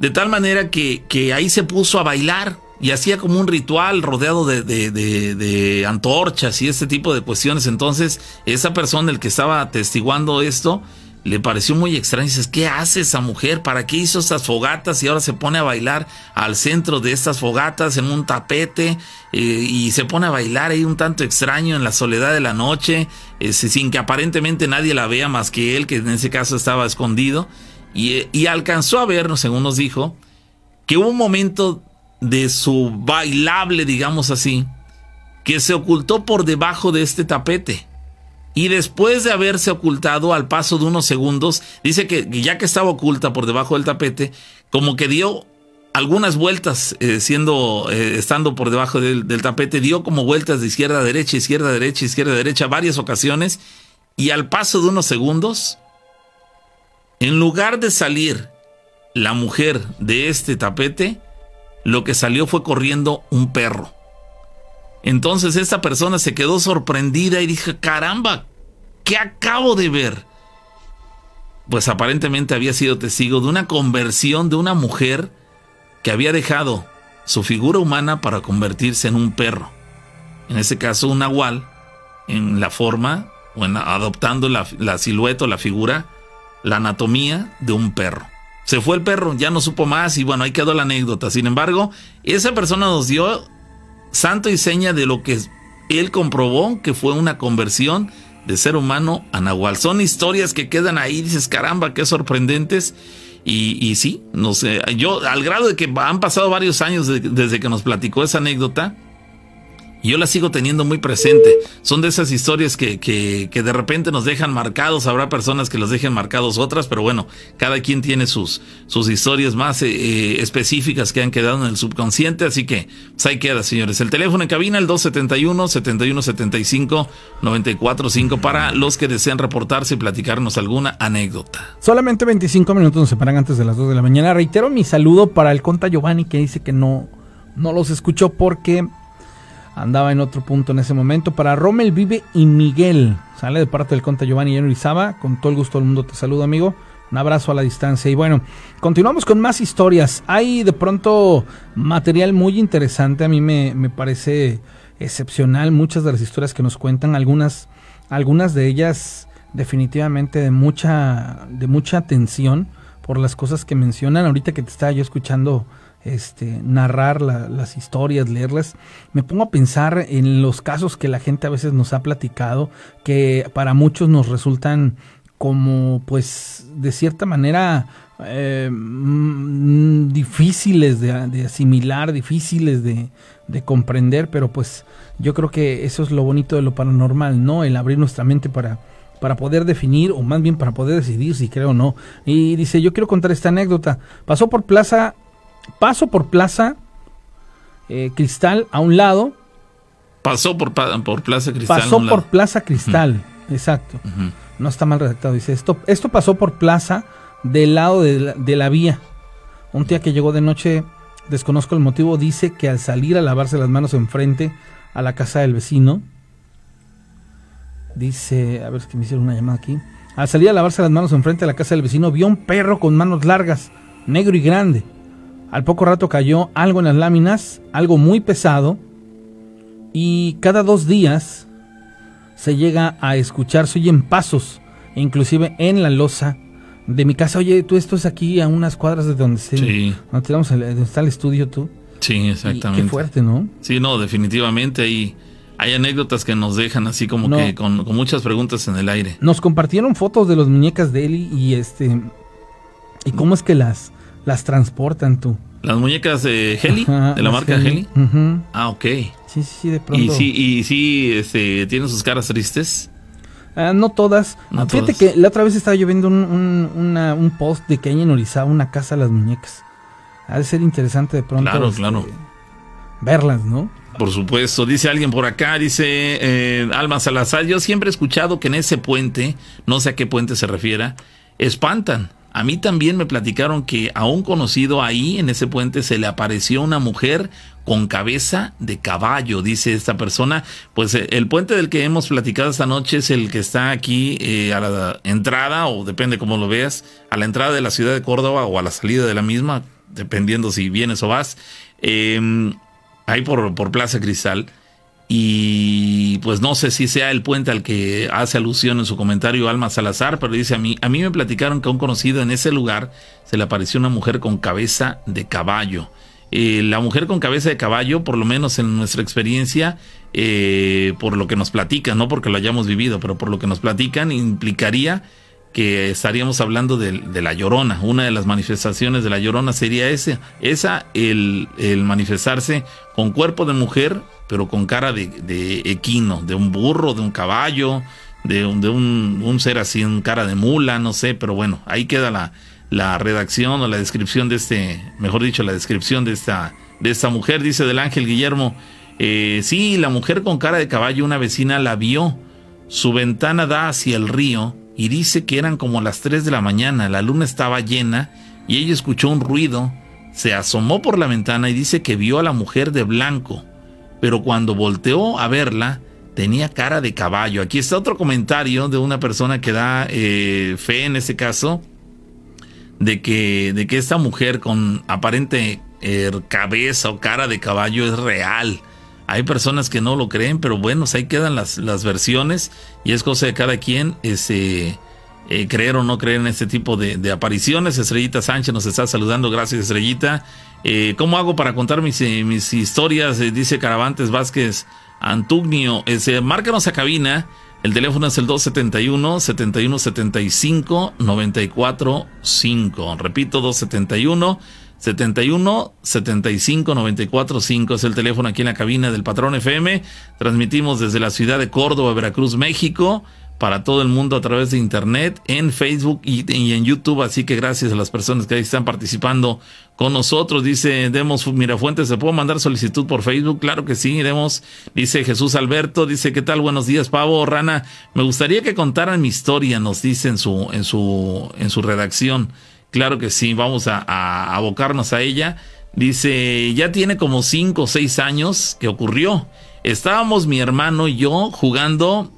De tal manera que, que, ahí se puso a bailar y hacía como un ritual rodeado de, de, antorchas y este tipo de cuestiones. Entonces, esa persona, el que estaba atestiguando esto, le pareció muy extraño. Dices, ¿qué hace esa mujer? ¿Para qué hizo estas fogatas y ahora se pone a bailar al centro de estas fogatas en un tapete eh, y se pone a bailar ahí un tanto extraño en la soledad de la noche, eh, sin que aparentemente nadie la vea más que él, que en ese caso estaba escondido? Y, y alcanzó a vernos, según nos dijo, que hubo un momento de su bailable, digamos así, que se ocultó por debajo de este tapete. Y después de haberse ocultado al paso de unos segundos, dice que ya que estaba oculta por debajo del tapete, como que dio algunas vueltas, eh, siendo, eh, estando por debajo del, del, tapete, dio como vueltas de izquierda a derecha, izquierda a derecha, izquierda a derecha, varias ocasiones, y al paso de unos segundos, en lugar de salir la mujer de este tapete, lo que salió fue corriendo un perro. Entonces esta persona se quedó sorprendida y dijo, caramba, ¿qué acabo de ver? Pues aparentemente había sido testigo de una conversión de una mujer que había dejado su figura humana para convertirse en un perro. En ese caso un nahual, en la forma, o adoptando la, la silueta o la figura, la anatomía de un perro. Se fue el perro, ya no supo más y bueno, ahí quedó la anécdota. Sin embargo, esa persona nos dio santo y seña de lo que él comprobó que fue una conversión de ser humano a Nahual. Son historias que quedan ahí, dices, caramba, qué sorprendentes. Y, y sí, no sé, yo al grado de que han pasado varios años de, desde que nos platicó esa anécdota, Yo la sigo teniendo muy presente. Son de esas historias que, que, que de repente nos dejan marcados. Habrá personas que los dejen marcados otras, pero bueno, cada quien tiene sus, sus historias más eh, eh, específicas que han quedado en el subconsciente. Así que pues ahí queda, señores. El teléfono en cabina, el 271-7175-945 para los que desean reportarse y platicarnos alguna anécdota. Solamente 25 minutos nos separan antes de las 2 de la mañana. Reitero mi saludo para el conta Giovanni que dice que no, no los escuchó porque andaba en otro punto en ese momento. Para Rommel Vive y Miguel, sale de parte del conta Giovanni Orizaba. Con todo el gusto del mundo te saludo, amigo. Un abrazo a la distancia. Y bueno, continuamos con más historias. Hay de pronto material muy interesante. A mí me, me parece excepcional muchas de las historias que nos cuentan. Algunas, algunas de ellas definitivamente de mucha, de mucha atención por las cosas que mencionan. Ahorita que te estaba yo escuchando este, narrar la, las historias, leerlas, me pongo a pensar en los casos que la gente a veces nos ha platicado, que para muchos nos resultan como, pues, de cierta manera eh, mm, difíciles de, de, asimilar, difíciles de, de comprender, pero pues yo creo que eso es lo bonito de lo paranormal, ¿no? El abrir nuestra mente para para poder definir o más bien para poder decidir si creo o no. Y dice, yo quiero contar esta anécdota. Pasó por Plaza, paso por Plaza eh, Cristal a un lado. Pasó por, por Plaza Cristal. Pasó por Plaza Cristal, uh -huh. exacto. Uh -huh. No está mal redactado. Dice, esto, esto pasó por Plaza del lado de la, de la vía. Un día que llegó de noche, desconozco el motivo, dice que al salir a lavarse las manos enfrente a la casa del vecino, Dice, a ver si me hicieron una llamada aquí. Al salir a lavarse las manos enfrente a la casa del vecino, vio un perro con manos largas, negro y grande. Al poco rato cayó algo en las láminas, algo muy pesado, y cada dos días se llega a escuchar, se oyen pasos, inclusive en la losa de mi casa. Oye, tú esto es aquí a unas cuadras de donde, se, sí. donde, está el estudio tú. Sí, exactamente. Y qué fuerte, ¿no? Sí, no, definitivamente. Y hay anécdotas que nos dejan así como no. que con, con, muchas preguntas en el aire. Nos compartieron fotos de las muñecas de Eli y este y cómo es que las las transportan tú. Las muñecas de Heli, Ajá, de la marca Heli. Uh -huh. Ah, ok. Sí, sí, sí, de pronto. Y sí, y sí, este, tienen sus caras tristes. Uh, no todas. No Fíjate todas. que la otra vez estaba yo viendo un, un, una, un post de que hay en Orizaba una casa a las muñecas. Ha de ser interesante de pronto. Claro, este, claro. Verlas, ¿no? Por supuesto, dice alguien por acá, dice eh, Alma Salazar, yo siempre he escuchado que en ese puente, no sé a qué puente se refiera, espantan. A mí también me platicaron que a un conocido ahí, en ese puente, se le apareció una mujer con cabeza de caballo, dice esta persona. Pues eh, el puente del que hemos platicado esta noche es el que está aquí eh, a la entrada, o depende cómo lo veas, a la entrada de la ciudad de Córdoba o a la salida de la misma, dependiendo si vienes o vas. Eh, ahí por Plaza Cristal. Y pues no sé si sea el puente al que hace alusión en su comentario Alma Salazar, pero dice a mí, a mí me platicaron que a un conocido en ese lugar se le apareció una mujer con cabeza de caballo. Eh, la mujer con cabeza de caballo, por lo menos en nuestra experiencia, eh, por lo que nos platican, no porque lo hayamos vivido, pero por lo que nos platican, implicaría que estaríamos hablando de, de, la llorona. Una de las manifestaciones de la llorona sería ese, esa, el, el manifestarse con cuerpo de mujer, pero con cara de, de, equino, de un burro, de un caballo, de, un, de un, un, ser así, un cara de mula, no sé, pero bueno, ahí queda la, la redacción o la descripción de este, mejor dicho, la descripción de esta, de esta mujer, dice del ángel Guillermo. Eh, sí, la mujer con cara de caballo, una vecina la vio. Su ventana da hacia el río y dice que eran como las 3 de la mañana, la luna estaba llena y ella escuchó un ruido, se asomó por la ventana y dice que vio a la mujer de blanco, pero cuando volteó a verla tenía cara de caballo. Aquí está otro comentario de una persona que da eh, fe en este caso de que, de que esta mujer con aparente eh, cabeza o cara de caballo es real. Hay personas que no lo creen, pero bueno, ahí quedan las, las versiones y es cosa de cada quien ese, eh, creer o no creer en este tipo de, apariciones. Estrellita Sánchez nos está saludando, gracias Estrellita. Eh, ¿Cómo hago para contar mis, eh, mis historias? dice Caravantes Vázquez Antugnio. Márcanos a cabina. El teléfono es el 271 7175 945. Repito, 271 71 75 94 5 es el teléfono aquí en la cabina del Patrón FM. Transmitimos desde la ciudad de Córdoba, Veracruz, México para todo el mundo a través de internet, en Facebook y, en YouTube. Así que gracias a las personas que ahí están participando con nosotros. Dice Demos Mirafuentes, ¿se puede mandar solicitud por Facebook? Claro que sí, Demos. Dice Jesús Alberto, dice, ¿qué tal? Buenos días, Pavo, Rana. Me gustaría que contaran mi historia, nos dice en su, en su, en su redacción. Claro que sí, vamos a, a abocarnos a ella. Dice, ya tiene como cinco o seis años que ocurrió. Estábamos mi hermano y yo jugando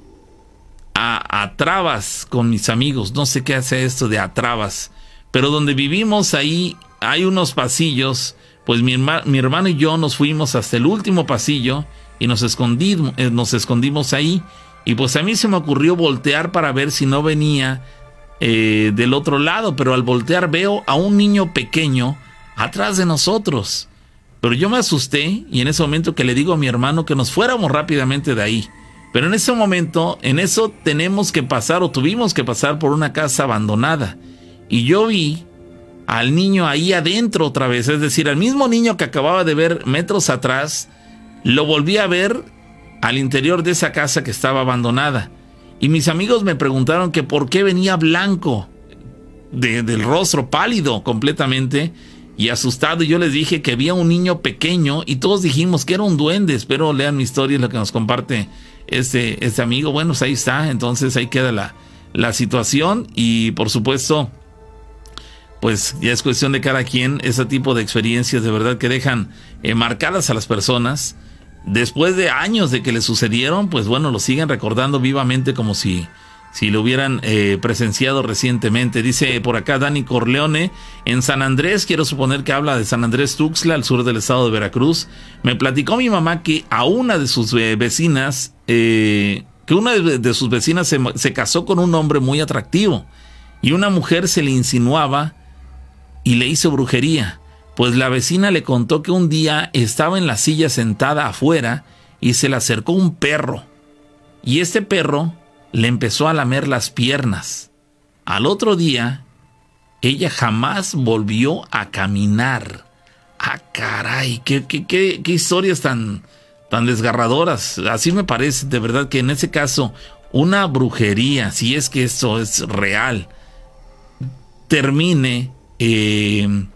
a, trabas con mis amigos. No sé qué hace esto de a trabas. Pero donde vivimos ahí hay unos pasillos. Pues mi, hermano y yo nos fuimos hasta el último pasillo y nos eh, nos escondimos ahí. Y pues a mí se me ocurrió voltear para ver si no venía eh, del otro lado. Pero al voltear veo a un niño pequeño atrás de nosotros. Pero yo me asusté y en ese momento que le digo a mi hermano que nos fuéramos rápidamente de ahí. Pero en ese momento, en eso tenemos que pasar o tuvimos que pasar por una casa abandonada. Y yo vi al niño ahí adentro otra vez, es decir, al mismo niño que acababa de ver metros atrás, lo volví a ver al interior de esa casa que estaba abandonada. Y mis amigos me preguntaron que por qué venía blanco, del rostro pálido completamente y asustado. Y yo les dije que había un niño pequeño y todos dijimos que era un duende. Espero lean mi historia, lo que nos comparte este, este amigo. Bueno, pues ahí está, entonces ahí queda la, la situación y por supuesto, pues ya es cuestión de cada quien ese tipo de experiencias de verdad que dejan eh, marcadas a las personas. Después de años de que le sucedieron, pues bueno, lo siguen recordando vivamente como si si lo hubieran eh, presenciado recientemente. Dice por acá Dani Corleone, en San Andrés, quiero suponer que habla de San Andrés Tuxtla, al sur del estado de Veracruz. Me platicó mi mamá que a una de sus eh, vecinas, eh, que una de, sus vecinas se, se casó con un hombre muy atractivo y una mujer se le insinuaba y le hizo brujería. Pues la vecina le contó que un día estaba en la silla sentada afuera y se le acercó un perro. Y este perro le empezó a lamer las piernas. Al otro día, ella jamás volvió a caminar. Ah, caray, qué, historias tan, tan desgarradoras. Así me parece, de verdad, que en ese caso, una brujería, si es que esto es real, termine eh,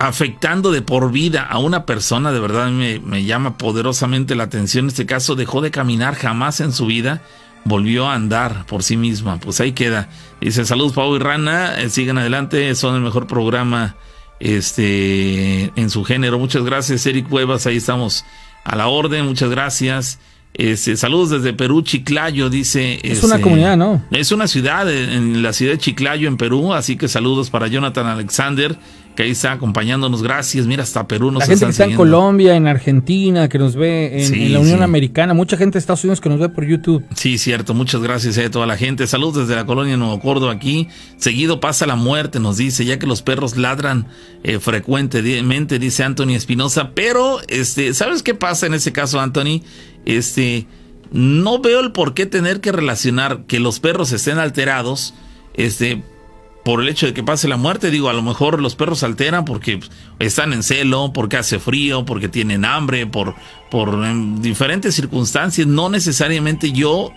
afectando de por vida a una persona, de verdad me, me, llama poderosamente la atención. En este caso dejó de caminar jamás en su vida, volvió a andar por sí misma. Pues ahí queda. Dice, saludos Pau y Rana, eh, sigan adelante, son el mejor programa este en su género. Muchas gracias, Eric Cuevas, ahí estamos a la orden, muchas gracias. Este, saludos desde Perú, Chiclayo, dice. Es una este, comunidad, ¿no? Es una ciudad, en la ciudad de Chiclayo, en Perú, así que saludos para Jonathan Alexander que ahí está acompañándonos. Gracias. Mira, hasta Perú nos La gente que está en Colombia, en Argentina, que nos ve en, la Unión Americana, mucha gente de Estados Unidos que nos ve por YouTube. Sí, cierto. Muchas gracias a toda la gente. Saludos desde la colonia Nuevo Córdoba aquí. Seguido pasa la muerte, nos dice, ya que los perros ladran eh, frecuentemente, dice Anthony Espinosa. Pero, este, ¿sabes qué pasa en ese caso, Anthony? Este, no veo el por qué tener que relacionar que los perros estén alterados, este, por el hecho de que pase la muerte. Digo, a lo mejor los perros alteran porque están en celo, porque hace frío, porque tienen hambre, por, por diferentes circunstancias. No necesariamente yo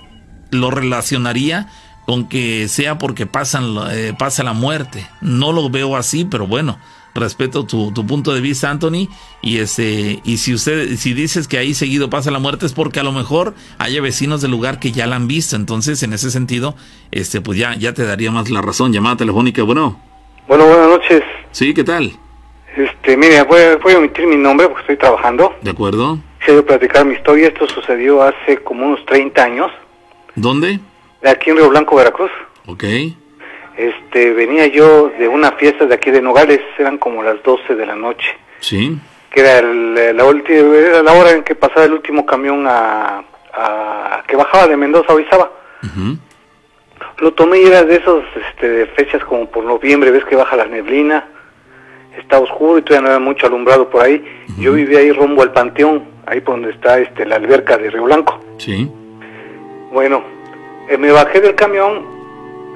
lo relacionaría con que sea porque pasan, eh, pasa la muerte. No lo veo así, pero bueno, respeto tu, tu, punto de vista, Anthony. Y este, y si usted, si dices que ahí seguido pasa la muerte, es porque a lo mejor haya vecinos del lugar que ya la han visto. Entonces, en ese sentido, este, pues ya, ya te daría más la razón. Llamada telefónica, bueno. Bueno, buenas noches. Sí, ¿qué tal? Este, mire, voy, voy a omitir mi nombre porque estoy trabajando. De acuerdo. Quiero platicar mi historia. Esto sucedió hace como unos 30 años. ¿Dónde? Aquí en Río Blanco, Veracruz. Ok este, venía yo de una fiesta de aquí de Nogales, eran como las 12 de la noche. Sí. Que era la, última, era la hora en que pasaba el último camión a, que bajaba de Mendoza a Orizaba. Lo tomé y era de esos este, fechas como por noviembre, ves que baja la neblina, está oscuro y todavía no había mucho alumbrado por ahí. Yo vivía ahí rumbo al Panteón, ahí por donde está este, la alberca de Río Blanco. Sí. Bueno, eh, me bajé del camión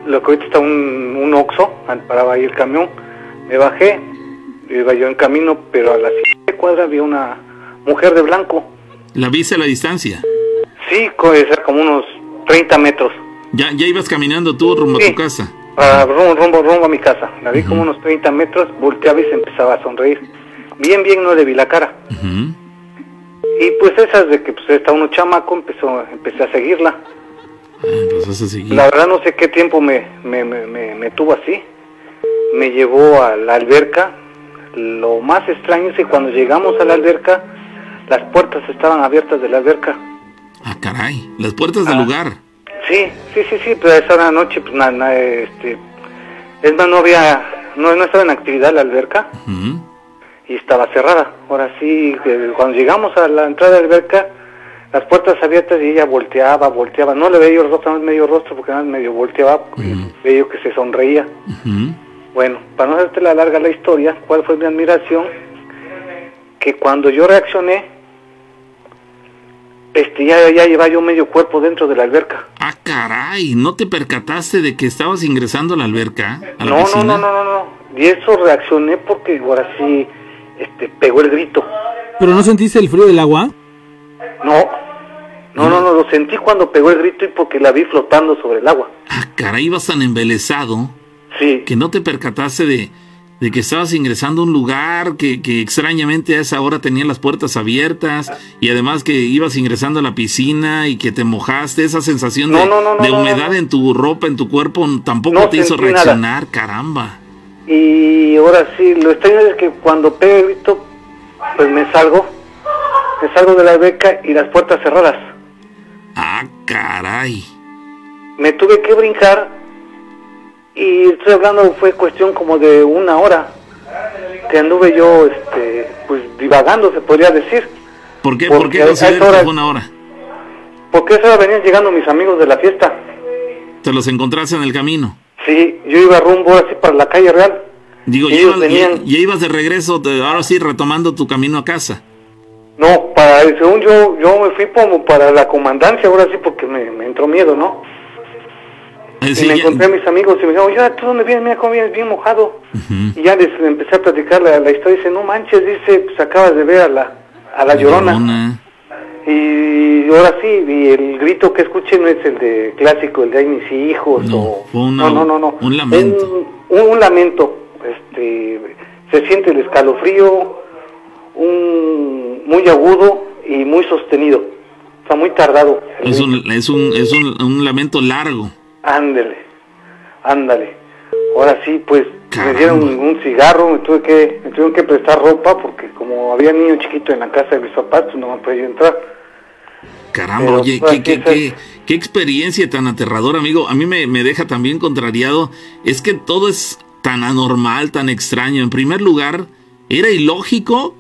lo que ahorita está un, un Oxxo, paraba ahí el camión, me bajé iba yo en camino, pero a la siguiente cuadra había una mujer de blanco. ¿La viste a la distancia? Sí, como unos 30 metros. ¿Ya, ya ibas caminando tú rumbo a tu casa? Ah, rumbo, rumbo, rumbo a mi casa. La vi como unos 30 metros, volteaba y se empezaba a sonreír. Bien, bien, no le vi la cara. Y pues esas de que pues está uno chamaco, empezó, empecé a seguirla. La verdad no sé qué tiempo me, me, me, me- tuvo así. Me llevó a la alberca. Lo más extraño es que cuando llegamos a la alberca, las puertas estaban abiertas de la alberca. Ah, caray. Las puertas del Ah. lugar. Sí, sí, sí, sí, pero a esa hora de la noche, pues nada, este... Es más, no había, no, no estaba en actividad la alberca y estaba cerrada. Ahora sí, eh, cuando llegamos a la entrada de la alberca, las puertas abiertas y ella volteaba, volteaba. No le veía yo el rostro, no medio rostro, porque nada más medio volteaba, y veía yo que se sonreía. Bueno, para no hacerte la larga la historia, ¿cuál fue mi admiración? Que cuando yo reaccioné, este, ya, ya llevaba yo medio cuerpo dentro de la alberca. Ah, caray. ¿No te percataste de que estabas ingresando a la alberca? ¿A la No, no, no, no, no, no. Y eso reaccioné porque ahora sí, este, pegó el grito. ¿Pero no sentiste el frío del agua? No, no, no, no, lo sentí cuando pegó el grito y porque la vi flotando sobre el agua. Ah, caray, ibas tan embelesado Sí, que no te percataste de, de que estabas ingresando a un lugar que, que extrañamente a esa hora tenía las puertas abiertas y además que ibas ingresando a la piscina y que te mojaste, esa sensación de, No, no, no, no, de no, humedad en tu ropa, en tu cuerpo, tampoco te hizo nada. reaccionar, caramba. y ahora sí, lo extraño es que cuando pega el grito, pues me salgo, me salgo de la alberca y las puertas cerradas. Ah, caray. Me tuve que brincar y estoy hablando, fue cuestión como de una hora que anduve yo, este, pues divagando, se podría decir. ¿Por qué, Porque ¿por qué a consideras esa hora- que fue una hora? Porque a esa hora venían llegando mis amigos de la fiesta. Te los encontraste en el camino. Sí, yo iba rumbo así para la calle real. Digo, ya ibas, venían- ya- ya ibas de regreso, ahora sí, retomando tu camino a casa. No, para según yo, yo me fui como para la comandancia, ahora sí, porque me, me entró miedo, ¿no? Es y me ya- encontré a mis amigos y me dijeron, oye, ¿tú dónde vienes? Mira cómo vienes bien mojado. Y ya les empecé a platicar la, la historia. Dice, no manches, dice, pues acabas de ver a la, a la llorona. Llorona. Y ahora sí, y el grito que escuché no es el de clásico, el de ay mis hijos No, o... una- no, no, no, no. un lamento. Un, un lamento. Este, se siente el escalofrío, un, muy agudo y muy sostenido. Está muy tardado. Es un, es un, es un, un lamento largo. Ándele, ándale. Ahora sí, pues Caramba. me dieron un, cigarro, me tuve que me tuvieron que prestar ropa porque como había niño chiquito en la casa de mis papás, pues no me podía entrar. Caramba, Pero, oye, pues, qué, qué, qué, qué experiencia tan aterradora, amigo. A mí me, me deja también contrariado. Es que todo es tan anormal, tan extraño. En primer lugar, era ilógico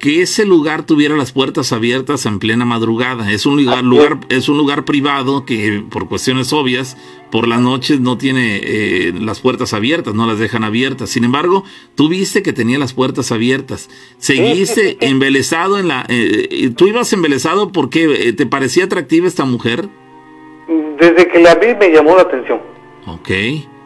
que ese lugar tuviera las puertas abiertas en plena madrugada. Es un lugar, lugar, es un lugar privado que por cuestiones obvias por las noches no tiene eh, las puertas abiertas, no las dejan abiertas. Sin embargo, tú viste que tenía las puertas abiertas. Seguiste embelesado en la... eh, ¿Tú ibas embelesado porque eh, te parecía atractiva esta mujer? Desde que la vi me llamó la atención. Ok.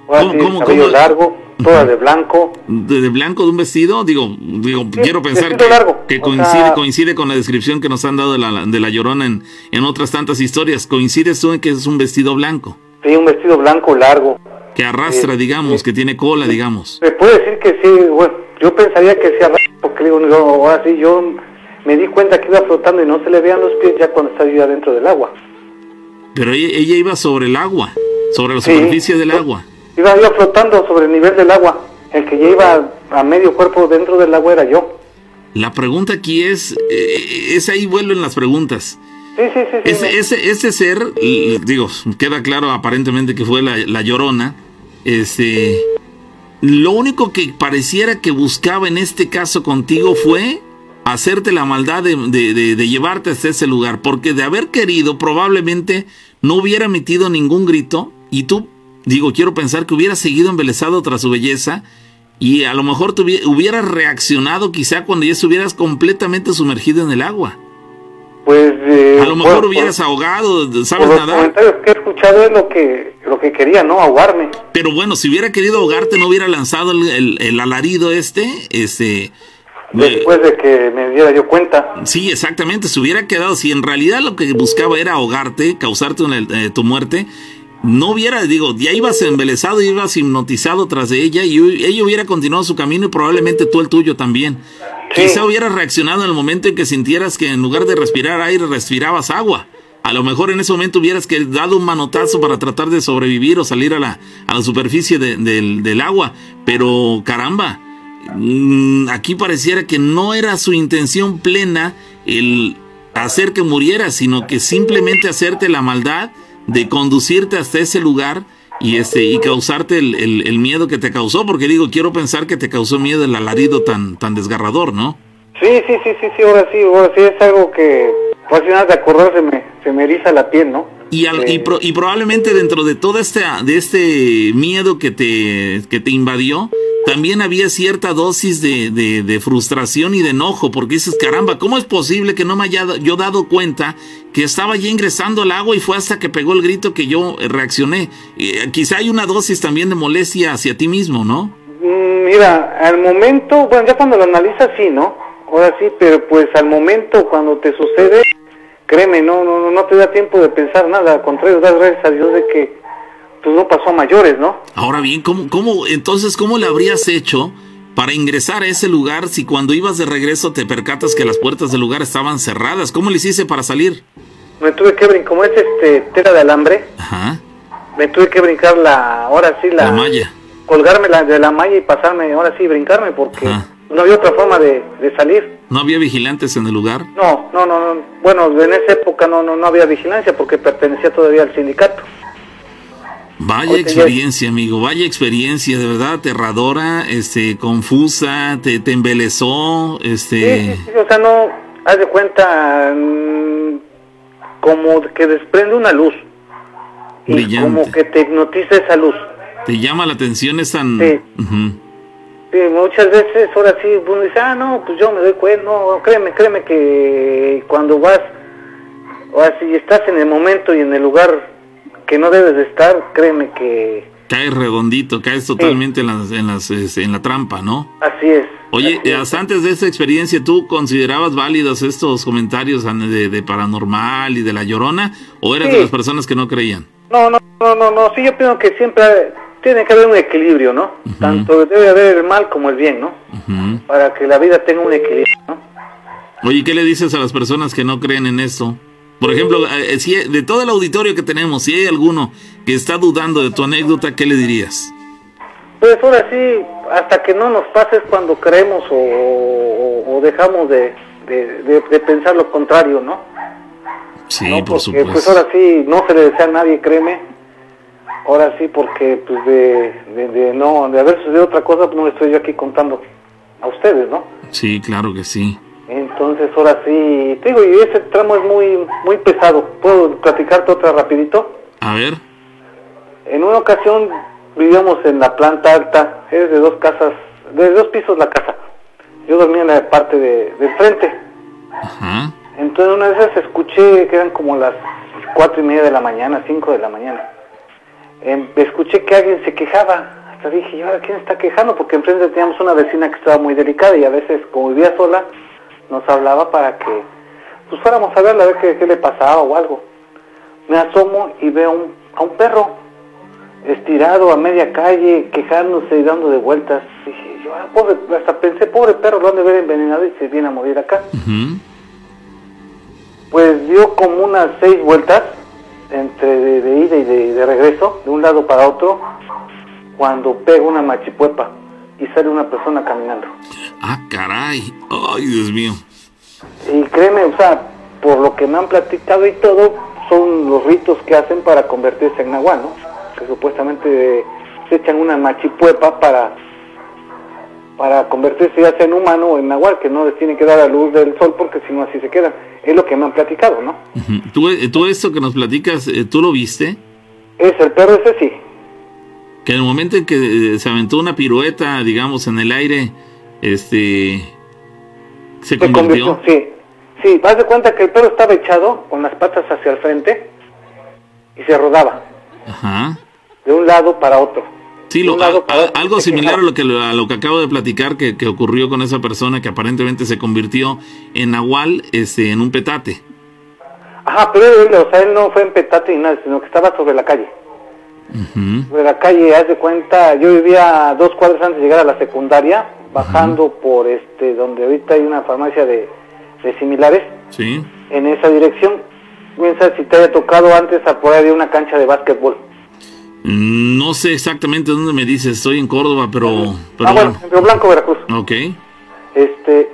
¿Cómo- sí, cómo- cabello cómo- largo, toda de blanco. de, de blanco de un vestido, digo, digo, quiero pensar que, largo, que coincide, sea- coincide con la descripción que nos han dado de la, de la llorona en, en otras tantas historias. Coincides tú en que es un vestido blanco, Tenía un vestido blanco largo. que arrastra, Sí, digamos, que tiene cola, digamos. Se puede decir que sí, bueno, yo pensaría que sí, arrastra, porque digo, yo, ahora sí, yo me di cuenta que iba flotando y no se le veían los pies ya cuando estaba yo adentro del agua. Pero ella, ella iba sobre el agua, sobre la Sí. superficie del agua. Iba yo flotando sobre el nivel del agua. El que ya iba a medio cuerpo dentro del agua era yo. La pregunta aquí es, eh, es ahí vuelven las preguntas. Sí, sí, sí. sí, Ese, ese, ese ser, digo, queda claro aparentemente que fue la, la llorona. Este. Lo único que pareciera que buscaba en este caso contigo fue hacerte la maldad de, de- de- de llevarte hasta ese lugar. Porque de haber querido, probablemente no hubiera emitido ningún grito. Y tú, digo, quiero pensar que hubieras seguido embelesado tras su belleza. Y a lo mejor te hubie- hubieras reaccionado quizá cuando ya estuvieras completamente sumergido en el agua. Pues. eh, A lo mejor por- hubieras por- ahogado, Por ¿sabes los nadar? comentarios que he escuchado es lo que, lo que quería, ¿no? Ahogarme. Pero bueno, si hubiera querido ahogarte, no hubiera lanzado el, el- el alarido este, este... Después de que me diera yo cuenta. Sí, exactamente, se hubiera quedado, si en realidad lo que buscaba era ahogarte, causarte una- eh, tu muerte, no hubiera, digo, ya ibas embelesado, ibas hipnotizado tras de ella y ella hubiera continuado su camino y probablemente tú el tuyo también. Quizá hubieras reaccionado en el momento en que sintieras que en lugar de respirar aire, respirabas agua. A lo mejor en ese momento hubieras que dado un manotazo para tratar de sobrevivir o salir a la, a la superficie de- del, del agua. Pero caramba, mm, aquí pareciera que no era su intención plena el hacer que muriera, sino que simplemente hacerte la maldad de conducirte hasta ese lugar y este y causarte el, el- el miedo que te causó, porque digo, quiero pensar que te causó miedo el alarido tan, tan desgarrador, ¿no? Sí, sí, sí, sí, sí, ahora sí, ahora sí es algo que, pues final de acordar se me, se me eriza la piel, ¿no? Y, al- y, pro- y probablemente dentro de todo este, de este miedo que te, que te invadió, también había cierta dosis de, de- frustración y de enojo, porque dices, caramba, ¿cómo es posible que no me haya yo dado cuenta que estaba ya ingresando al agua y fue hasta que pegó el grito que yo eh, reaccioné? Eh, quizá hay una dosis también de molestia hacia ti mismo, ¿no? Mm, Mira, al momento, bueno, ya cuando lo analizas sí, ¿no? Ahora sí, pero pues al momento cuando te sucede, créeme, no, no, no te da tiempo de pensar nada, al contrario, das gracias a Dios de que pues no pasó a mayores, ¿no? Ahora bien, ¿cómo, cómo, entonces, ¿cómo le habrías hecho para ingresar a ese lugar si cuando ibas de regreso te percatas que las puertas del lugar estaban cerradas? ¿Cómo le hiciste para salir? Me tuve que brincar, como es este tela de alambre, Ajá, me tuve que brincar la, ahora sí la, la malla. colgarme la, de la malla y pasarme, ahora sí, brincarme porque no había otra forma de, de salir. ¿No había vigilantes en el lugar? No, no, no, no. bueno, en esa época no, no, no había vigilancia porque pertenecía todavía al sindicato. Vaya experiencia, amigo, vaya experiencia, de verdad, aterradora, este, confusa, te, te embelezó, Sí, este... sí, sí, o sea, no, haz de cuenta, mm, como que desprende una luz. Y Brillante. como que te hipnotiza esa luz. Te llama la atención, es tan... Sí. Ujú. Sí, muchas veces ahora sí uno dice, ah, no, pues yo me doy cuenta, no, créeme, créeme que cuando vas, o si estás en el momento y en el lugar que no debes de estar, créeme que Caes redondito, caes totalmente en, las, en, las, este, en la trampa, ¿no? así es. Oye, eh, hasta antes de esa experiencia, ¿tú considerabas válidos estos comentarios de, de paranormal y de la llorona? ¿O eras de las personas que no creían? No, no, no, no, no, sí, yo pienso que siempre tiene que haber un equilibrio, ¿no? Tanto debe haber el mal como el bien, ¿no? Para que la vida tenga un equilibrio, ¿no? Oye, ¿qué le dices a las personas que no creen en esto? Por ejemplo, eh, si de todo el auditorio que tenemos, si hay alguno que está dudando de tu anécdota, ¿qué le dirías? Pues ahora sí, hasta que no nos pase es cuando creemos o, o- o dejamos de, de- de- de pensar lo contrario, ¿no? Sí, ¿no? por Porque supuesto. pues ahora sí, no se le desea a nadie, créeme. Ahora sí, porque pues de, de, de no, de haber sucedido otra cosa, pues no le estoy yo aquí contando a ustedes, ¿no? Sí, claro que sí. Entonces ahora sí, te digo, y ese tramo es muy, muy pesado. ¿Puedo platicarte otra rapidito? A ver, En una ocasión vivíamos en la planta alta, es de dos casas, de dos pisos la casa. Yo dormía en la parte de, del frente. ajá. Entonces una vez escuché que eran como las cuatro y media de la mañana, cinco de la mañana. Em, escuché que alguien se quejaba. Hasta dije, ¿y ahora quién está quejando? Porque enfrente teníamos una vecina que estaba muy delicada y a veces, como vivía sola, nos hablaba para que pues fuéramos a verla, a ver qué, qué le pasaba o algo. Me asomo y veo un- a un perro estirado a media calle, quejándose y dando de vueltas. Dije, yo, ah, pobre, hasta pensé, pobre perro, lo han de ver envenenado y se viene a morir acá. Pues dio como unas seis vueltas entre de, de ida y de, de regreso, de un lado para otro, cuando pega una machipuepa y sale una persona caminando. Ah, caray. Ay, Dios mío. Y créeme, o sea, por lo que me han platicado y todo, son los ritos que hacen para convertirse en nahual, ¿no? Que supuestamente se echan una machipuepa para para convertirse ya sea en humano o en nahual, que no les tiene que dar la luz del sol porque si no así se quedan. Es lo que me han platicado, ¿no? ¿Tú, tú esto que nos platicas, eh, ¿tú lo viste? Es el perro ese sí. Que en el momento en que eh, se aventó una pirueta, digamos, en el aire, este... Se Se convirtió. convirtió, sí. Sí, vas de cuenta que el perro estaba echado con las patas hacia el frente y se rodaba Ajá. de un lado para otro. Sí, lo, a- algo similar a lo que a lo que acabo de platicar que, que ocurrió con esa persona que aparentemente se convirtió en Nahual, este, en un petate. Ajá, pero él, o sea, él no fue en petate ni nada, sino que estaba sobre la calle. Ujú. Sobre la calle, haz de cuenta, yo vivía dos cuadras antes de llegar a la secundaria, bajando por este, donde ahorita hay una farmacia de, de similares, Sí. en esa dirección. Piensa si te haya tocado antes a por ahí había una cancha de básquetbol. Mm, No sé exactamente dónde me dices, estoy en Córdoba, pero, pero ah, bueno, en Río Blanco, Veracruz. Ok, Este,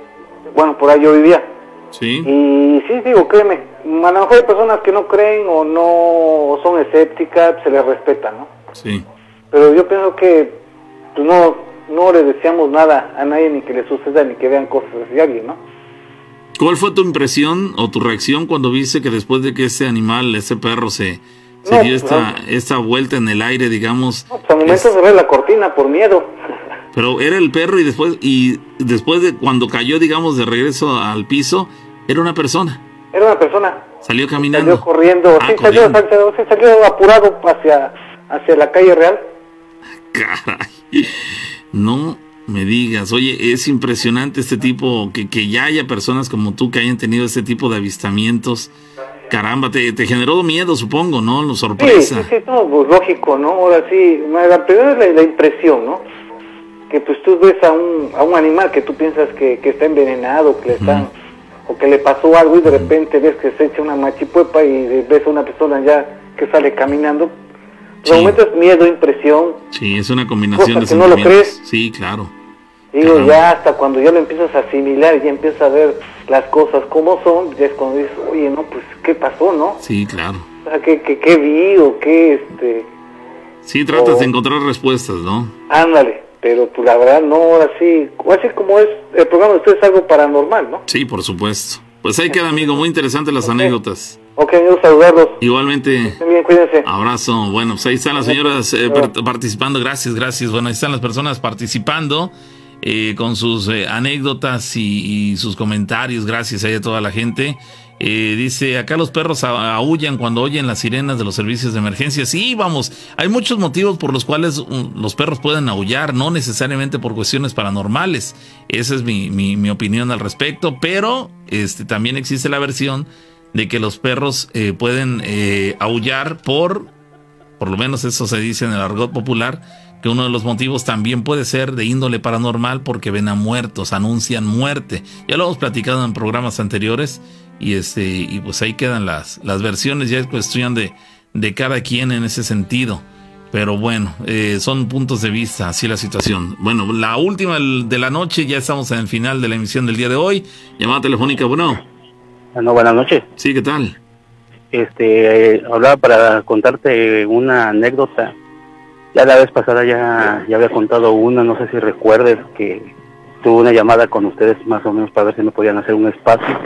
bueno, por ahí yo vivía. sí. Y sí, digo, créeme, a lo mejor hay personas que no creen o no o son escépticas, se les respeta, ¿no? Sí. Pero yo pienso que pues, no, no le deseamos nada a nadie ni que le suceda ni que vean cosas así a alguien, ¿no? ¿Cuál fue tu impresión o tu reacción cuando viste que después de que ese animal, ese perro, se, se No, dio pues, esta, esta vuelta en el aire, digamos? Pues a momentos cerré la cortina por miedo. Pero era el perro y después, y después de cuando cayó, digamos, de regreso al piso, era una persona. Era una persona, Salió caminando. salió corriendo, Ah, sí, salió, corriendo. salió, sí, salió apurado hacia, hacia la calle real. Caray. No me digas. Oye, es impresionante este tipo, que, que ya haya personas como tú que hayan tenido este tipo de avistamientos. Caramba, te, te generó miedo, supongo, ¿no? Lo Sí, sorpresa. sí, sí, no, pues lógico, ¿no? Ahora sí, la primera es la, la impresión, ¿no? Que pues tú ves a un, a un animal que tú piensas que, que está envenenado, que le están, o que le pasó algo y de repente ves que se echa una machipuepa y ves a una persona ya que sale caminando. Sí. momento es miedo, impresión, Sí, es una combinación de que no lo crees. Sí, claro. Digo, ya hasta cuando ya lo empiezas a asimilar y ya empiezas a ver las cosas como son, ya es cuando dices, oye, no, pues, ¿qué pasó, no? Sí, claro. O sea, ¿qué, qué, qué vi o qué, este, Sí, tratas de encontrar respuestas, ¿no? ándale? Pero, pues, la verdad, no, ahora sí, así como es, el programa de ustedes es algo paranormal, ¿no? Sí, por supuesto. Pues ahí queda, amigo. Muy interesantes las anécdotas. Ok, amigos, saludarlos. Igualmente. Bien, cuídense. Abrazo. Bueno, pues ahí están las señoras eh, participando. Gracias, gracias. Bueno, ahí están las personas participando eh, con sus eh, anécdotas y, y sus comentarios. Gracias ahí a toda la gente. Eh, dice, acá los perros aullan cuando oyen las sirenas de los servicios de emergencia. Sí, vamos, hay muchos motivos por los cuales um, los perros pueden aullar, no necesariamente por cuestiones paranormales. Esa es mi, mi- mi opinión al respecto, pero este, también existe la versión de que los perros eh, pueden eh, aullar por, por lo menos eso se dice en el argot popular, que uno de los motivos también puede ser de índole paranormal porque ven a muertos, anuncian muerte. Ya lo hemos platicado en programas anteriores y este y pues ahí quedan las, las versiones, ya es cuestión de, de cada quien en ese sentido. Pero bueno, eh, son puntos de vista, así la situación. Bueno, la última de la noche, ya estamos en el final de la emisión del día de hoy. Llamada telefónica, bueno. Bueno, buenas noches. Sí, ¿qué tal? Este, eh, hablaba para contarte una anécdota. Ya la vez pasada ya, ya había contado una, no sé si recuerdes que tuve una llamada con ustedes más o menos para ver si me podían hacer un espacio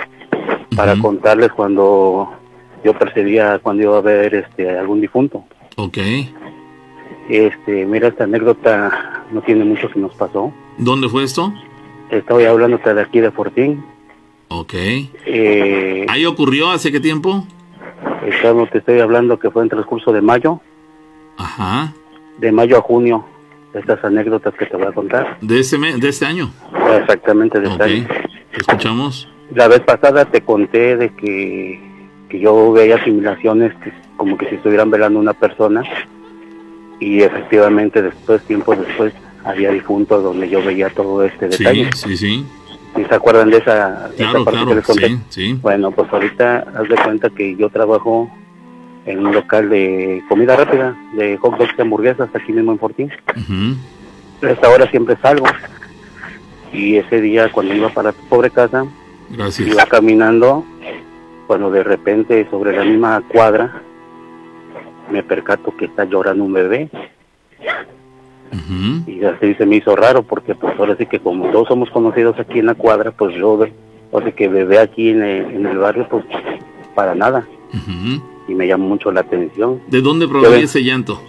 para contarles cuando yo percibía cuando iba a ver este algún difunto. Ok. Este, mira esta anécdota no tiene mucho que nos pasó. ¿Dónde fue esto? Estoy hablándote de aquí de Fortín. Ok. Eh, ¿Ahí ocurrió hace qué tiempo? estamos- te estoy hablando que fue en transcurso de mayo. Ajá. de mayo a junio estas anécdotas que te voy a contar. ¿De este, de este año? Exactamente de este año. ¿Te escuchamos? La vez pasada te conté de que, que yo veía simulaciones que- como que si estuvieran velando una persona y efectivamente después, tiempo después, había difuntos donde yo veía todo este detalle. sí, sí. ¿Sí se acuerdan de esa, esa Claro, parte que claro. les conté? Sí, sí. Bueno, pues ahorita haz de cuenta que yo trabajo en un local de comida rápida, de hot dogs y hamburguesas aquí mismo en Fortín. Ujú. A esta hora siempre salgo. Y ese día cuando iba para tu pobre casa, Gracias. iba caminando, cuando de repente sobre la misma cuadra me percato que está llorando un bebé. Y así se me hizo raro porque pues ahora sí que como todos somos conocidos aquí en la cuadra, pues yo ahora sí que bebé aquí en el, en el barrio, pues para nada. Y me llamó mucho la atención. ¿De dónde provenía ven- ese llanto?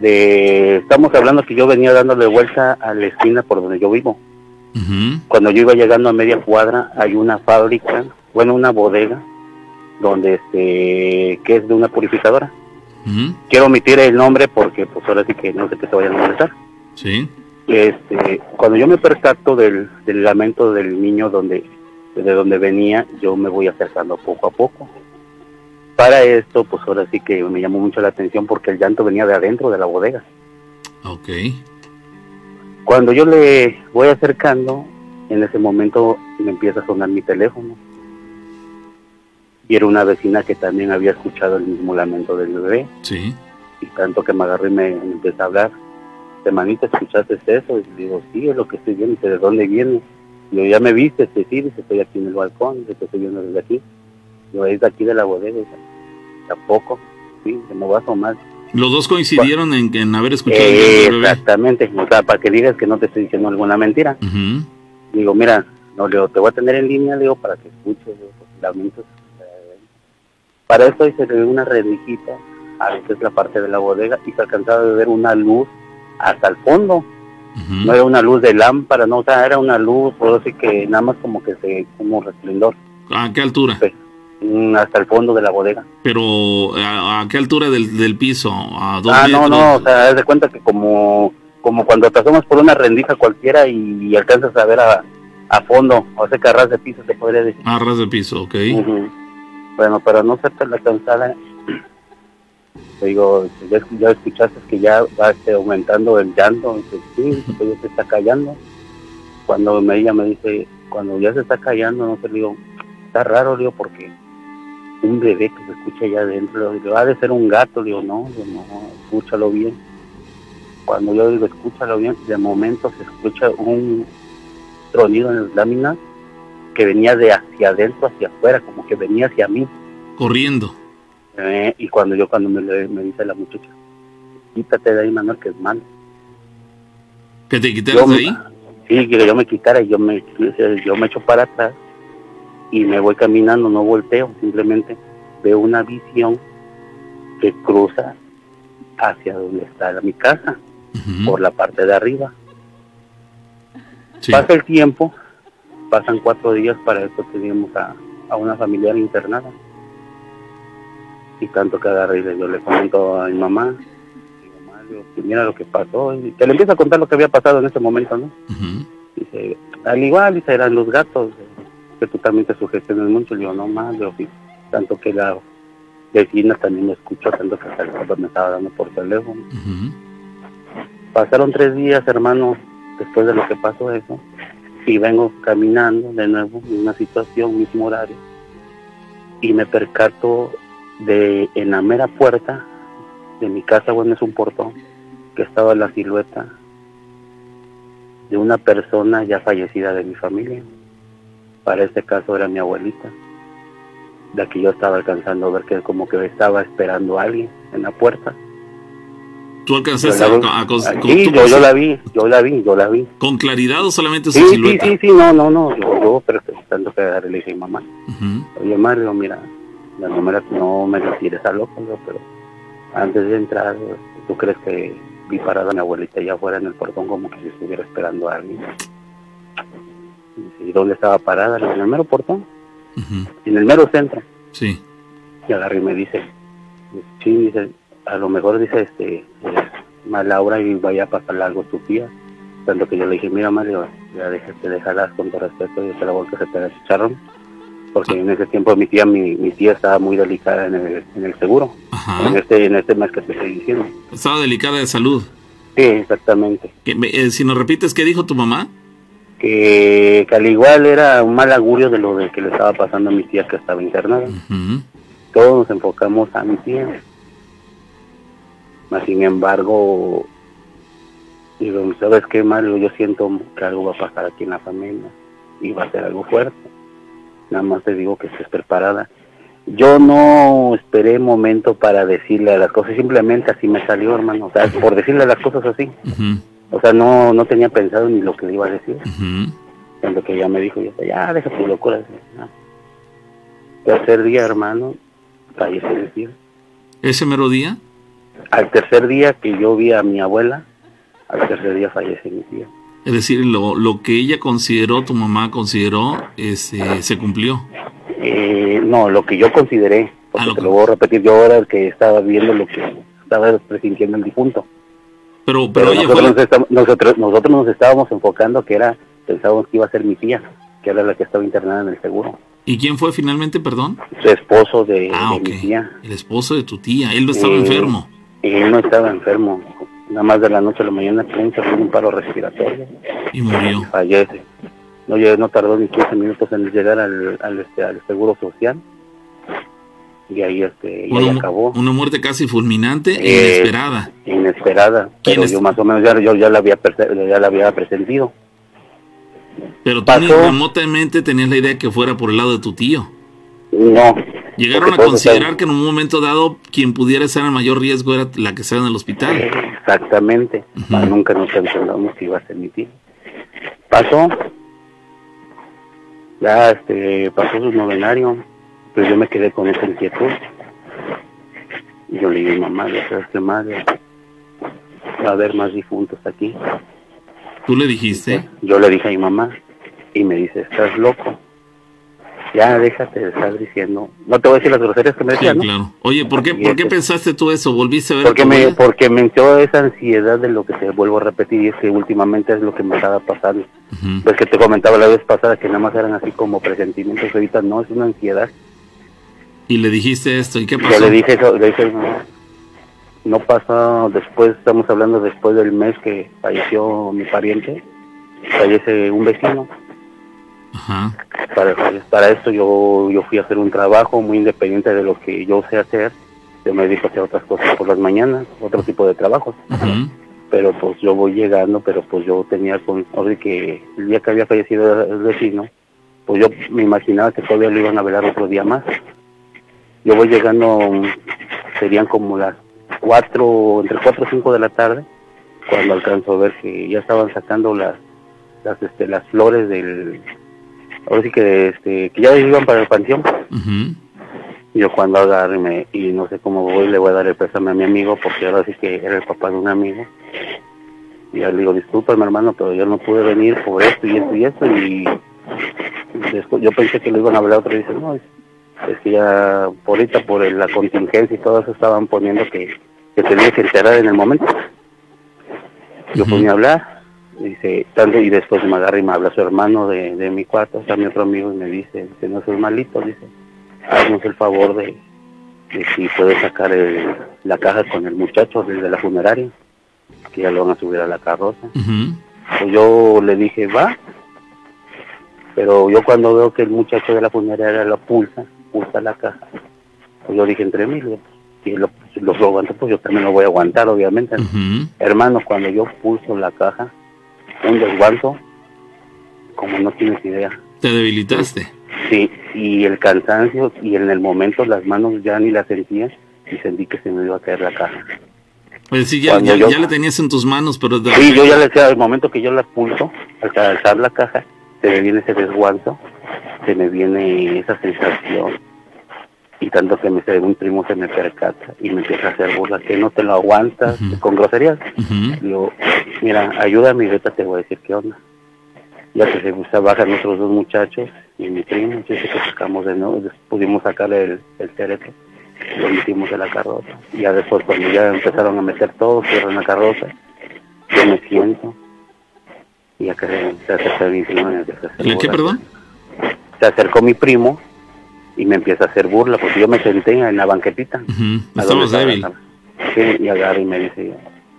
De, estamos hablando que yo venía dándole vuelta a la esquina por donde yo vivo. Cuando yo iba llegando a media cuadra hay una fábrica, bueno, una bodega, donde este, que es de una purificadora. Quiero omitir el nombre porque pues ahora sí que no sé que te vayan a molestar. Sí. Este, cuando yo me percato del, del lamento del niño donde, de donde venía, yo me voy acercando poco a poco. Para esto, pues ahora sí que me llamó mucho la atención porque el llanto venía de adentro de la bodega. Ok. Cuando yo le voy acercando, en ese momento me empieza a sonar mi teléfono. Y era una vecina que también había escuchado el mismo lamento del bebé. Sí. Y tanto que me agarré y me, me empecé a hablar. Semanita, ¿escuchaste eso? Y digo, sí, es lo que estoy viendo. Dice, ¿de dónde viene? Y yo, ¿ya me viste? Dice, sí, dice, estoy aquí en el balcón. Dice, te estoy viendo desde aquí. Yo, es de aquí de la bodega. Dice, tampoco. Sí, se me va a asomar. Los dos coincidieron en, en haber escuchado Eh, exactamente. O sea, para que digas que no te estoy diciendo alguna mentira. Digo, mira, no, le digo, te voy a tener en línea, le digo, para que escuches los lamentos. eh, Para esto hice una rendijita a lo que es la parte de la bodega y se alcanzaba a ver una luz hasta el fondo. No era una luz de lámpara, no, o sea, era una luz, por así que nada más como que se, como resplendor, ¿A qué altura? mm, hasta el fondo de la bodega. Pero, ¿a, a qué altura del, del piso? ¿A dos Ah, no, metros? no, o sea, haz de cuenta que como, como cuando te asomas por una rendija cualquiera y, alcanzas a ver a, a fondo, o sea, que a ras de piso te podría decir. A ras de piso, ok. Ujú. Bueno, para no ser tan cansada, te digo, ya, ya escuchaste que ya va este, aumentando el llanto, dice, sí, que ya se está callando. Cuando me, ella me dice, cuando ya se está callando, no sé, le digo, está raro, digo, porque un bebé que se escucha allá adentro, digo, ha de ser un gato, digo, no, digo, no, escúchalo bien. Cuando yo digo, escúchalo bien, de momento se escucha un tronido en las láminas que venía de hacia adentro hacia afuera, como que venía hacia mí. Corriendo. Eh, y cuando yo, cuando me, me dice la muchacha, quítate de ahí, Manuel, que es malo. ¿Que te quitaras Yo- de ahí? Sí, que yo me quitara y yo me, yo me echo para atrás y me voy caminando, no volteo, simplemente veo una visión que cruza hacia donde está mi casa, por la parte de arriba. Pasa el tiempo, pasan cuatro días, para esto teníamos a, a una familiar internada. Y tanto que agarré y le- yo le comento a mi mamá, digo, "Ma, digo, que mira lo que pasó, y que le empieza a contar lo que había pasado en ese momento, ¿no? Dice, al igual, dice, eran los gatos, que tú también te sugestionas mucho. Digo, no más, digo, sí. tanto que la vecina también me escuchó, tanto que me estaba dando por teléfono. Pasaron tres días, hermano, después de lo que pasó eso, y vengo caminando de nuevo en una situación, mismo horario, y me percato de en la mera puerta de mi casa, bueno, es un portón, que estaba la silueta de una persona ya fallecida de mi familia. Para este caso era mi abuelita, la que yo estaba alcanzando a ver que como que estaba esperando a alguien en la puerta. ¿Tú alcanzaste Yo a, la- a- con- sí, yo, la vi, yo la vi, yo la vi. con claridad o solamente su Sí, sí, silueta? sí, sí, no, no, no, yo, yo pero tanto que le dije a mamá, oye Mario, mira, la número no me retires a loco, pero antes de entrar, ¿tú crees que vi parada a mi abuelita allá afuera en el portón como que si estuviera esperando a alguien? ¿Y dónde estaba parada? En el mero portón, en el mero centro. Sí. Y agarré y me dice, sí, dice, a lo mejor dice, este, es mala hora y vaya a pasarle algo tu tía. Tanto que yo le dije, mira Mario, ya déjate, déjalas con todo respeto, yo te la voy a te echaron. Porque en ese tiempo mi tía, mi, mi tía estaba muy delicada en el, en el seguro. En este, en este mes que te estoy diciendo. Estaba delicada de salud. Sí, exactamente. Eh, si nos repites, ¿qué dijo tu mamá? Que, que al igual era un mal augurio de lo de que le estaba pasando a mi tía que estaba internada. Todos nos enfocamos a mi tía. Mas, sin embargo, digo, ¿sabes qué, Mario? Yo siento que algo va a pasar aquí en la familia y va a ser algo fuerte. Nada más te digo que estés preparada. Yo no esperé momento para decirle las cosas, simplemente así me salió, hermano. O sea, por decirle las cosas así. O sea, no, no tenía pensado ni lo que le iba a decir. Cuando que ella me dijo, yo, ya, deja tu locura. Tercer día, hermano, falleció mi tía. ¿Ese mero día? Al tercer día que yo vi a mi abuela, al tercer día fallece mi tía. Es decir, lo, lo que ella consideró, tu mamá consideró, este, se cumplió. Eh, no, lo que yo consideré, Porque te lo voy a repetir, yo era el que estaba viendo lo que estaba presintiendo el difunto. Pero, pero, Pero oye, nosotros, fue- nos estamos- nosotros, nosotros nos estábamos enfocando que era, pensábamos que iba a ser mi tía, que era la que estaba internada en el seguro. ¿y quién fue finalmente, perdón? Su esposo de, Ah, de ok. mi tía. El esposo de tu tía. Él no estaba Eh, enfermo. Y él no estaba enfermo. Nada más de la noche a la mañana se fue un paro respiratorio. Y murió. Fallece. No, no tardó ni 15 minutos en llegar al, al, este, al seguro social. Y ahí, este, y ahí acabó. una muerte casi fulminante e Eh, inesperada. Inesperada. ¿Quién Pero es? yo más o menos ya, yo ya la había, ya la había presentido. Pero tú remotamente tenías la idea de que fuera por el lado de tu tío. No. Llegaron a considerar que en un momento dado quien pudiera estar en mayor riesgo era la que estaba en el hospital. Exactamente. Nunca nos pensamos que iba a ser mi tía. Pasó. Ya, este, pasó su novenario. Pues yo me quedé con esa inquietud. Y yo le dije, mamá, que madre, va a haber más difuntos aquí. Tú le dijiste. Yo le dije a mi mamá. Y me dice, estás loco. Ya, déjate de estar diciendo. No te voy a decir las groserías que me Sí, decían, ¿no? claro. Oye, ¿por qué, ¿por qué este- pensaste tú eso? ¿Volviste a ver a Porque tu me, porque me entró esa ansiedad de lo que te vuelvo a repetir y es que últimamente es lo que me estaba pasando. Pues que te comentaba la vez pasada que nada más eran así como presentimientos, ahorita no, es una ansiedad. Y le dijiste esto. ¿Y qué pasó? Yo le dije eso, le dije, no, no pasa, después, estamos hablando después del mes que falleció mi pariente, fallece un vecino. Ajá. Para, para esto yo, yo fui a hacer un trabajo muy independiente de lo que yo sé hacer. Yo me dedico a hacer otras cosas por las mañanas, otro tipo de trabajos. Pero pues yo voy llegando, pero pues yo tenía con, ahora que el día que había fallecido el vecino, pues yo me imaginaba que todavía lo iban a velar otro día más. Yo voy llegando, serían como las cuatro, entre cuatro o cinco de la tarde, cuando alcanzo a ver que ya estaban sacando las, las, este, las flores del, ahora sí que, este, que ya iban para el panteón. Yo cuando agarro y, y no sé cómo voy, le voy a dar el pésame a mi amigo, porque ahora sí que era el papá de un amigo. Y le digo, disculpa, mi hermano, pero yo no pude venir por esto y esto y esto. Y después yo pensé que lo iban a hablar y dice, no, es, que ya por ahorita, por la contingencia y todo eso, estaban poniendo que, que tenía que enterar en el momento. Yo fui a hablar, y dice, tanto, y después me agarra y me habla su hermano de, de mi cuarto, está mi otro amigo, y me dice, que no soy malito, dice, haznos el favor de, de si puedes sacar el- la caja con el muchacho desde la funeraria, que ya lo van a subir a la carroza. Pues yo le dije, va, pero yo cuando veo que el muchacho de la funeraria lo pulsa, pulsa la caja, pues yo dije entre mí, le- si lo, si lo aguanto, pues yo también lo voy a aguantar, obviamente. Hermano, cuando yo pulso la caja, un desguanzo, como no tienes idea. Te debilitaste. Sí, y el cansancio, y en el momento las manos ya ni las sentía, y sentí que se me iba a caer la caja. Pues sí, ya, ya, yo- ya tenías en tus manos, pero... Sí, yo ya le decía, al momento que yo la pulso, al alzar la caja, se me viene ese desguanzo, se me viene esa sensación, y tanto que me un primo se me percata y me empieza a hacer burla, que no te lo aguantas, con groserías. Digo, mira, ayúdame y ahorita te voy a decir qué onda. Ya que se, se bajan otros dos muchachos y mi primo, sé que sacamos de nuevo, pudimos sacar el, el cerebro, lo metimos en la carroza. Y ya después cuando ya empezaron a meter todo, cierran la carroza, yo me siento y acá se, se acerca mi primo y me empieza a hacer ¿El qué, perdón? Se acercó mi primo y me empieza a hacer burla porque yo me senté en la banquetita. Ujú. ¿A Estabas dónde débil. estaba? Sí, y agarra y me dice,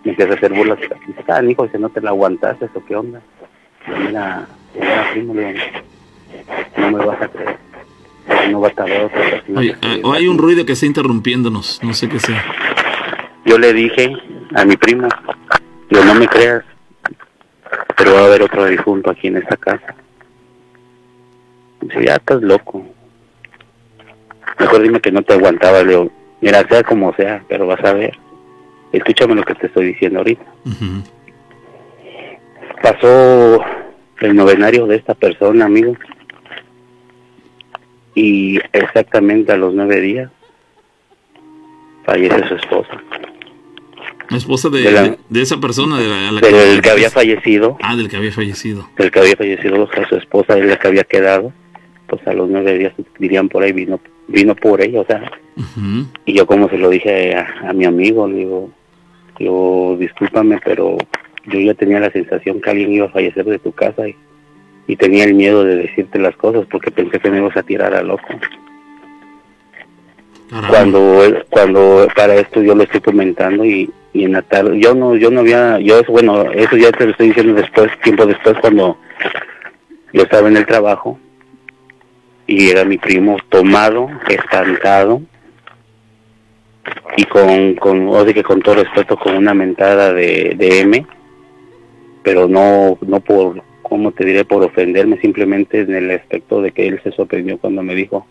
me empieza a hacer burlas. Dice, ah, hijo, si no te la aguantaste, ¿o qué onda? Yo, mira, mira, primo, le digo, no me vas a creer. No va a tardar otra. Oye, se- o hay un ruido que está interrumpiéndonos. No sé qué sea. Yo le dije a mi primo, digo, no me creas, pero va a haber otro difunto aquí en esta casa. Dice, ya estás loco. Mejor dime que no te aguantaba, le digo, mira, sea como sea, pero vas a ver. Escúchame lo que te estoy diciendo ahorita. Pasó el novenario de esta persona, amigo. Y exactamente a los nueve días fallece su esposa. La esposa de, De la- de- de esa persona de la Del que había fallecido, Ah, del que había fallecido. del que había fallecido, o sea, su esposa es la que había quedado, pues a los nueve días, dirían por ahí, vino vino por ella, o sea, y yo como se lo dije a, a mi amigo, le digo, yo discúlpame, pero yo ya tenía la sensación que alguien iba a fallecer de tu casa y, y tenía el miedo de decirte las cosas porque pensé que me ibas a tirar a loco. Cuando cuando para esto yo lo estoy comentando y, y en la tarde, yo no yo no había, yo eso bueno, eso ya te lo estoy diciendo después, tiempo después cuando yo estaba en el trabajo y era mi primo tomado, espantado y con, con o sea que con todo respeto, con una mentada de, de M, pero no, no por, ¿cómo te diré? Por ofenderme, simplemente en el aspecto de que él se sorprendió cuando me dijo,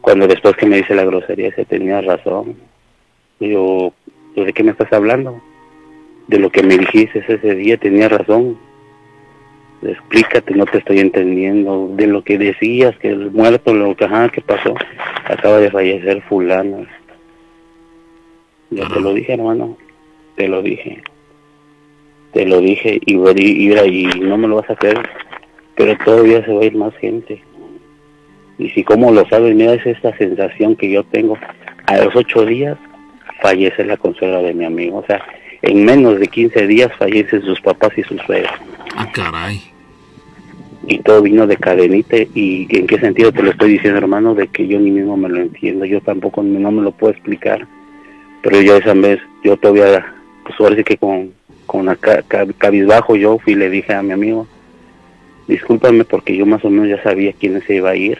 cuando después que me dice la grosería, se tenía razón. Yo, "¿Pues ¿de qué me estás hablando? De lo que me dijiste ese día, tenía razón. Explícate, no te estoy entendiendo. De lo que decías, que el muerto, lo que, ajá, ¿qué pasó? Acaba de fallecer fulano. Ya te lo dije, hermano. Te lo dije. Te lo dije y, y, y, y no me lo vas a hacer. Pero todavía se va a ir más gente. Y si como lo sabes, mira, es esta sensación que yo tengo. A los ocho días fallece la consuela de mi amigo. O sea, en menos de 15 días fallecen sus papás y sus suegros. Ah, caray. Y todo vino de cadenita. ¿Y en qué sentido te lo estoy diciendo, hermano? De que yo ni mismo me lo entiendo. Yo tampoco no me lo puedo explicar. Pero yo esa vez, yo todavía, pues ahora sí que con, con cabizbajo yo fui y le dije a mi amigo, discúlpame porque yo más o menos ya sabía quién se iba a ir,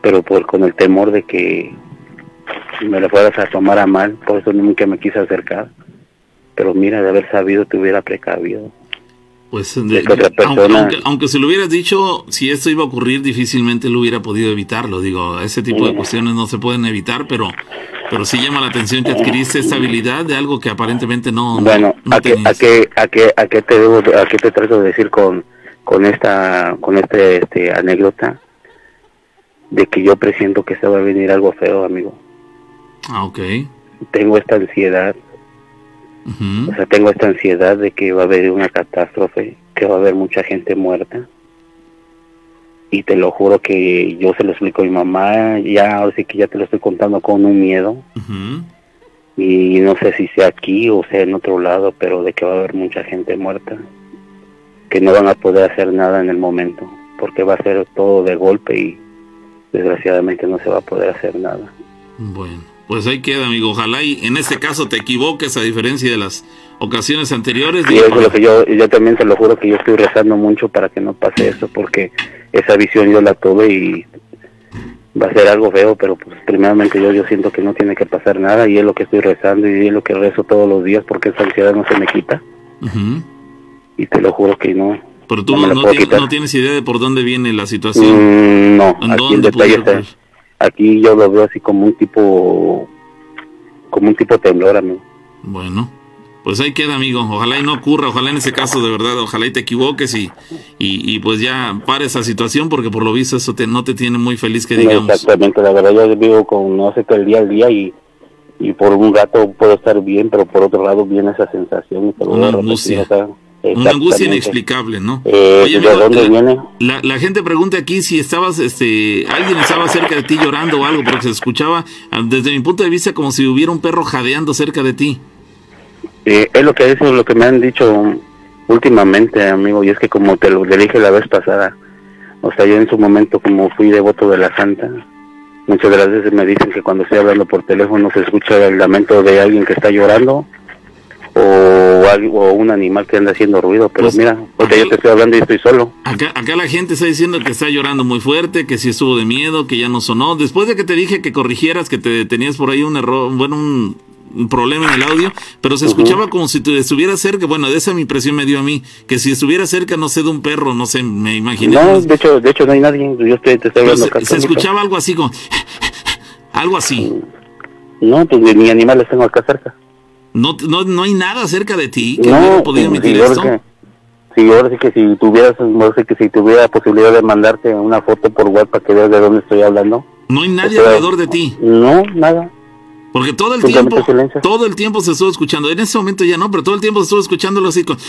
pero por con el temor de que me lo fueras a tomar a mal, por eso nunca me quise acercar. Pero mira, de haber sabido te hubiera precavido. Pues de- que otra aunque, persona- aunque, aunque se lo hubieras dicho, si esto iba a ocurrir, difícilmente lo hubiera podido evitarlo. Digo, ese tipo de Sí. cuestiones no se pueden evitar, pero, pero sí llama la atención que adquiriste esta habilidad de algo que aparentemente no, no- Bueno, no ¿a qué, a qué, a qué, a qué te debo, a qué te trato de decir con, con esta, con este, este anécdota de que yo presiento que se va a venir algo feo, amigo. Ah, ok. Tengo esta ansiedad, O sea, tengo esta ansiedad de que va a haber una catástrofe, que va a haber mucha gente muerta. Y te lo juro que yo se lo explico a mi mamá, ya, ahora sí que ya te lo estoy contando con un miedo. Y no sé si sea aquí o sea en otro lado, pero de que va a haber mucha gente muerta, que no van a poder hacer nada en el momento, porque va a ser todo de golpe y desgraciadamente no se va a poder hacer nada. Bueno, pues ahí queda, amigo. Ojalá y en este caso te equivoques a diferencia de las ocasiones anteriores. Y eso es lo que yo, yo también te lo juro que yo estoy rezando mucho para que no pase eso, porque esa visión yo la tuve y va a ser algo feo, pero pues primeramente yo, yo siento que no tiene que pasar nada y es lo que estoy rezando y es lo que rezo todos los días porque esa ansiedad no se me quita y te lo juro que no. Pero tú no tienes, no tienes idea de por dónde viene la situación. Mm, no, ¿En aquí el dónde detalle pudiera está. Aquí yo lo veo así como un tipo, como un tipo temblor, amigo. Bueno, pues ahí queda, amigo. Ojalá y no ocurra, ojalá en ese caso de verdad, ojalá y te equivoques y, y, y pues ya pare esa situación porque por lo visto eso te, no te tiene muy feliz que No, digamos. exactamente, la verdad yo vivo con, no sé, que el día al día y, y por un rato puedo estar bien, pero por otro lado viene esa sensación. y Una angustia. Una angustia inexplicable, ¿no? Eh, Oye, ¿De amigo, dónde la- viene? La, la gente pregunta aquí si estabas, este, alguien estaba cerca de ti llorando o algo, porque se escuchaba, ah, desde mi punto de vista, como si hubiera un perro jadeando cerca de ti. Eh, es lo que es lo que me han dicho últimamente, amigo, y es que como te lo dije la vez pasada, o sea, yo en su momento como fui devoto de la santa, muchas de las veces me dicen que cuando estoy hablando por teléfono se escucha el lamento de alguien que está llorando o, o un animal que anda haciendo ruido, pero Pues, mira, porque yo te estoy hablando y estoy solo. Acá, acá la gente está diciendo que está llorando muy fuerte, que si estuvo de miedo, que ya no sonó. Después de que te dije que corrigieras, que te tenías por ahí un error, bueno, un, un problema en el audio, pero se escuchaba como si tú estuvieras cerca. Bueno, de esa mi impresión me dio a mí, que si estuviera cerca, no sé, de un perro, no sé, me imaginé. No, de hecho, de hecho no hay nadie, yo estoy, te estoy hablando se, escuchaba algo así como... Algo así. No, pues ni animales tengo acá cerca. No, no, no hay nada cerca de ti que No, hubiera podido emitir sí, esto. que- sí, ahora sí que si tuvieras, ahora sí que si tuviera posibilidad de mandarte una foto por WhatsApp para que veas de dónde estoy hablando. No hay nadie alrededor de ti. No, nada. Porque todo el tiempo, silencio. todo el tiempo se estuvo escuchando. En ese momento ya no, pero todo el tiempo se estuvo escuchándolo así con...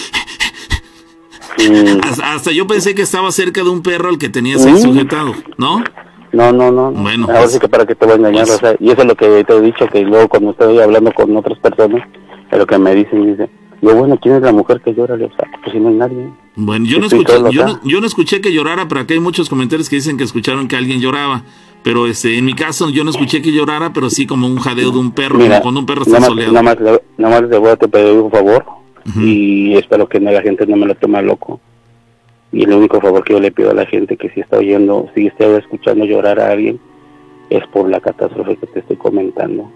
Hasta, hasta yo pensé que estaba cerca de un perro al que tenías ahí sujetado, ¿no? No, no, no. Bueno, Ahora pues- sí que para que te voy a engañar, pues- o sea, y eso es lo que te he dicho, que luego cuando estoy hablando con otras personas, es lo que me dicen, dice, yo bueno, ¿quién es la mujer que llora? Le digo, "Ah, pues si no hay nadie. Bueno, yo no, escuché, yo, no, yo no escuché que llorara, pero acá hay muchos comentarios que dicen que escucharon que alguien lloraba. Pero este, en mi caso, yo no escuché que llorara, pero sí como un jadeo de un perro, Mira, como cuando un perro está nada más, soleado. nada más, le- nada más le voy a te pedir un favor y espero que la gente no me lo tome loco. Y el único favor que yo le pido a la gente que si está oyendo, si está escuchando llorar a alguien, es por la catástrofe que te estoy comentando.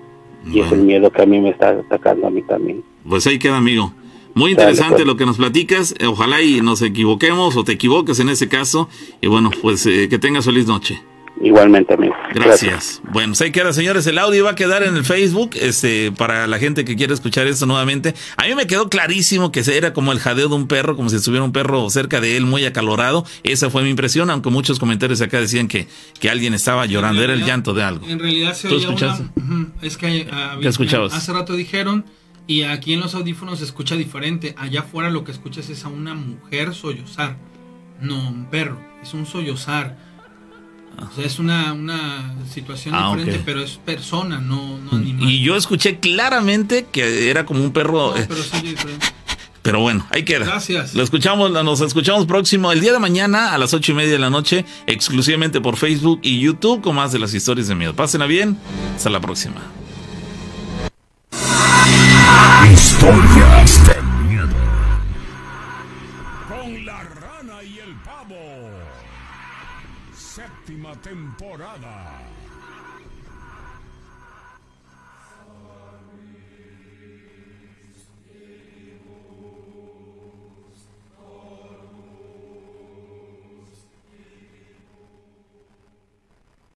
Y es el miedo que a mí me está atacando a mí también. Pues ahí queda, amigo. Muy Dale, interesante pues. lo que nos platicas. Eh, Ojalá y nos equivoquemos o te equivoques en ese caso. Y bueno, pues eh, que tengas feliz noche. Igualmente, amigo. Gracias. Bueno, pues ahí queda, señores. El audio va a quedar en el Facebook este, para la gente que quiere escuchar esto nuevamente. A mí me quedó clarísimo que era como el jadeo de un perro, como si estuviera un perro cerca de él, muy acalorado. Esa fue mi impresión, aunque muchos comentarios acá decían que, que alguien estaba llorando. Era el llanto de algo. En realidad se ¿Tú oía escuchaste? Es que ¿Qué escuchabas? hace rato dijeron y aquí en los audífonos se escucha diferente. Allá afuera lo que escuchas es a una mujer sollozar, no un perro, es un sollozar. O sea, es una, una situación Ah, diferente, pero es persona, no, no animal. Y yo escuché claramente que era como un perro. eh, diferente. Pero bueno, ahí queda. Gracias. Lo escuchamos, nos escuchamos próximo el día de mañana a las ocho y media de la noche, exclusivamente por Facebook y YouTube con más de las historias de miedo. Pásenla bien. Hasta la próxima. Historias temporada.